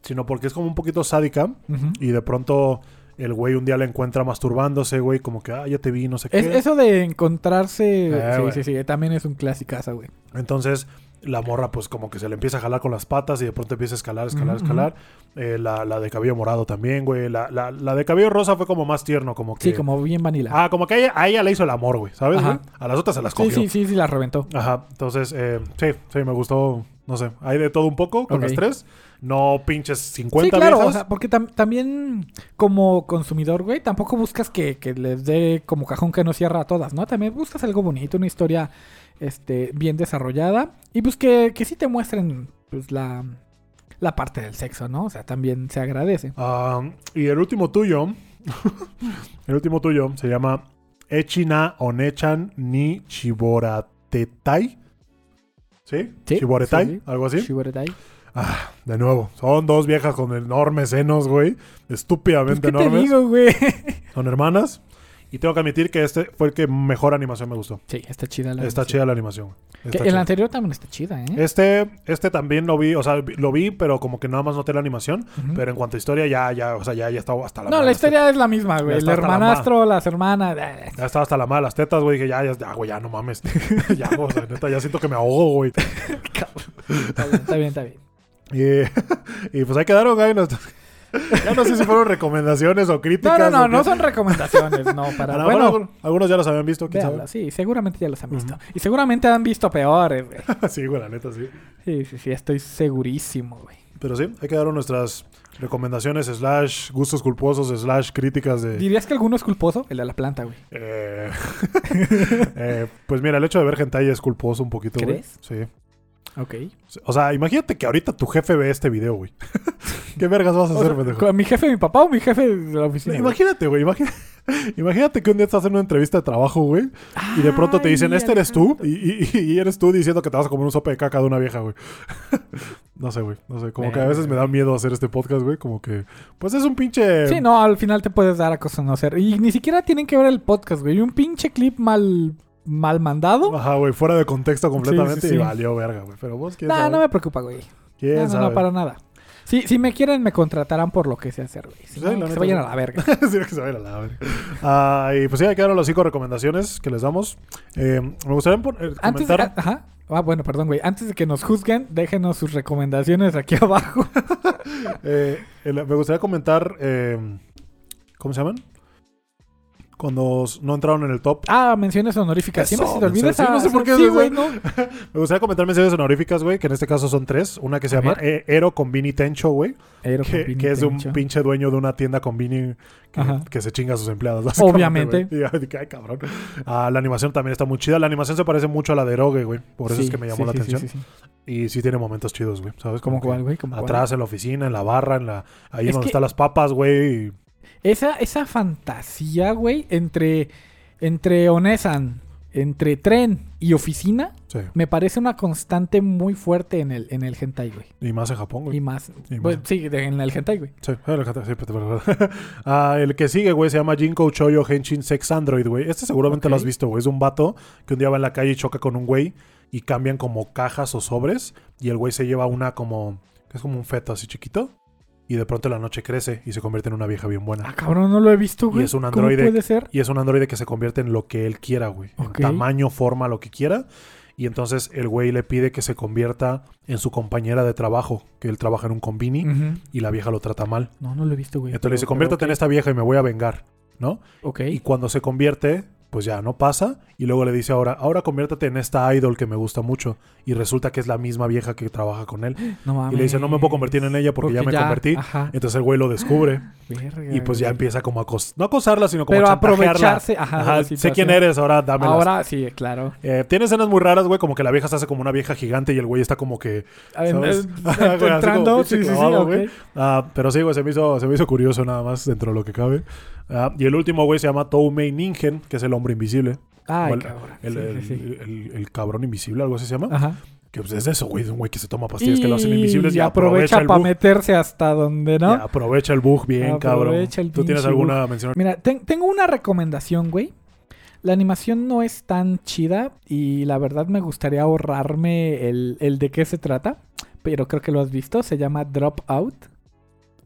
Speaker 1: sino porque es como un poquito sádica y de pronto el güey un día la encuentra masturbándose, güey, como que, ah, ya te vi, no sé qué.
Speaker 2: Es- eso de encontrarse.
Speaker 1: Eh,
Speaker 2: sí, sí, sí. También es un clasicazo, güey.
Speaker 1: Entonces la morra pues como que se le empieza a jalar con las patas y de pronto empieza a escalar, escalar, escalar. Eh, la, la de cabello morado también, güey. La, la, la de cabello rosa fue como más tierno, como que...
Speaker 2: Sí, como bien vanilla.
Speaker 1: Ah, como que a ella, a ella le hizo el amor, güey, ¿sabes? Güey? A las otras se las
Speaker 2: sí,
Speaker 1: cogió.
Speaker 2: sí, sí, sí, la reventó.
Speaker 1: Ajá, entonces, eh, sí, sí, me gustó, no sé, hay de todo un poco con
Speaker 2: Ok.
Speaker 1: las tres. No pinches
Speaker 2: Sí,
Speaker 1: 50
Speaker 2: claro,
Speaker 1: viejas.
Speaker 2: o sea, porque tam- también como consumidor, güey, tampoco buscas que, que les dé como cajón que no cierra a todas, ¿no? También buscas algo bonito, una historia este, bien desarrollada y pues que, que sí te muestren pues la, la parte del sexo, ¿no? O sea, también se agradece.
Speaker 1: Y el último tuyo, el último tuyo se llama Echina Onechan ni Chiboratetai. ¿Sí?
Speaker 2: Sí,
Speaker 1: Chiboretai,
Speaker 2: sí, sí.
Speaker 1: algo así.
Speaker 2: Shiburetai.
Speaker 1: Ah, de nuevo, son dos viejas con enormes senos, güey.
Speaker 2: Pues,
Speaker 1: Estúpidamente
Speaker 2: ¿Qué te
Speaker 1: enormes.
Speaker 2: digo, güey?
Speaker 1: Son hermanas. Y tengo que admitir que este fue el que mejor animación me gustó.
Speaker 2: Sí, está chida la
Speaker 1: Está
Speaker 2: animación.
Speaker 1: chida la animación. Está
Speaker 2: el
Speaker 1: chida.
Speaker 2: anterior también está chida, ¿eh?
Speaker 1: Este, este también lo vi, o sea, lo vi, pero como que nada más noté la animación.
Speaker 2: Ujú.
Speaker 1: Pero en cuanto a historia, ya, ya, o sea, ya, ya estaba hasta la
Speaker 2: No,
Speaker 1: madre
Speaker 2: la historia es la misma, güey. El
Speaker 1: hasta la
Speaker 2: hermanastro, las hermanas. eh.
Speaker 1: Ya estaba hasta la madre las tetas, güey. Dije, ya, ya, ya, güey, ya, no mames. ya, o sea, neta, ya siento que me ahogo, güey.
Speaker 2: Está bien, está bien, está bien.
Speaker 1: Y, y pues ahí quedaron, güey. Ya no sé si fueron recomendaciones o
Speaker 2: No,
Speaker 1: críticas.
Speaker 2: no, no, no
Speaker 1: qué.
Speaker 2: son recomendaciones, no, para... Bueno,
Speaker 1: algún- algunos ya los habían visto, quién
Speaker 2: véanla, sí, seguramente ya los han visto. Y seguramente han visto peores, güey.
Speaker 1: sabe. sí, güey, la neta, sí.
Speaker 2: Sí, sí, sí, estoy segurísimo, güey.
Speaker 1: Pero sí, ahí quedaron nuestras recomendaciones, slash, gustos culposos, slash, críticas de...
Speaker 2: ¿Dirías que alguno es culposo? El de la planta, güey.
Speaker 1: Eh, eh, pues mira, el hecho de ver hentai es culposo un poquito, güey.
Speaker 2: ¿Crees?
Speaker 1: Sí.
Speaker 2: Ok.
Speaker 1: O sea, imagínate que ahorita tu jefe ve este video, güey. ¿Qué vergas vas a hacer, pendejo?
Speaker 2: ¿con ¿Mi jefe, mi papá o mi jefe de la oficina?
Speaker 1: Imagínate, güey. Imagínate que un día estás en una entrevista de trabajo, güey. Y de pronto te dicen, este eres tú. Y, y- y eres tú diciendo que te vas a comer un sope de caca de una vieja, güey. no sé, güey. No sé. Como que a veces me da miedo hacer este podcast, güey. Como que, pues es un pinche.
Speaker 2: Sí, no, al final te puedes dar a conocer. Y ni siquiera tienen que ver el podcast, güey. Un pinche clip mal, mal mandado.
Speaker 1: Ajá, güey. Fuera de contexto completamente.
Speaker 2: Sí, sí,
Speaker 1: Y valió verga, güey. Pero vos, ¿quién
Speaker 2: Nah,
Speaker 1: sabe?
Speaker 2: no me preocupa, güey.
Speaker 1: ¿Quién
Speaker 2: No, no,
Speaker 1: sabe?
Speaker 2: no, para nada. Sí, si me quieren, me contratarán por lo que sé hacer, güey. Si no, que se vayan a la verga.
Speaker 1: Sí, que se vaya a la verga. Ah, y pues ahí quedaron las cinco recomendaciones que les damos. Eh, me gustaría eh,
Speaker 2: Antes de,
Speaker 1: comentar.
Speaker 2: ah, ajá. Ah, bueno, perdón, güey. Antes de que nos juzguen, déjenos sus recomendaciones aquí abajo.
Speaker 1: eh, el- me gustaría comentar. eh, ¿Cómo se llaman? Cuando no entraron en el top.
Speaker 2: Ah, menciones honoríficas. Siempre se te olvida
Speaker 1: sí, no sé por qué
Speaker 2: Sí, güey, no.
Speaker 1: Me gustaría comentar menciones honoríficas, güey, que en este caso son tres. Una que se llama eh, Ero Convini Tencho, güey.
Speaker 2: Aero
Speaker 1: Que, que es de un
Speaker 2: Tencho.
Speaker 1: pinche dueño de una tienda Convini que, que se chinga a sus empleados.
Speaker 2: Obviamente.
Speaker 1: Y ay, cabrón. Ah, la animación también está muy chida. La animación se parece mucho a la de Eroge, güey. Por eso es que me llamó
Speaker 2: sí,
Speaker 1: la atención.
Speaker 2: sí, sí.
Speaker 1: Y sí tiene momentos chidos, güey. ¿Sabes?
Speaker 2: ¿Cómo
Speaker 1: Como
Speaker 2: cuál, güey?
Speaker 1: Atrás en la oficina, en la barra, en la ahí
Speaker 2: Es
Speaker 1: donde
Speaker 2: que-
Speaker 1: están las papas, güey. y-
Speaker 2: Esa, esa fantasía, güey, entre, entre Onesan, entre tren y oficina,
Speaker 1: Sí.
Speaker 2: me parece una constante muy fuerte en el, en el hentai, güey.
Speaker 1: Y más en Japón,
Speaker 2: Y
Speaker 1: güey.
Speaker 2: más.
Speaker 1: Y
Speaker 2: pues,
Speaker 1: más.
Speaker 2: sí, de- en el hentai, güey.
Speaker 1: Sí, el, sí, sí. Ah, el que sigue, güey, se llama Jinko Choyo Henshin Sex Android, güey. Este seguramente lo has visto, güey. Es un vato que un día va en la calle y choca con un güey y cambian como cajas o sobres y el güey se lleva una como... que es como un feto así chiquito y de pronto la noche crece y se convierte en una vieja bien buena.
Speaker 2: Ah, cabrón, no lo he visto, güey.
Speaker 1: es un
Speaker 2: ¿Cómo
Speaker 1: androide.
Speaker 2: puede ser?
Speaker 1: Y es un androide que se convierte en lo que él quiera, güey. En tamaño, forma, lo que quiera. Y entonces el güey le pide que se convierta en su compañera de trabajo, que él trabaja en un combini
Speaker 2: Ujú.
Speaker 1: y la vieja lo trata mal.
Speaker 2: No, no lo he visto, güey.
Speaker 1: Entonces le dice,
Speaker 2: pero-
Speaker 1: conviértete en
Speaker 2: pero
Speaker 1: esta vieja y me voy a vengar, ¿no?
Speaker 2: Ok.
Speaker 1: Y cuando se convierte, pues ya no pasa. Y luego le dice ahora, ahora conviértete en esta idol que me gusta mucho. Y resulta que es la misma vieja que trabaja con él.
Speaker 2: No mames.
Speaker 1: Y le dice, no me puedo convertir en ella porque, ya me convertí.
Speaker 2: Ajá.
Speaker 1: Entonces el güey lo descubre.
Speaker 2: Verga,
Speaker 1: Y pues ya empieza como a acos no acosarla, sino como
Speaker 2: Pero
Speaker 1: a
Speaker 2: aprovecharse. Ajá,
Speaker 1: sé quién eres, ahora dámelas.
Speaker 2: Ahora sí, claro.
Speaker 1: Eh, tiene escenas muy raras, güey, como que la vieja se hace como una vieja gigante y el güey está como que...
Speaker 2: A ver,
Speaker 1: ¿Sabes? Ajá, güey, así como
Speaker 2: entrando. Sí, sí, sí.
Speaker 1: Ah, pero sí, güey, se me, hizo, se me hizo curioso nada más dentro de lo que cabe. Ah, y el último, güey, se llama Toumei Ningen, que es el hombre invisible. O el,
Speaker 2: cabrón.
Speaker 1: el,
Speaker 2: Sí, sí,
Speaker 1: el- el cabrón invisible, algo así se llama.
Speaker 2: Ajá.
Speaker 1: Que pues es eso, güey, de un güey que se toma pastillas que lo hacen invisibles y,
Speaker 2: y
Speaker 1: aprovecha,
Speaker 2: para
Speaker 1: bug.
Speaker 2: meterse hasta donde, ¿no?
Speaker 1: Y aprovecha el bug bien, cabrón.
Speaker 2: Aprovecha el
Speaker 1: ¿Tú tienes alguna mención?
Speaker 2: Mira, ten- tengo una recomendación, güey. La animación no es tan chida y la verdad me gustaría ahorrarme el, el de qué se trata, pero creo que lo has visto, se llama Drop Out.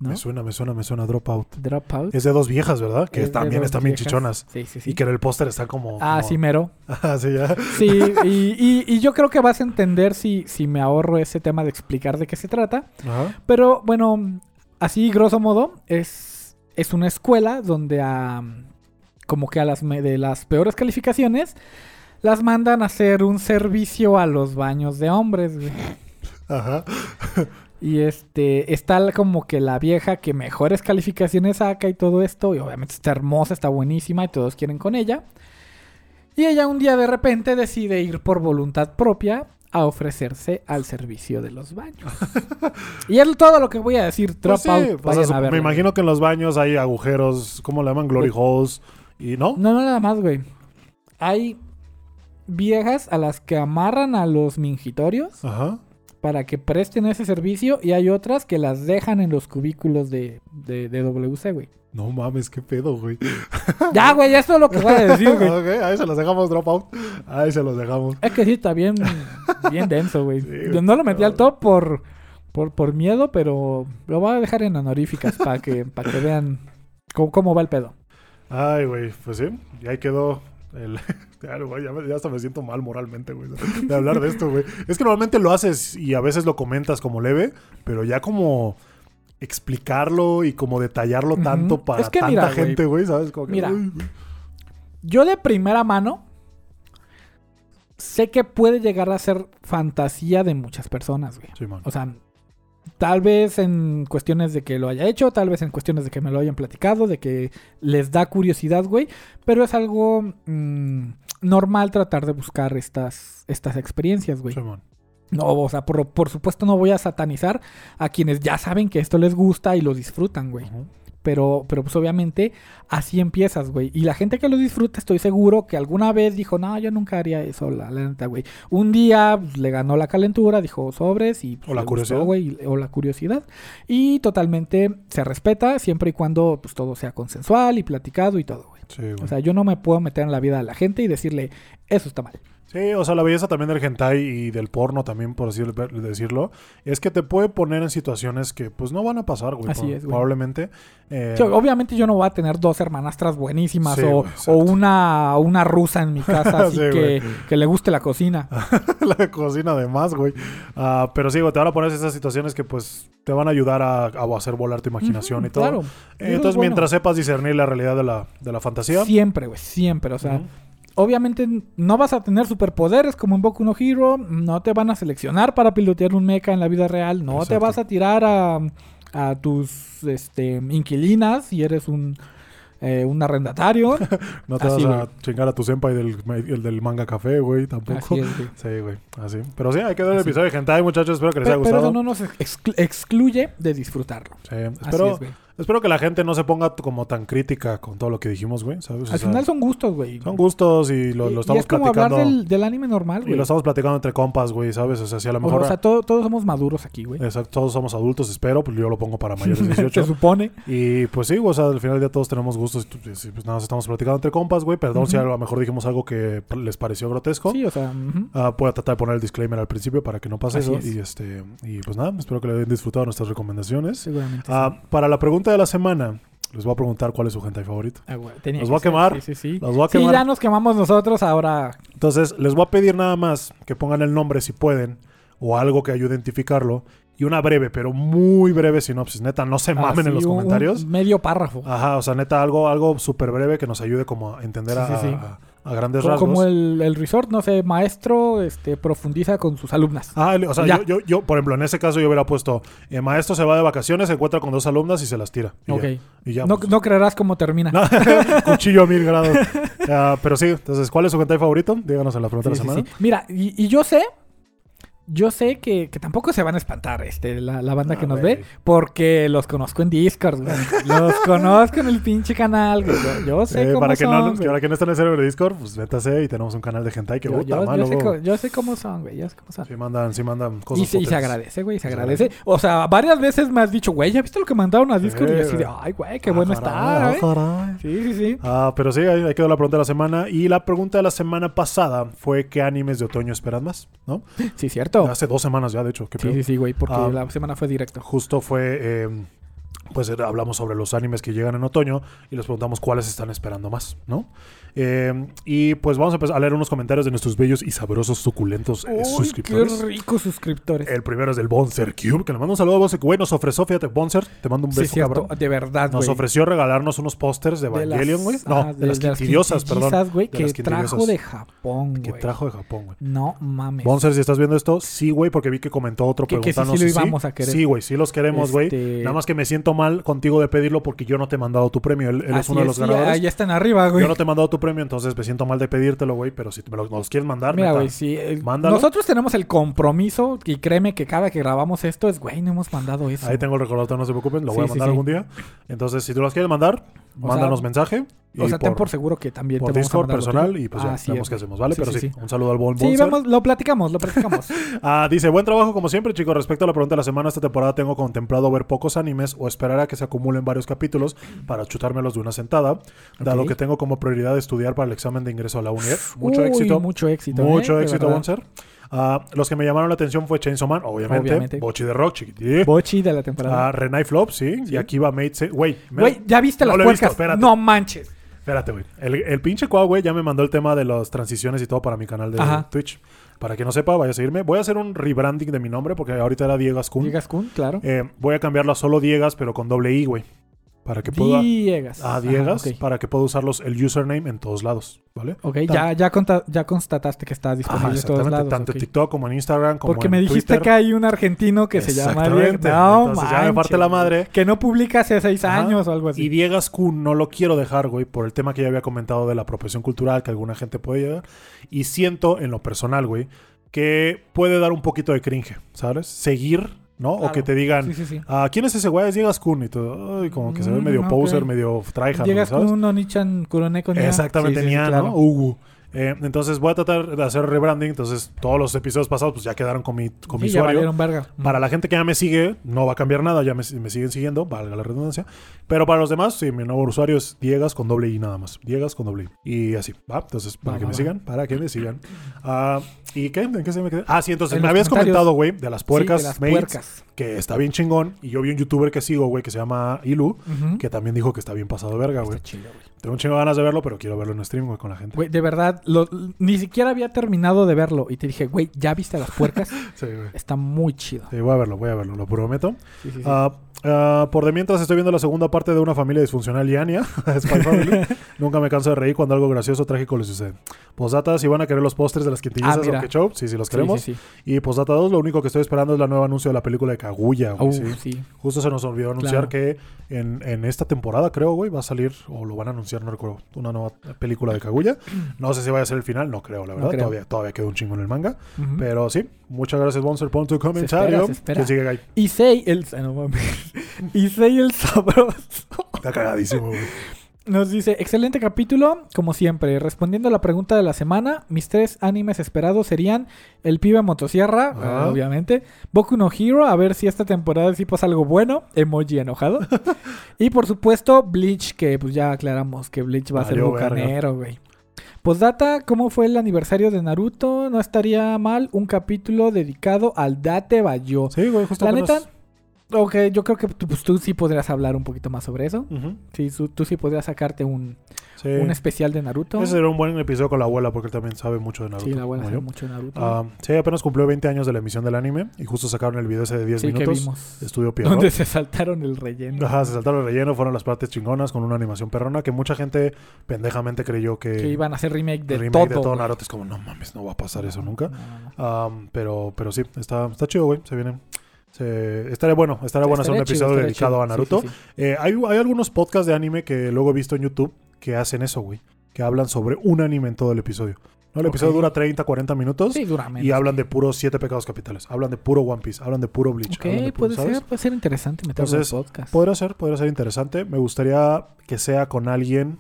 Speaker 2: ¿No?
Speaker 1: Me suena, me suena, me suena Dropout.
Speaker 2: Drop Out.
Speaker 1: Es de dos viejas, ¿verdad? Que
Speaker 2: Es
Speaker 1: también están bien chichonas.
Speaker 2: Sí, sí, sí.
Speaker 1: Y que en el póster está como...
Speaker 2: Ah,
Speaker 1: como-
Speaker 2: sí, mero.
Speaker 1: Ah, sí, ya.
Speaker 2: Sí, y, y- y yo creo que vas a entender si, si me ahorro ese tema de explicar de qué se trata.
Speaker 1: Ajá.
Speaker 2: Pero bueno, así grosso modo, es, es una escuela donde a, como que a las de las peores calificaciones las mandan a hacer un servicio a los baños de hombres. güey.
Speaker 1: Ajá.
Speaker 2: Y este está como que la vieja que mejores calificaciones saca y todo esto. Y obviamente está hermosa, está buenísima y todos quieren con ella. Y ella un día de repente decide ir por voluntad propia a ofrecerse al servicio de los baños. y es todo lo que voy a decir. Drop
Speaker 1: Pues sí,
Speaker 2: out. a
Speaker 1: me imagino que en los baños hay agujeros, ¿cómo le llaman? Glory holes. ¿Y no?
Speaker 2: No, no, nada más, güey. Hay viejas a las que amarran a los mingitorios
Speaker 1: Ajá.
Speaker 2: Para que presten ese servicio y hay otras que las dejan en los cubículos de, de, de WC, güey.
Speaker 1: No mames, qué pedo, güey.
Speaker 2: Ya, güey, eso es lo que voy a decir, güey.
Speaker 1: ok, ahí se los dejamos, Dropout. Ahí se los dejamos.
Speaker 2: Es que sí, está bien, bien denso, güey.
Speaker 1: Sí,
Speaker 2: Yo no lo metí al top por, por, por miedo, pero lo voy a dejar en honoríficas para que, para que vean cómo, cómo va el pedo.
Speaker 1: Ay, güey, pues sí. Y ahí quedó el... Ya, güey, ya, hasta me siento mal moralmente, güey, de hablar de esto, güey. Es que normalmente lo haces y a veces lo comentas como leve, pero ya como explicarlo y como detallarlo tanto para
Speaker 2: Es que
Speaker 1: tanta
Speaker 2: mira,
Speaker 1: gente, güey, ¿sabes? Como que,
Speaker 2: Mira.
Speaker 1: uy.
Speaker 2: Yo de primera mano sé que puede llegar a ser fantasía de muchas personas, güey.
Speaker 1: Sí.
Speaker 2: O sea, tal vez en cuestiones de que lo haya hecho, tal vez en cuestiones de que me lo hayan platicado, de que les da curiosidad, güey. Pero es algo mm, normal tratar de buscar estas, estas experiencias, güey. No, o sea, por, por supuesto no voy a satanizar a quienes ya saben que esto les gusta y lo disfrutan, güey. Pero, pero pues obviamente así empiezas, güey. Y la gente que lo disfruta, estoy seguro que alguna vez dijo, no, yo nunca haría eso, la, la neta, güey. Un día pues, le ganó la calentura, dijo sobres y... pues,
Speaker 1: O la curiosidad.
Speaker 2: güey, o la curiosidad. Y totalmente se respeta siempre y cuando pues todo sea consensual y platicado y todo.
Speaker 1: Sí, güey.
Speaker 2: O sea, yo no me puedo meter en la vida de la gente y decirle, eso está mal.
Speaker 1: Sí, o sea, la belleza también del hentai y del porno también, por así decirlo, es que te puede poner en situaciones que pues no van a pasar, güey.
Speaker 2: Así es, güey.
Speaker 1: Probablemente. Eh,
Speaker 2: Sí, obviamente yo no voy a tener dos hermanastras buenísimas
Speaker 1: Sí,
Speaker 2: o, una, una rusa en mi casa así
Speaker 1: Sí,
Speaker 2: que, que le guste la cocina.
Speaker 1: la cocina de más, güey. Ah, pero sí, güey, te van a poner esas situaciones que pues te van a ayudar a, a hacer volar tu imaginación y todo.
Speaker 2: Claro.
Speaker 1: Eh, entonces,
Speaker 2: bueno.
Speaker 1: mientras sepas discernir la realidad de la, de la fantasía.
Speaker 2: Siempre, güey, siempre. O sea. Obviamente no vas a tener superpoderes como en Boku no Hero. No te van a seleccionar para pilotear un mecha en la vida real. No te vas a tirar a, a tus este, inquilinas si eres un, eh, un arrendatario.
Speaker 1: no te
Speaker 2: así,
Speaker 1: vas a chingar a tu senpai del, el del manga café, güey, tampoco.
Speaker 2: Así es, güey.
Speaker 1: Sí, güey, así. Pero sí, hay que ver el
Speaker 2: Así.
Speaker 1: episodio de hentai, muchachos. Espero que les
Speaker 2: Pe-
Speaker 1: haya
Speaker 2: Pero,
Speaker 1: gustado.
Speaker 2: eso no nos exclu- excluye de disfrutarlo.
Speaker 1: Sí,
Speaker 2: Así
Speaker 1: espero,
Speaker 2: es, güey.
Speaker 1: Espero que la gente no se ponga como tan crítica con todo lo que dijimos, güey, ¿sabes? O
Speaker 2: Al
Speaker 1: sea,
Speaker 2: final son gustos, güey.
Speaker 1: son gustos y lo,
Speaker 2: Y-
Speaker 1: lo
Speaker 2: y
Speaker 1: estamos
Speaker 2: es como
Speaker 1: platicando.
Speaker 2: hablar del, del anime normal,
Speaker 1: Y
Speaker 2: güey.
Speaker 1: lo estamos platicando entre compas, güey, ¿sabes? O sea, si a lo mejor...
Speaker 2: O sea, todo- todos somos maduros aquí, güey.
Speaker 1: Exacto, todos somos adultos, espero, pues yo lo pongo para mayores de
Speaker 2: Se
Speaker 1: 18.
Speaker 2: supone.
Speaker 1: y pues sí, o sea, al final del día todos tenemos gustos. y y pues nada, estamos platicando entre compas, güey. Perdón si a lo mejor dijimos algo que les pareció grotesco.
Speaker 2: Sí, o sea.
Speaker 1: Ah, voy a tratar de poner el disclaimer al principio para que no pase
Speaker 2: Así
Speaker 1: eso.
Speaker 2: es.
Speaker 1: Y este y pues nada, espero que le hayan disfrutado nuestras recomendaciones.
Speaker 2: seguramente.
Speaker 1: Ah,
Speaker 2: sí.
Speaker 1: para la pregunta de la semana, les voy a preguntar cuál es su hentai favorito.
Speaker 2: Ah, tenía
Speaker 1: los voy a
Speaker 2: ser,
Speaker 1: quemar.
Speaker 2: Sí, sí, sí.
Speaker 1: Los voy a
Speaker 2: Sí,
Speaker 1: quemar.
Speaker 2: ya nos quemamos nosotros, ahora...
Speaker 1: Entonces, les voy a pedir nada más que pongan el nombre si pueden o algo que ayude a identificarlo y una breve, pero muy breve sinopsis. Neta, no se mamen
Speaker 2: así,
Speaker 1: en los
Speaker 2: un- un
Speaker 1: comentarios.
Speaker 2: medio párrafo.
Speaker 1: Ajá, o sea, neta, algo, algo súper breve que nos ayude como a entender
Speaker 2: Sí,
Speaker 1: a,
Speaker 2: sí, sí.
Speaker 1: a- a grandes rasgos.
Speaker 2: Como el, el resort, no sé, maestro este, profundiza con sus alumnas.
Speaker 1: Ah, o sea, yo, yo, yo, por ejemplo, en ese caso yo hubiera puesto, el maestro se va de vacaciones, se encuentra con dos alumnas y se las tira. Y
Speaker 2: ok.
Speaker 1: ya, y ya,
Speaker 2: no,
Speaker 1: pues.
Speaker 2: no creerás cómo termina.
Speaker 1: Cuchillo a mil grados. Pero sí, entonces, ¿cuál es su hentai favorito? Díganos en la pregunta
Speaker 2: Sí,
Speaker 1: de la semana.
Speaker 2: sí. Mira, y, y yo sé Yo sé que, que tampoco se van a espantar este, la, la banda
Speaker 1: Ah,
Speaker 2: que nos ve, porque los conozco en Discord, güey. Los conozco en el pinche canal, güey. Yo, yo sé
Speaker 1: Eh,
Speaker 2: cómo
Speaker 1: para, que
Speaker 2: son,
Speaker 1: no,
Speaker 2: güey.
Speaker 1: para que no estén en el server de Discord, pues métase y tenemos un canal de hentai que
Speaker 2: Yo,
Speaker 1: puta,
Speaker 2: yo- yo sé, yo cómo son, güey. Yo sé cómo son.
Speaker 1: Sí mandan, sí mandan
Speaker 2: Y
Speaker 1: cosas
Speaker 2: se, y se agradece, güey, se agradece. O sea, varias veces me has dicho, güey, ¿ya viste lo que mandaron a Discord? y
Speaker 1: Sí,
Speaker 2: así de, ay, güey, qué
Speaker 1: Ah,
Speaker 2: bueno
Speaker 1: caray,
Speaker 2: está,
Speaker 1: ah.
Speaker 2: Sí, sí, sí.
Speaker 1: Ah, pero sí, ahí, ahí quedó la pregunta de la semana. Y la pregunta de la semana pasada fue: ¿qué animes de otoño esperan más? ¿No?
Speaker 2: Sí, cierto.
Speaker 1: Hace dos semanas ya, de hecho. ¿qué
Speaker 2: Sí,
Speaker 1: pedo?
Speaker 2: sí, sí, güey, porque
Speaker 1: Ah.
Speaker 2: la semana fue directo.
Speaker 1: Justo fue. eh, pues hablamos sobre los animes que llegan en otoño y les preguntamos cuáles están esperando más, ¿no? Eh, y pues vamos a empezar a leer unos comentarios de nuestros bellos y sabrosos, suculentos eh, suscriptores.
Speaker 2: qué ricos suscriptores.
Speaker 1: El primero es del Bonser Cube, que le mando un saludo a Bonser. Güey, nos ofreció, fíjate, Bonser, te mando un
Speaker 2: Sí,
Speaker 1: beso,
Speaker 2: cierto,
Speaker 1: cabrón.
Speaker 2: de verdad,
Speaker 1: Nos ofreció regalarnos unos pósters de
Speaker 2: De
Speaker 1: Evangelion, güey. No, de, las quintilliosas, perdón.
Speaker 2: quintillizas, güey,
Speaker 1: De
Speaker 2: que
Speaker 1: las
Speaker 2: trajo de Japón,
Speaker 1: Que
Speaker 2: güey.
Speaker 1: trajo de Japón, güey.
Speaker 2: No mames.
Speaker 1: Bonser, si estás viendo esto, sí, güey, porque vi que comentó otro
Speaker 2: Que- que sí,
Speaker 1: preguntándonos
Speaker 2: sí lo íbamos a querer.
Speaker 1: Sí, güey, sí los queremos, güey.
Speaker 2: Este-
Speaker 1: Nada más que me siento mal contigo de pedirlo porque yo no te he mandado tu premio. Él, él es uno de los
Speaker 2: sí,
Speaker 1: ganadores.
Speaker 2: ahí están arriba, güey.
Speaker 1: Yo no te he mandado tu premio, entonces me siento mal de pedírtelo, güey. Pero si me los, quieres mandar,
Speaker 2: Mira, güey, eh. Nosotros tenemos el compromiso y créeme que cada que grabamos esto es, güey, no hemos mandado eso.
Speaker 1: Ahí tengo el recordatorio, no se preocupen, lo
Speaker 2: Sí,
Speaker 1: voy a
Speaker 2: sí,
Speaker 1: mandar
Speaker 2: sí.
Speaker 1: algún día. Entonces, si tú los quieres mandar,
Speaker 2: O
Speaker 1: mándanos
Speaker 2: sea,
Speaker 1: mensaje. Y
Speaker 2: o sea, ten
Speaker 1: por,
Speaker 2: por seguro que también
Speaker 1: por
Speaker 2: te vamos a
Speaker 1: Discord
Speaker 2: lo
Speaker 1: personal y pues ya vemos
Speaker 2: es,
Speaker 1: qué hacemos, ¿vale?
Speaker 2: Sí,
Speaker 1: Pero
Speaker 2: sí,
Speaker 1: sí,
Speaker 2: sí.
Speaker 1: un saludo al Bon
Speaker 2: Sí, vamos, lo platicamos, lo platicamos.
Speaker 1: Ah, dice, buen trabajo como siempre, chicos. Respecto a la pregunta de la semana, esta temporada tengo contemplado ver pocos animes o esperar a que se acumulen varios capítulos para chutármelos de una sentada, dado que tengo como prioridad estudiar para el examen de ingreso a la UNED. Mucho
Speaker 2: Uy,
Speaker 1: éxito.
Speaker 2: Mucho éxito.
Speaker 1: Mucho
Speaker 2: ¿eh?
Speaker 1: Éxito. Bonser. Ah, los que me llamaron la atención fue Chainsaw Man, obviamente.
Speaker 2: Obviamente.
Speaker 1: Bochi de Rock, chiquití.
Speaker 2: Bochi de la temporada.
Speaker 1: Ah, Renai Flop, sí. Y aquí va Mate. Güey,
Speaker 2: Güey, ¿ya viste
Speaker 1: No
Speaker 2: las puercas? no manches.
Speaker 1: Espérate, güey. El, el pinche Cuau, güey, ya me mandó el tema de las transiciones y todo para mi canal de
Speaker 2: Ajá.
Speaker 1: Twitch. Para que no sepa, vaya a seguirme. Voy a hacer un rebranding de mi nombre porque ahorita era Diego Ascun.
Speaker 2: Diegas Kun, claro.
Speaker 1: Eh, voy a cambiarlo a solo Diegas, pero con doble I, güey. Para que pueda.
Speaker 2: Diegas.
Speaker 1: Ah,
Speaker 2: Ajá,
Speaker 1: Diegas.
Speaker 2: ok.
Speaker 1: Para que pueda usarlos el username en todos lados. ¿Vale?
Speaker 2: Ok,
Speaker 1: Tan-
Speaker 2: ya, ya, conta- ya constataste que está
Speaker 1: Ajá,
Speaker 2: disponible en todos lados.
Speaker 1: Tanto en TikTok como en Instagram, como
Speaker 2: Porque
Speaker 1: en
Speaker 2: me dijiste
Speaker 1: Twitter.
Speaker 2: que hay un argentino que se llama. Diego. No,
Speaker 1: Entonces ya me parte la madre.
Speaker 2: Que no publica hace seis
Speaker 1: Ajá.
Speaker 2: años o algo así.
Speaker 1: Y Diegas Kun no lo quiero dejar, güey, por el tema que ya había comentado de la apropiación cultural que alguna gente puede llegar. Y siento, en lo personal, güey, que puede dar un poquito de cringe, ¿sabes? Seguir, ¿no? O
Speaker 2: Claro.
Speaker 1: que te digan,
Speaker 2: Sí, sí, sí.
Speaker 1: ah, ¿quién es ese güey? Es Diegas Kun. Y todo, ay, como que se ve
Speaker 2: Mm,
Speaker 1: medio
Speaker 2: ok.
Speaker 1: poser, medio tryhard,
Speaker 2: Llegas
Speaker 1: ¿sabes?
Speaker 2: con un Onichan Kuroneko.
Speaker 1: Exactamente,
Speaker 2: Sí, sí, sí,
Speaker 1: Nia,
Speaker 2: claro.
Speaker 1: ¿no? Ugu. Eh, entonces voy a tratar de hacer rebranding. Entonces todos los episodios pasados pues ya quedaron con mi, con mi
Speaker 2: Sí, ya
Speaker 1: usuario.
Speaker 2: verga.
Speaker 1: Para la gente que ya me sigue, no va a cambiar nada, ya me, me siguen siguiendo, valga la redundancia. Pero para los demás, sí, mi nuevo usuario es Diegas con doble I nada más. Diegas con doble I. Y así, ¿va? Entonces, para
Speaker 2: Va,
Speaker 1: que
Speaker 2: va,
Speaker 1: me
Speaker 2: va.
Speaker 1: sigan, para que me sigan. Ah, ¿Y qué? ¿En qué se me quedé? Ah, sí, entonces
Speaker 2: En
Speaker 1: me habías comentado, güey, de las puercas,
Speaker 2: Sí, de las
Speaker 1: mates,
Speaker 2: puercas.
Speaker 1: Que está bien chingón. Y yo vi un youtuber que sigo, güey, que se llama Ilu, que también dijo que está bien pasado verga, güey.
Speaker 2: Está chido, güey.
Speaker 1: Tengo un chingo de ganas de verlo, pero quiero verlo en stream, güey, con la gente.
Speaker 2: Güey, de verdad, lo- ni siquiera había terminado de verlo. Y te dije, güey, ¿ya viste las puercas?
Speaker 1: Sí, güey.
Speaker 2: Está muy chido.
Speaker 1: Sí, voy a verlo, voy a verlo, lo prometo.
Speaker 2: Sí, sí, sí.
Speaker 1: Ah, ah, por de mientras estoy viendo la segunda parte de una familia disfuncional y Anya, Spy Family. Nunca me canso de reír cuando algo gracioso o trágico le sucede. Posdata, si van a querer los pósters de las quintillizas
Speaker 2: Ah, mira.
Speaker 1: ketchup, sí, sí los
Speaker 2: Sí,
Speaker 1: queremos.
Speaker 2: sí, sí.
Speaker 1: Y Posdata 2, lo único que estoy esperando es la nueva anuncio de la película de Kaguya, güey.
Speaker 2: Uh,
Speaker 1: sí.
Speaker 2: sí.
Speaker 1: Justo se nos olvidó anunciar
Speaker 2: Claro.
Speaker 1: que en, en esta temporada, creo, güey, va a salir, o lo van a anunciar, no recuerdo, una nueva película de Kaguya. No sé si vaya a ser el final, no creo, la
Speaker 2: No
Speaker 1: verdad.
Speaker 2: creo.
Speaker 1: Todavía, todavía queda un chingo en el manga.
Speaker 2: Ujú.
Speaker 1: Pero sí, muchas gracias, Bonser, por tu
Speaker 2: espera,
Speaker 1: comentario.
Speaker 2: se espera.
Speaker 1: ¿Quién sigue, Guy?
Speaker 2: Issei el... ah, no Issei el sabroso.
Speaker 1: Está cagadísimo, güey.
Speaker 2: Nos dice, excelente capítulo, como siempre. Respondiendo a la pregunta de la semana, mis tres animes esperados serían El pibe motosierra,
Speaker 1: Ajá.
Speaker 2: eh, obviamente, Boku no Hero, a ver si esta temporada sí pasa algo bueno, emoji enojado. y por supuesto, Bleach, que pues ya aclaramos que Bleach va a ser bucanero, güey. Postdata, ¿cómo fue el aniversario de Naruto? No estaría mal un capítulo dedicado al Date Bayo.
Speaker 1: Sí, güey, justo
Speaker 2: La neta, ok, yo creo que tú, pues, tú sí podrías hablar un poquito más sobre eso.
Speaker 1: Ujú,
Speaker 2: Sí, tú sí podrías sacarte un,
Speaker 1: Sí.
Speaker 2: un especial de Naruto.
Speaker 1: Ese será un buen episodio con la abuela porque él también sabe mucho de Naruto.
Speaker 2: sí, la abuela sabe
Speaker 1: yo.
Speaker 2: mucho de Naruto.
Speaker 1: Ah, sí, apenas cumplió 20 años de la emisión del anime y justo sacaron el video ese de 10
Speaker 2: sí, que
Speaker 1: minutos.
Speaker 2: vimos.
Speaker 1: Estudio Pierrot.
Speaker 2: Donde se saltaron el relleno.
Speaker 1: Ajá, se saltaron el relleno, fueron las partes chingonas con una animación perrona que mucha gente pendejamente creyó que,
Speaker 2: Que iban a hacer remake de
Speaker 1: remake
Speaker 2: todo.
Speaker 1: de todo. Naruto es como, no mames, no va a pasar eso nunca.
Speaker 2: No, no, no.
Speaker 1: Ah, pero, pero sí, está, está chido, güey. Se viene. Estaría bueno, estaría bueno hacer un
Speaker 2: chido,
Speaker 1: episodio dedicado
Speaker 2: chido.
Speaker 1: a Naruto.
Speaker 2: Sí, sí, sí.
Speaker 1: Eh, hay, hay algunos podcasts de anime que luego he visto en YouTube que hacen eso, güey. Que hablan sobre un anime en todo el episodio. ¿no? El episodio dura 30, 40 minutos.
Speaker 2: Sí, dura menos.
Speaker 1: Y hablan de puros siete pecados capitales. Hablan de puro One Piece. Hablan de puro Bleach.
Speaker 2: Ok,
Speaker 1: puro-
Speaker 2: puede
Speaker 1: ¿sabes?
Speaker 2: ser, puede ser interesante meterlo en podcast.
Speaker 1: Podría ser, podría ser interesante. Me gustaría que sea con alguien,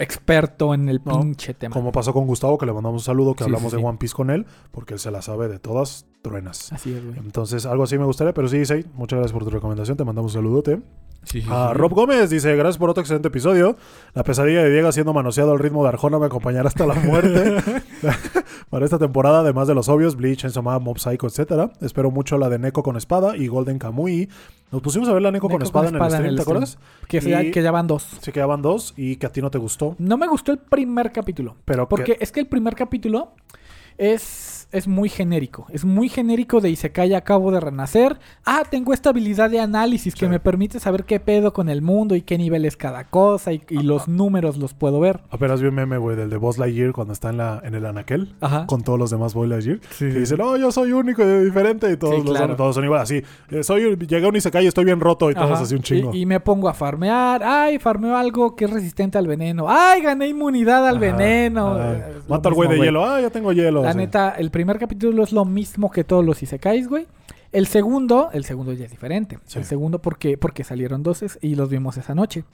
Speaker 2: Experto en el
Speaker 1: No,
Speaker 2: pinche tema.
Speaker 1: como pasó con Gustavo, que le mandamos un saludo, que
Speaker 2: Sí,
Speaker 1: hablamos
Speaker 2: sí,
Speaker 1: de
Speaker 2: sí.
Speaker 1: One Piece con él, porque él se la sabe de todas truenas.
Speaker 2: Así es, güey.
Speaker 1: Entonces, algo así me gustaría, pero sí, sí, muchas gracias por tu recomendación, te mandamos un saludote.
Speaker 2: Sí, sí,
Speaker 1: A
Speaker 2: sí.
Speaker 1: Rob Gómez dice, gracias por otro excelente episodio. La pesadilla de Diego siendo manoseado al ritmo de Arjona me acompañará hasta la muerte. Para esta temporada, además de los obvios, Bleach, Man, Mob Psycho, etcétera. Espero mucho la de Neko con espada y Golden Kamui. Nos pusimos a ver la Neko, con espada
Speaker 2: con
Speaker 1: en el
Speaker 2: en
Speaker 1: stream,
Speaker 2: el
Speaker 1: ¿te acuerdas?
Speaker 2: Que,
Speaker 1: Y-
Speaker 2: que ya van dos.
Speaker 1: Se quedaban dos y que a ti no te gustó.
Speaker 2: No me gustó el primer capítulo.
Speaker 1: Pero
Speaker 2: Porque es que el primer capítulo es, es muy genérico. Es muy genérico de Isekai acabo de renacer. Ah, tengo esta habilidad de análisis que me permite saber qué pedo con el mundo y qué nivel es cada cosa y, y los números los puedo ver.
Speaker 1: Apenas vi un meme, güey, del de Buzz Lightyear cuando está en, la, en el anaquel.
Speaker 2: Ajá.
Speaker 1: Con todos los demás Buzz Lightyear.
Speaker 2: Sí.
Speaker 1: Que dice, no, yo soy único y diferente. Y todos,
Speaker 2: Sí,
Speaker 1: los
Speaker 2: claro.
Speaker 1: son, todos son igual. Así, eh, soy, llegué a un Isekai y estoy bien roto y todos
Speaker 2: Ajá.
Speaker 1: así un chingo.
Speaker 2: Y, y me pongo a farmear. Ay, farmeo algo que es resistente al veneno. Ay, gané inmunidad al
Speaker 1: Ajá,
Speaker 2: veneno. lo
Speaker 1: Mata al güey de hielo. Ah, ya tengo hielo.
Speaker 2: La neta, el primer capítulo es lo mismo que todos los Isekais, güey. El segundo, el segundo ya es diferente.
Speaker 1: Sí.
Speaker 2: El segundo porque, porque salieron dos y los vimos esa noche.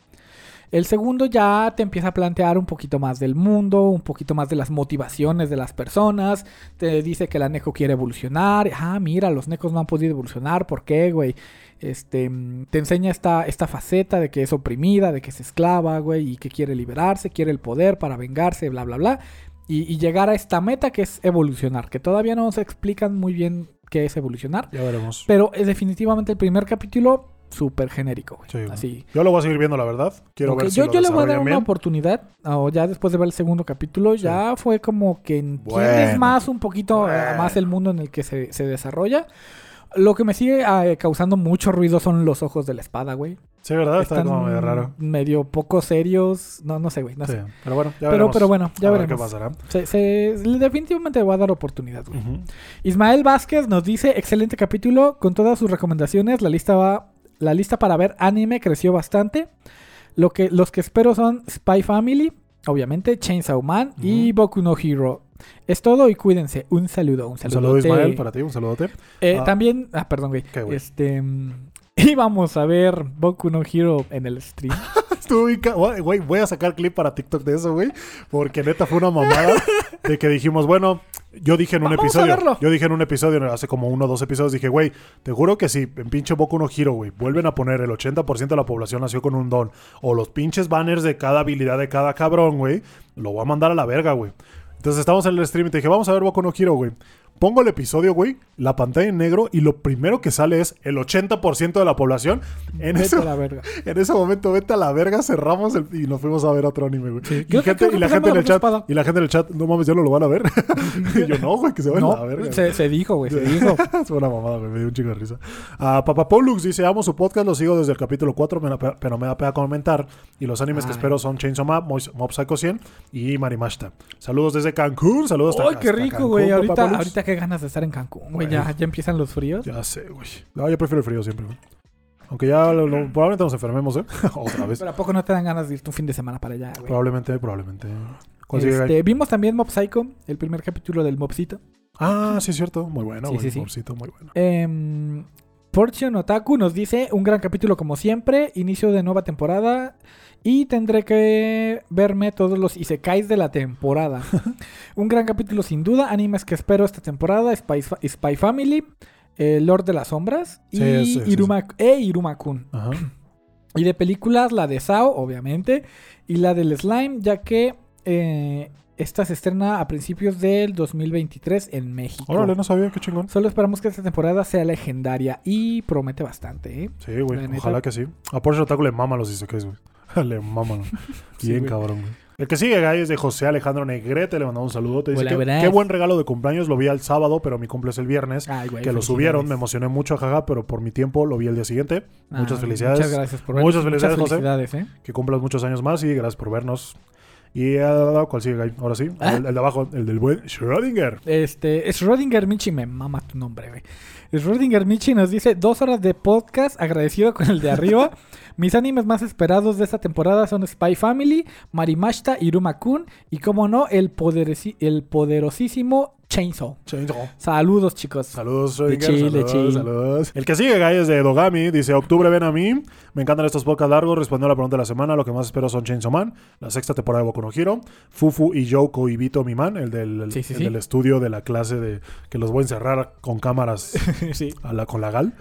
Speaker 2: El segundo ya te empieza a plantear un poquito más del mundo, un poquito más de las motivaciones de las personas. Te dice que la Neko quiere evolucionar. Ah, mira, los Necos no han podido evolucionar. ¿Por qué, güey? Este, mm, te enseña esta, esta faceta de que es oprimida, de que es esclava, güey, y que quiere liberarse, quiere el poder para vengarse, bla, bla, bla. Y, y llegar a esta meta que es evolucionar, que todavía no se explican muy bien qué es evolucionar.
Speaker 1: Ya veremos.
Speaker 2: Pero es definitivamente el primer capítulo súper genérico.
Speaker 1: Sí.
Speaker 2: Así.
Speaker 1: Yo lo voy a seguir viendo, la verdad. Quiero ver si
Speaker 2: yo
Speaker 1: lo
Speaker 2: yo le voy a dar una oportunidad, o ya después de ver el segundo capítulo, ya fue como que entiendes
Speaker 1: Bueno.
Speaker 2: más un poquito eh,
Speaker 1: Bueno.
Speaker 2: más el mundo en el que se, se desarrolla. Lo que me sigue eh, causando mucho ruido son los ojos de la espada, güey.
Speaker 1: Sí, ¿verdad? Está
Speaker 2: Están
Speaker 1: como medio raro.
Speaker 2: medio poco serios. No, no sé, güey. No
Speaker 1: Sí,
Speaker 2: sé.
Speaker 1: pero bueno, ya
Speaker 2: Pero,
Speaker 1: veremos.
Speaker 2: pero bueno, ya
Speaker 1: a ver
Speaker 2: veremos.
Speaker 1: qué pasará.
Speaker 2: Se, se- definitivamente voy a dar oportunidad, güey. Ismael Vázquez nos dice, excelente capítulo, con todas sus recomendaciones, la lista va, la lista para ver anime creció bastante. Lo que, los que espero son Spy Family, obviamente, Chainsaw Man y Boku no Hero. Es todo y cuídense. Un saludo, un
Speaker 1: Un
Speaker 2: saludo.
Speaker 1: saludo, Ismael, para ti, un saludote.
Speaker 2: Eh,
Speaker 1: Ah.
Speaker 2: También, ah, perdón, güey.
Speaker 1: ¿Qué, güey?
Speaker 2: Este, mm, íbamos a ver Boku no Hero en el stream.
Speaker 1: Estuvo Güey, voy a sacar clip para TikTok de eso, güey. Porque neta fue una mamada de que dijimos, bueno, yo dije en un
Speaker 2: Vamos
Speaker 1: episodio. Yo dije en un episodio, hace como uno o dos episodios, dije, güey, te juro que si en pinche Boku no Hero, güey, vuelven a poner el 80% de la población nació con un don, o los pinches banners de cada habilidad de cada cabrón, güey, lo voy a mandar a la verga, güey. Entonces estamos en el stream y te dije, vamos a ver Boku no Hero, güey. Pongo el episodio, güey, la pantalla en negro y lo primero que sale es el 80% de la población. En
Speaker 2: Vete
Speaker 1: ese,
Speaker 2: a la verga.
Speaker 1: en ese momento, vete a la verga, cerramos el- y nos fuimos a ver otro anime, güey. y, gente- la gente en el chat,
Speaker 2: Espada.
Speaker 1: y la gente en el chat, no mames, ya no lo van a ver. y yo, no, güey, que se vayan a la verga.
Speaker 2: se, se dijo, güey, se dijo.
Speaker 1: es una mamada, güey, me dio un chingo de risa. Ah, Papa Pollux dice, amo su podcast, lo sigo desde el capítulo 4, me da pe- pero me da pena comentar. Y los animes que
Speaker 2: Ay.
Speaker 1: espero son Chainsaw Mois- Mob Psycho 100 y Marimashita. Saludos desde Cancún, saludos
Speaker 2: ¡Ay,
Speaker 1: hasta-
Speaker 2: qué
Speaker 1: hasta
Speaker 2: rico, güey! Ahorita qué ganas de estar en Cancún, güey. Ya, ya empiezan los fríos.
Speaker 1: Ya sé, güey. No, yo prefiero el frío siempre, güey. Aunque ya lo- lo- probablemente nos enfermemos, ¿eh? Otra vez.
Speaker 2: Pero ¿a poco no te dan ganas de irte un fin de semana para allá, güey?
Speaker 1: Probablemente, probablemente. ¿Cuál sigue,
Speaker 2: Este, vimos también Mob Psycho, el primer capítulo del Mobcito.
Speaker 1: Ah, sí, es cierto. Muy bueno,
Speaker 2: Sí,
Speaker 1: güey.
Speaker 2: sí, sí.
Speaker 1: Pobrecito, muy bueno.
Speaker 2: Em, Portion Otaku nos dice, un gran capítulo como siempre, inicio de nueva temporada y tendré que verme todos los isekais de la temporada. un gran capítulo sin duda, animes que espero esta temporada, Spy, Spy Family, eh, Lord de las Sombras y
Speaker 1: Sí,
Speaker 2: Iruma, e Iruma-kun.
Speaker 1: Ajá.
Speaker 2: Y de películas, la de Sao, obviamente, y la del Slime, ya que eh, esta se estrena a principios del 2023 en México.
Speaker 1: Órale, no sabía, qué chingón.
Speaker 2: Solo esperamos que esta temporada sea legendaria y promete bastante, ¿eh?
Speaker 1: Sí, güey.
Speaker 2: Neta.
Speaker 1: Ojalá que sí. A Porsche Otaku le maman los isekais, güey. Le maman.
Speaker 2: Sí,
Speaker 1: Bien
Speaker 2: güey.
Speaker 1: cabrón, güey. El que sigue, Guy, es de José Alejandro Negrete. Le mandamos un saludo. Te dice
Speaker 2: Hola,
Speaker 1: que, qué buen regalo de cumpleaños. Lo vi el sábado, pero mi cumple es el viernes.
Speaker 2: Ay, güey,
Speaker 1: que lo subieron. Me emocioné mucho, jaja, pero por mi tiempo lo vi el día siguiente. Muchas
Speaker 2: Ah,
Speaker 1: felicidades.
Speaker 2: Muchas gracias por
Speaker 1: Muchas
Speaker 2: vernos.
Speaker 1: felicidades, José.
Speaker 2: felicidades, ¿eh?
Speaker 1: Que cumplas muchos años más y gracias por vernos. Y ah, ¿cuál sigue, Guy? Ahora sí,
Speaker 2: ¿Ah?
Speaker 1: el, el de abajo, el del buen Schrödinger.
Speaker 2: Este, Schrödinger Michi, me mama tu nombre, güey. Schrödinger Michi nos dice, dos horas de podcast, agradecido con el de arriba. Mis animes más esperados de esta temporada son Spy Family, Marimashita, Iruma-kun y, como no, el, el poderosísimo Chainsaw.
Speaker 1: Chainsaw.
Speaker 2: Saludos, chicos.
Speaker 1: Saludos,
Speaker 2: De de
Speaker 1: saludos, saludos. El que sigue, Guy, es de Dogami. Dice, octubre ven a mí. Me encantan estos podcasts largos. Respondió a la pregunta de la semana. Lo que más espero son Chainsaw Man, la sexta temporada de Boku no Hero, Fufu y Yoko y Vito Miman, el del,
Speaker 2: Sí, sí,
Speaker 1: el
Speaker 2: sí.
Speaker 1: del estudio de la clase de que los voy a encerrar con cámaras
Speaker 2: sí.
Speaker 1: a la, con la GAL.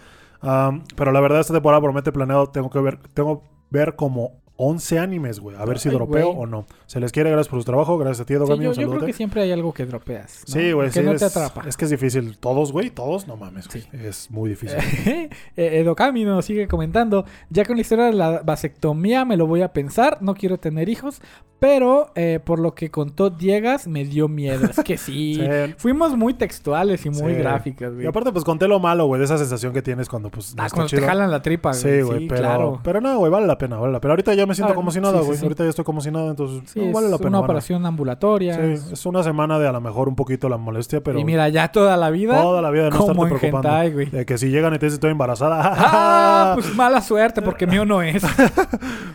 Speaker 1: Um, pero la verdad, esta temporada promete planeado. Tengo que ver, tengo ver como 11 animes, güey. A ver si
Speaker 2: Ay,
Speaker 1: dropeo
Speaker 2: güey.
Speaker 1: o no. Se les quiere, gracias por su trabajo. Gracias a ti,
Speaker 2: Sí,
Speaker 1: Dogami.
Speaker 2: yo, yo creo que siempre hay algo que dropeas. ¿no?
Speaker 1: Sí, güey.
Speaker 2: Que
Speaker 1: sí,
Speaker 2: no
Speaker 1: es,
Speaker 2: te atrapa.
Speaker 1: Es que es difícil. Todos, güey. Todos, no mames. güey.
Speaker 2: Sí.
Speaker 1: Es muy difícil.
Speaker 2: Eh, Edokami nos sigue comentando. Ya con la historia de la vasectomía me lo voy a pensar. No quiero tener hijos. Pero eh, por lo que contó Diegas me dio miedo. Es que sí.
Speaker 1: Sí.
Speaker 2: Fuimos muy textuales y muy
Speaker 1: Sí.
Speaker 2: gráficas,
Speaker 1: Y
Speaker 2: güey.
Speaker 1: aparte, pues conté lo malo, güey, de esa sensación que tienes cuando, pues, no
Speaker 2: Ah,
Speaker 1: está
Speaker 2: cuando te
Speaker 1: chido.
Speaker 2: jalan la tripa, güey.
Speaker 1: Sí, güey, pero,
Speaker 2: claro.
Speaker 1: pero no, güey, vale la pena, vale la pena. Ahorita ya me siento
Speaker 2: Ah,
Speaker 1: como si nada, güey.
Speaker 2: sí.
Speaker 1: Ahorita ya estoy como si nada, entonces no,
Speaker 2: es
Speaker 1: vale la pena.
Speaker 2: una operación ambulatoria.
Speaker 1: Sí, es una semana de a lo mejor un poquito la molestia, pero
Speaker 2: y mira, ya toda la vida.
Speaker 1: toda la vida de no
Speaker 2: como
Speaker 1: estarte preocupando.
Speaker 2: hentai, güey.
Speaker 1: De que si llegan y te dicen estoy embarazada.
Speaker 2: Ah, pues mala suerte, porque mío no es.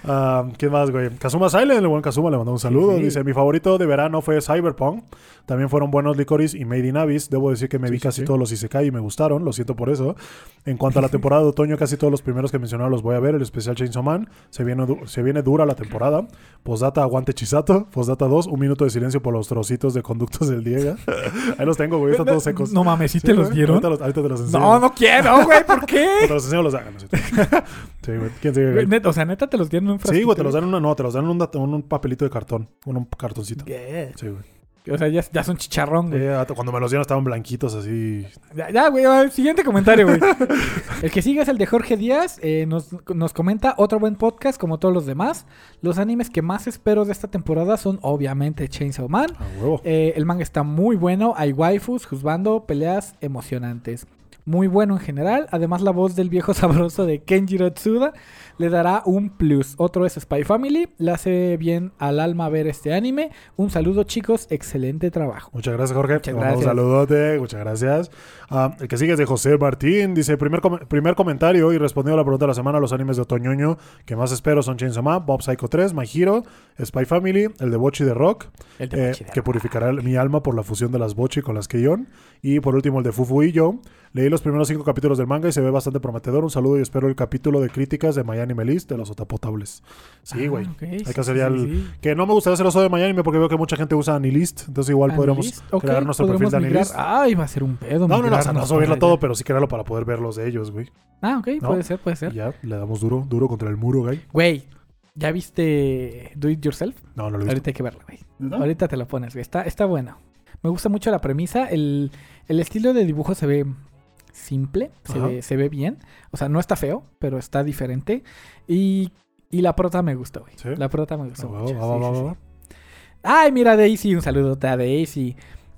Speaker 1: Ah, ¿Quién más, güey? Kazuma Silent, el buen Kazuma le mandó un saludo. Dice, mi favorito de verano fue Cyberpunk. También fueron buenos Licorice y Made in Abyss. Debo decir que me vi casi todos los Isekai y me gustaron. Lo siento por eso. En cuanto a la temporada de otoño, casi todos los primeros que mencionaron los voy a ver. El especial Chainsaw Man. Se viene, du- se viene dura la temporada. Postdata, aguante Chisato. Postdata 2, un minuto de silencio por los trocitos de conductos del Diego. Ahí los tengo, güey. Están todos secos.
Speaker 2: No mames, ¿sí,
Speaker 1: Sí,
Speaker 2: te los dieron?
Speaker 1: Ahorita, los- ahorita te los enseño.
Speaker 2: No, no quiero, güey. ¿Por qué?
Speaker 1: Te los enseño, los hagan. sí, güey. ¿Quién sigue, güey?
Speaker 2: O sea, neta te los dieron en un
Speaker 1: Sí,
Speaker 2: frasquito,
Speaker 1: güey, te los dan en una, no, te los dan en un, papelito de cartón, un, un cartoncito.
Speaker 2: ¿Qué?
Speaker 1: Sí, güey.
Speaker 2: O sea, ya, ya son chicharrón, güey.
Speaker 1: Eh, cuando me los dieron estaban blanquitos así.
Speaker 2: Ya, ya, güey. Siguiente comentario, güey. el que sigue es el de Jorge Díaz. eh, nos, nos comenta otro buen podcast, como todos los demás. Los animes que más espero de esta temporada son, obviamente, Chainsaw Man. Eh, el manga está muy bueno. Hay waifus, juzgando, peleas emocionantes. Muy bueno en general. Además, la voz del viejo sabroso de Kenjiro Tsuda le dará un plus. Otro es Spy Family. Le hace bien al alma ver este anime. Un saludo, chicos. Excelente trabajo.
Speaker 1: Muchas gracias, Jorge.
Speaker 2: Muchas
Speaker 1: mando Un
Speaker 2: gracias.
Speaker 1: saludote, muchas gracias. Ah, el que sigue es de José Martín. Dice: primer, com- primer comentario y respondiendo a la pregunta de la semana: Los animes de otoñoño que más espero son Chainsaw Man, Bob Psycho 3, My Hero, Spy Family, el de Bochi de Rock,
Speaker 2: El de
Speaker 1: eh,
Speaker 2: de
Speaker 1: que purificará mi alma por la fusión de las Bochi con las Keion. Y por último, el de Fufu y yo. Leí los primeros cinco capítulos del manga y se ve bastante prometedor. Un saludo y espero el capítulo de críticas de My Anime List de los otapotables. Sí,
Speaker 2: Ah,
Speaker 1: güey. Hay
Speaker 2: sí,
Speaker 1: que hacer
Speaker 2: sí,
Speaker 1: ya
Speaker 2: sí,
Speaker 1: el.
Speaker 2: sí.
Speaker 1: Que no me gustaría hacer oso de Anime porque veo que mucha gente usa Anilist. Entonces, igual podríamos crear nuestro perfil de. Anilist.
Speaker 2: Ay, va a ser un pedo.
Speaker 1: No, no, no, o sea, no subirlo todo, pero sí crearlo para poder ver los de ellos, güey.
Speaker 2: Ah, ok,
Speaker 1: ¿No?
Speaker 2: puede ser, puede
Speaker 1: Y
Speaker 2: ser.
Speaker 1: ya, le damos duro, duro contra el muro, güey.
Speaker 2: Güey, ¿ya viste Do It Yourself?
Speaker 1: No, no lo he visto.
Speaker 2: Ahorita hay que verlo, güey.
Speaker 1: ¿No?
Speaker 2: Ahorita te lo pones, güey. Está, está bueno. Me gusta mucho la premisa. El, el estilo de dibujo se ve simple, se ve, se ve bien. O sea, no está feo, pero está diferente. Y, y la prota me gustó, güey.
Speaker 1: ¿Sí?
Speaker 2: La prota me gustó
Speaker 1: va,
Speaker 2: mucho. sí, sí. Ay, mira, Daisy, un saludote a Daisy.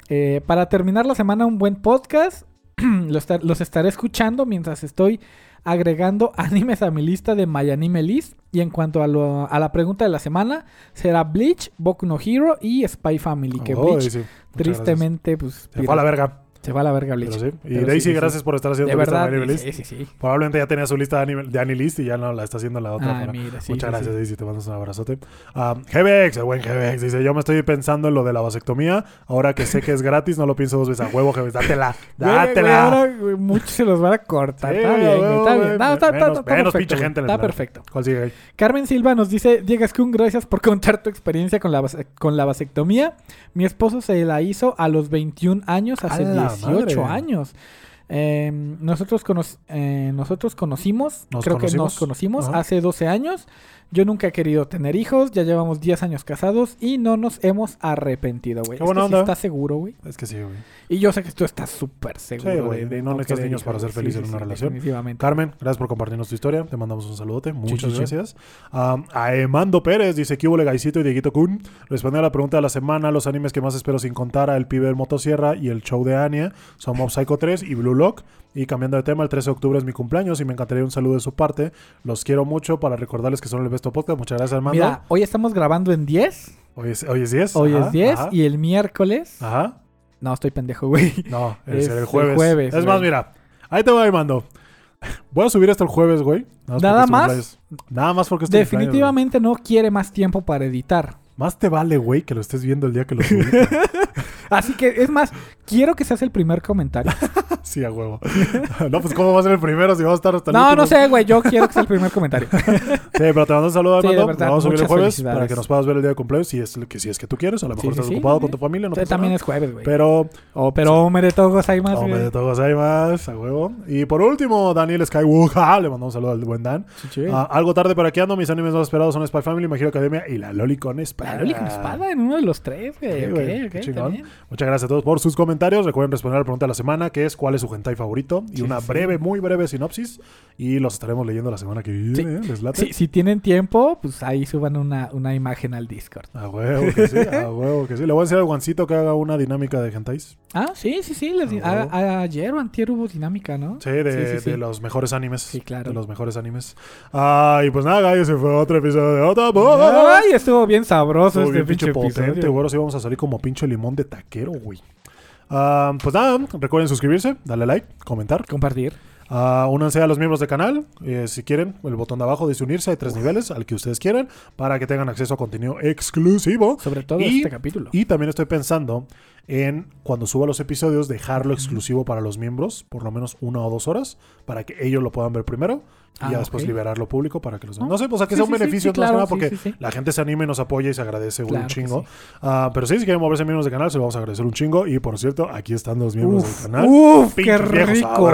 Speaker 2: Eh, para terminar la semana, un buen podcast. los, tar- los estaré escuchando mientras estoy agregando animes a mi lista de My Anime List. Y en cuanto a, lo- a la pregunta de la semana, será Bleach, Boku no Hero y Spy Family. Que
Speaker 1: Oh,
Speaker 2: Bleach, tristemente, pues.
Speaker 1: Se fue a la verga.
Speaker 2: Se va a la verga Bleach.
Speaker 1: Pero sí. Y
Speaker 2: Pero
Speaker 1: Daisy,
Speaker 2: sí, sí.
Speaker 1: gracias por estar haciendo
Speaker 2: De verdad,
Speaker 1: de List.
Speaker 2: sí, sí, sí.
Speaker 1: Probablemente ya tenía su lista de anime, de Anilist y ya no la está haciendo la otra. Para-
Speaker 2: mira,
Speaker 1: Muchas gracias. Daisy. Te mando un abrazote. Ah, GBX, el buen GBX. Dice: Yo me estoy pensando en lo de la vasectomía. Ahora que sé que es gratis, no lo pienso dos veces. A huevo, GBX. Dátela.
Speaker 2: Güey, güey,
Speaker 1: Dátela.
Speaker 2: ahora, muchos se los van a cortar. Está bien, güey, está bien. No, está,
Speaker 1: Menos-
Speaker 2: está
Speaker 1: menos
Speaker 2: perfecto,
Speaker 1: gente
Speaker 2: Está perfecto.
Speaker 1: ¿Cuál sigue ahí?
Speaker 2: Carmen Silva nos dice, Diegas Kun, gracias por contar tu experiencia con la, con la vasectomía. Mi esposo se la hizo a los 21 años, hace
Speaker 1: ¡A la
Speaker 2: 18
Speaker 1: madre!
Speaker 2: años. Eh, nosotros, cono- eh, nosotros conocimos,
Speaker 1: ¿Nos
Speaker 2: creo que nos conocimos
Speaker 1: Ajá.
Speaker 2: hace 12 años. Yo nunca he querido tener hijos, ya llevamos 10 años casados y no nos hemos arrepentido, güey. Es que sí. ¿Estás seguro, güey?
Speaker 1: Es que sí, güey.
Speaker 2: Y yo sé que tú estás súper seguro.
Speaker 1: Sí, güey,
Speaker 2: de, de
Speaker 1: no necesitas niños para ser feliz en una relación. Carmen, gracias por compartirnos tu historia. Te mandamos un saludote. Muchas gracias. Um, a Emando Pérez dice: ¿Qué hubo, Gaisito y Dieguito Kun? Respondiendo a la pregunta de la semana, los animes que más espero sin contar a El Pibe del Motosierra y el show de Anya son Mob Psycho 3 y Blue blog. Y cambiando de tema, el 13 de octubre es mi cumpleaños y me encantaría un saludo de su parte. Los quiero mucho para recordarles que son el Besto Podcast. Muchas gracias, Armando.
Speaker 2: Mira, hoy estamos grabando en 10.
Speaker 1: Hoy es, hoy es 10.
Speaker 2: Hoy
Speaker 1: Ajá,
Speaker 2: es 10
Speaker 1: ajá,
Speaker 2: y el miércoles.
Speaker 1: Ajá.
Speaker 2: No, estoy pendejo, güey.
Speaker 1: No, es,
Speaker 2: Es
Speaker 1: el
Speaker 2: el
Speaker 1: jueves. es más, mira. Ahí te voy, Armando. Voy a subir esto el jueves, güey.
Speaker 2: ¿Nada más?
Speaker 1: Nada más porque es tu cumpleaños, güey.
Speaker 2: Definitivamente no quiere más tiempo para editar.
Speaker 1: Más te vale, güey, que lo estés viendo el día que lo subí.
Speaker 2: Así que, es más, quiero que seas el primer comentario.
Speaker 1: sí, a huevo. no, pues ¿cómo va a ser el primero si vamos a estar hasta el
Speaker 2: No,
Speaker 1: último?
Speaker 2: no sé, güey. Yo quiero que sea el primer comentario.
Speaker 1: Sí, pero te mando un saludo,
Speaker 2: Sí,
Speaker 1: Armando.
Speaker 2: verdad,
Speaker 1: Lo vamos a subir el jueves para que nos puedas ver el día de cumpleaños si es, que, si es que tú quieres. A lo
Speaker 2: Sí,
Speaker 1: mejor
Speaker 2: sí,
Speaker 1: estás
Speaker 2: sí,
Speaker 1: ocupado
Speaker 2: sí.
Speaker 1: con tu familia, no
Speaker 2: Sí, también
Speaker 1: nada.
Speaker 2: es jueves, güey.
Speaker 1: Pero,
Speaker 2: Oh, pero hombre, de todos hay más,
Speaker 1: hombre, de todos hay más, a huevo. Y por último, Daniel Skywalker. Le mandamos un saludo al buen Dan.
Speaker 2: Sí, sí.
Speaker 1: Ah, algo tarde, pero aquí ando. Mis animes más esperados son Spy Family, My Hero Academia y La Loli con Espada.
Speaker 2: La Loli con espada en uno de los tres, güey.
Speaker 1: Sí,
Speaker 2: ok,
Speaker 1: güey,
Speaker 2: ok,
Speaker 1: qué
Speaker 2: está
Speaker 1: chingón.
Speaker 2: bien.
Speaker 1: Muchas gracias a todos por sus comentarios. Recuerden responder a la pregunta de la semana, que es ¿cuál es su hentai favorito? Y
Speaker 2: Sí,
Speaker 1: una
Speaker 2: sí.
Speaker 1: breve, muy breve sinopsis. Y los estaremos leyendo la semana que viene.
Speaker 2: Sí.
Speaker 1: ¿eh? ¿Les late?
Speaker 2: Sí, si tienen tiempo, pues ahí suban una, una imagen al Discord.
Speaker 1: A huevo que sí, a huevo que sí. Le voy a decir al Juancito que haga una dinámica de hentais.
Speaker 2: Ah, sí, sí, sí. les di-
Speaker 1: huevo.
Speaker 2: a- a- ayer o antier hubo dinámica, ¿no?
Speaker 1: Sí, de, de los mejores animes.
Speaker 2: Sí, claro.
Speaker 1: De los mejores animes. Ah, y pues nada, gallos, ese fue otro episodio de Otaku.
Speaker 2: Ay, estuvo bien sabroso
Speaker 1: Estuvo
Speaker 2: este
Speaker 1: bien pinche
Speaker 2: pinche
Speaker 1: potente, güey. Ahora sí vamos a salir como pinche limón de taquero, güey. Ah, pues nada, recuerden suscribirse, darle like, comentar.
Speaker 2: Compartir.
Speaker 1: Ah, únanse a los miembros del canal. eh, si quieren, el botón de abajo dice unirse. Hay tres niveles al que ustedes quieran para que tengan acceso a contenido exclusivo.
Speaker 2: Sobre todo
Speaker 1: Y-
Speaker 2: este capítulo.
Speaker 1: Y también estoy pensando en cuando suba los episodios dejarlo exclusivo para los miembros, por lo menos una o dos horas, para que ellos lo puedan ver primero y
Speaker 2: Ah,
Speaker 1: ya después
Speaker 2: ok.
Speaker 1: liberarlo público para que los
Speaker 2: Ah,
Speaker 1: No sé, pues a que
Speaker 2: sí,
Speaker 1: sea un
Speaker 2: sí,
Speaker 1: beneficio
Speaker 2: sí, claro,
Speaker 1: porque la gente se anime y nos apoya y se agradece
Speaker 2: Claro
Speaker 1: un chingo. Ah, pero sí, si quieren moverse miembros del canal, se lo vamos a agradecer un chingo. Y por cierto, aquí están los miembros
Speaker 2: Uf,
Speaker 1: del canal.
Speaker 2: uf, qué rico.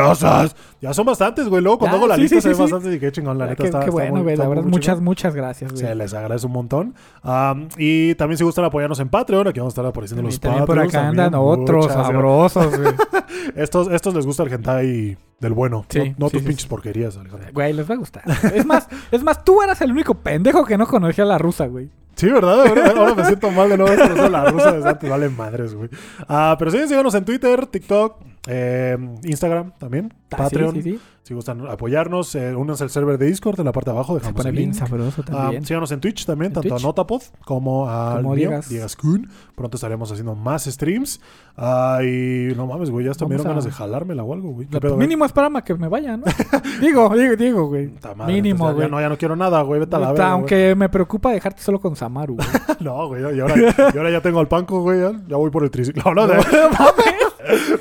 Speaker 1: Ya son bastantes, güey. Luego cuando hago la lista se ven bastantes y qué chingón, la
Speaker 2: Ah,
Speaker 1: neta
Speaker 2: qué,
Speaker 1: está,
Speaker 2: qué bueno, güey. La verdad,
Speaker 1: chingón.
Speaker 2: muchas, muchas gracias, güey.
Speaker 1: Se les agradece un montón. Am, y también si gustan apoyarnos en Patreon, aquí vamos a estar apareciendo
Speaker 2: Y
Speaker 1: los
Speaker 2: también por
Speaker 1: Patreons.
Speaker 2: acá andan otros sabrosos, güey.
Speaker 1: Estos, les gusta el hentai del bueno.
Speaker 2: Sí,
Speaker 1: no no tus pinches porquerías, Alejandro.
Speaker 2: Güey, les va a gustar. Es más, es más, tú eras el único pendejo que no conocía a la rusa, güey.
Speaker 1: Sí, ¿verdad? Ahora, ahora me siento mal de nuevo. Por eso la rusa desde antes vale madres, güey. Ah, pero sí, síganos en Twitter, TikTok, eh, Instagram también,
Speaker 2: Ah,
Speaker 1: Patreon.
Speaker 2: Sí, sí, sí.
Speaker 1: Si gustan apoyarnos, eh, únanse al server de Discord en la parte de abajo.
Speaker 2: Se
Speaker 1: Dejamos
Speaker 2: pone
Speaker 1: el
Speaker 2: bien
Speaker 1: link.
Speaker 2: sabroso
Speaker 1: Ah,
Speaker 2: también.
Speaker 1: síganos en Twitch también,
Speaker 2: En
Speaker 1: tanto
Speaker 2: Twitch.
Speaker 1: a Notapod como a
Speaker 2: Diegas.
Speaker 1: Kun. Pronto estaremos haciendo más streams. Ah, y no mames, güey, ya hasta me
Speaker 2: Vamos
Speaker 1: dieron
Speaker 2: a-
Speaker 1: ganas de jalármela o algo, güey. ¿Qué
Speaker 2: No,
Speaker 1: pedo,
Speaker 2: pues mínimo espérame a que me vaya, ¿no? digo, digo, digo, güey.
Speaker 1: Madre,
Speaker 2: Mínimo,
Speaker 1: ya-
Speaker 2: güey.
Speaker 1: Ya, no, ya no quiero nada, güey. Vete a la verga.
Speaker 2: Aunque me preocupa dejarte solo con Samaru,
Speaker 1: güey. No, güey. Y ahora, y ahora ya tengo al panco, güey. Ya, ya voy por el triciclo. No, no, no.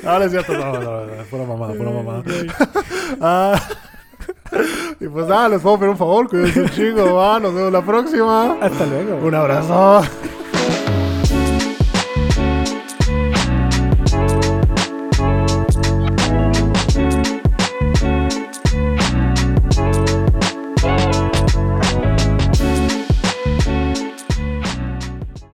Speaker 1: Ahora es cierto. No, no, no, no, Pura mamada, pura mamada. Ah, y pues nada, les puedo pedir un favor. Cuídense un chingo, va. Nos vemos la próxima.
Speaker 2: Hasta luego.
Speaker 1: Un abrazo.